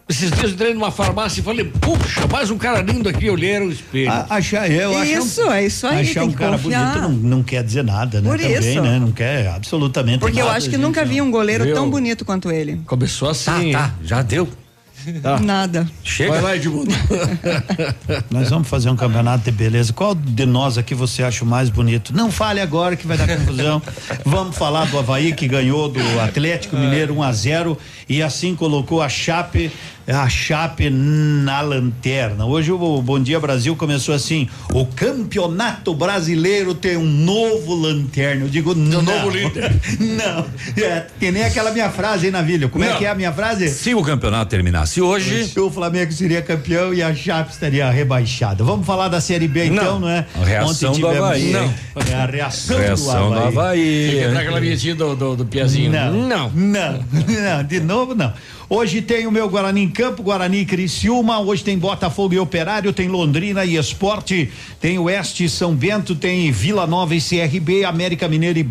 Esses dias eu entrei numa farmácia e falei, puxa, mais um cara lindo aqui, eu olhei era o espelho. A- achar eu acho Isso, é isso aí, achar um cara confiar. bonito não, não quer dizer nada, né? Por Também, isso. né? Não quer absolutamente Porque eu nada, acho que gente, nunca vi um goleiro Viu? tão bonito quanto ele. Começou assim. Tá, já deu. Nada. Chega. Vai lá, Edmundo. Nós vamos fazer um campeonato de beleza. Qual de nós aqui você acha o mais bonito? Não fale agora que vai dar confusão. vamos falar do Havaí que ganhou do Atlético Mineiro 1 a 0 e assim colocou a Chape a Chape na lanterna. Hoje o Bom Dia Brasil começou assim: o Campeonato Brasileiro tem um novo lanterna. Eu digo não. novo líder. Não. É, que nem aquela minha frase, hein, Navilho? Como é Não. que é a minha frase? Se o campeonato terminasse hoje, O Flamengo seria campeão e a Chape estaria rebaixada. Vamos falar da Série B então, Não. não, é? A reação do Havaí. Não. Não. É a reação, reação do do Havaí. Tem que Havaí. dar aquela vinhetinha do, do, do Piazinho. Não, Não. não, não, de novo não. Hoje tem o meu Guarani em campo, Guarani e Criciúma. Hoje tem Botafogo e Operário, tem Londrina e Esporte, tem Oeste e São Bento, tem Vila Nova e CRB, América Mineiro e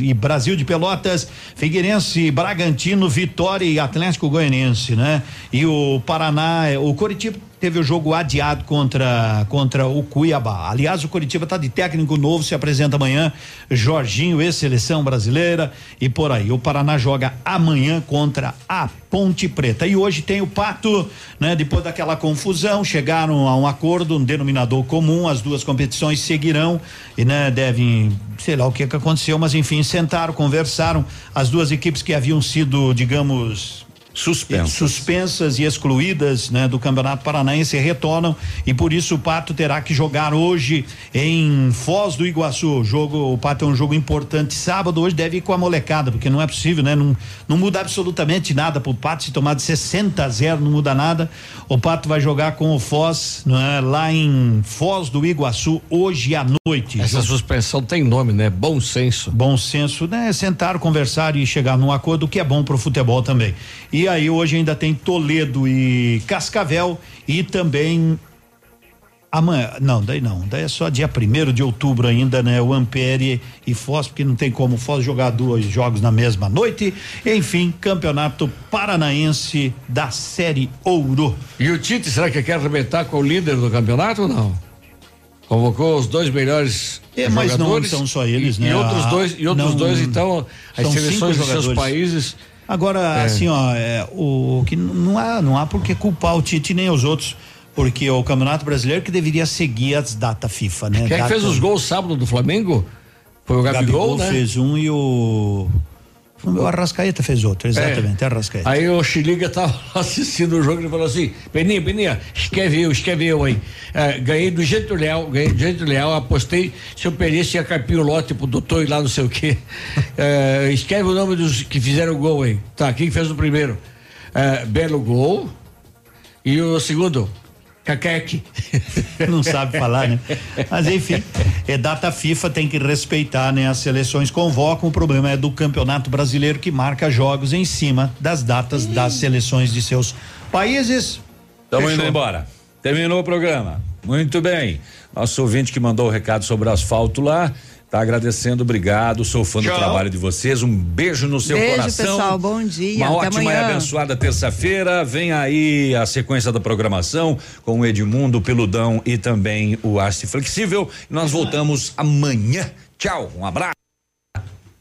e Brasil de Pelotas, Figueirense, Bragantino, Vitória e Atlético Goianiense, né? E o Paraná, o Coritiba teve o jogo adiado contra contra o Cuiabá. Aliás, o Coritiba está de técnico novo, se apresenta amanhã. Jorginho, ex-seleção brasileira e por aí. O Paraná joga amanhã contra a Ponte Preta. E hoje tem o Pato, né? Depois daquela confusão, chegaram a um acordo, um denominador comum, as duas competições seguirão e né, devem, sei lá o que que aconteceu, mas enfim, sentaram, conversaram, as duas equipes que haviam sido, digamos, Suspenso. suspensas e excluídas né, do Campeonato Paranaense retornam e por isso o Pato terá que jogar hoje em Foz do Iguaçu. O jogo, o Pato é um jogo importante sábado, hoje deve ir com a molecada, porque não é possível, né? Não, não muda absolutamente nada pro Pato se tomar de 60 a 0, não muda nada. O Pato vai jogar com o Foz, né, lá em Foz do Iguaçu hoje à noite. Essa suspensão tem nome, né? Bom senso. Bom senso, né? Sentar, conversar e chegar num acordo que é bom pro futebol também. E aí hoje ainda tem Toledo e Cascavel e também Amanhã, não, daí não, daí é só dia primeiro de outubro ainda, né? O Ampere e Foz, porque não tem como Foz jogar dois jogos na mesma noite. Enfim, campeonato paranaense da Série Ouro. E o Tite, será que quer arrebentar com o líder do campeonato ou não? Convocou os dois melhores É, mas não jogadores. são só eles, e, né? E outros Ah, dois, e outros não- dois, então, as seleções dos seus países. Agora, É. assim, ó, é, o que não há, não há por que culpar o Tite nem os outros, porque o Campeonato Brasileiro que deveria seguir as datas FIFA, né? Quem é Data- fez os gols sábado do Flamengo? Foi o Gabigol, né? fez um e o o Arrascaeta fez outro, exatamente, É. Arrascaeta. Aí o Chiliga tava assistindo o jogo e falou assim: Peninha, Peninha, escreve eu, escreve eu aí. É, ganhei do jeito leal, ganhei do jeito leal, apostei se eu perdesse ia carpir o lote pro doutor e lá não sei o quê. É, escreve o nome dos que fizeram o gol aí. Tá, quem fez o primeiro? É, belo gol. E o segundo? Caqueque. Não sabe falar, né? Mas enfim, é data FIFA, tem que respeitar, né? As seleções convocam, o problema é do Campeonato Brasileiro que marca jogos em cima das datas das seleções de seus países. Estamos indo embora. Terminou o programa. Muito bem. Nosso ouvinte que mandou o recado sobre o asfalto lá. Tá agradecendo, obrigado. Sou fã do Tchau. trabalho de vocês. Um beijo no seu Beijo, coração. pessoal. Bom dia. Uma Até ótima e amanhã. abençoada terça-feira. Vem aí a sequência da programação com o Edmundo, o Peludão e também o Haste Flexível. Nós voltamos amanhã. Tchau, um abraço.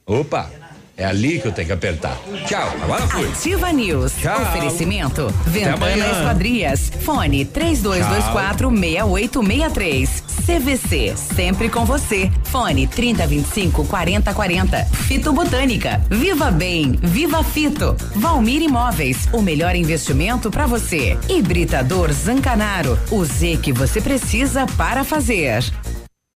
Opa, é ali que eu tenho que apertar. Tchau, agora fui. Ativa News. Tchau. Oferecimento. Ventana. Esquadrias. Fone 3224 6863. CVC. Sempre com você. Fone 3025 4040. Fito Botânica. Viva Bem. Viva Fito. Valmir Imóveis. O melhor investimento para você. Hibridador Zancanaro. O Z que você precisa para fazer.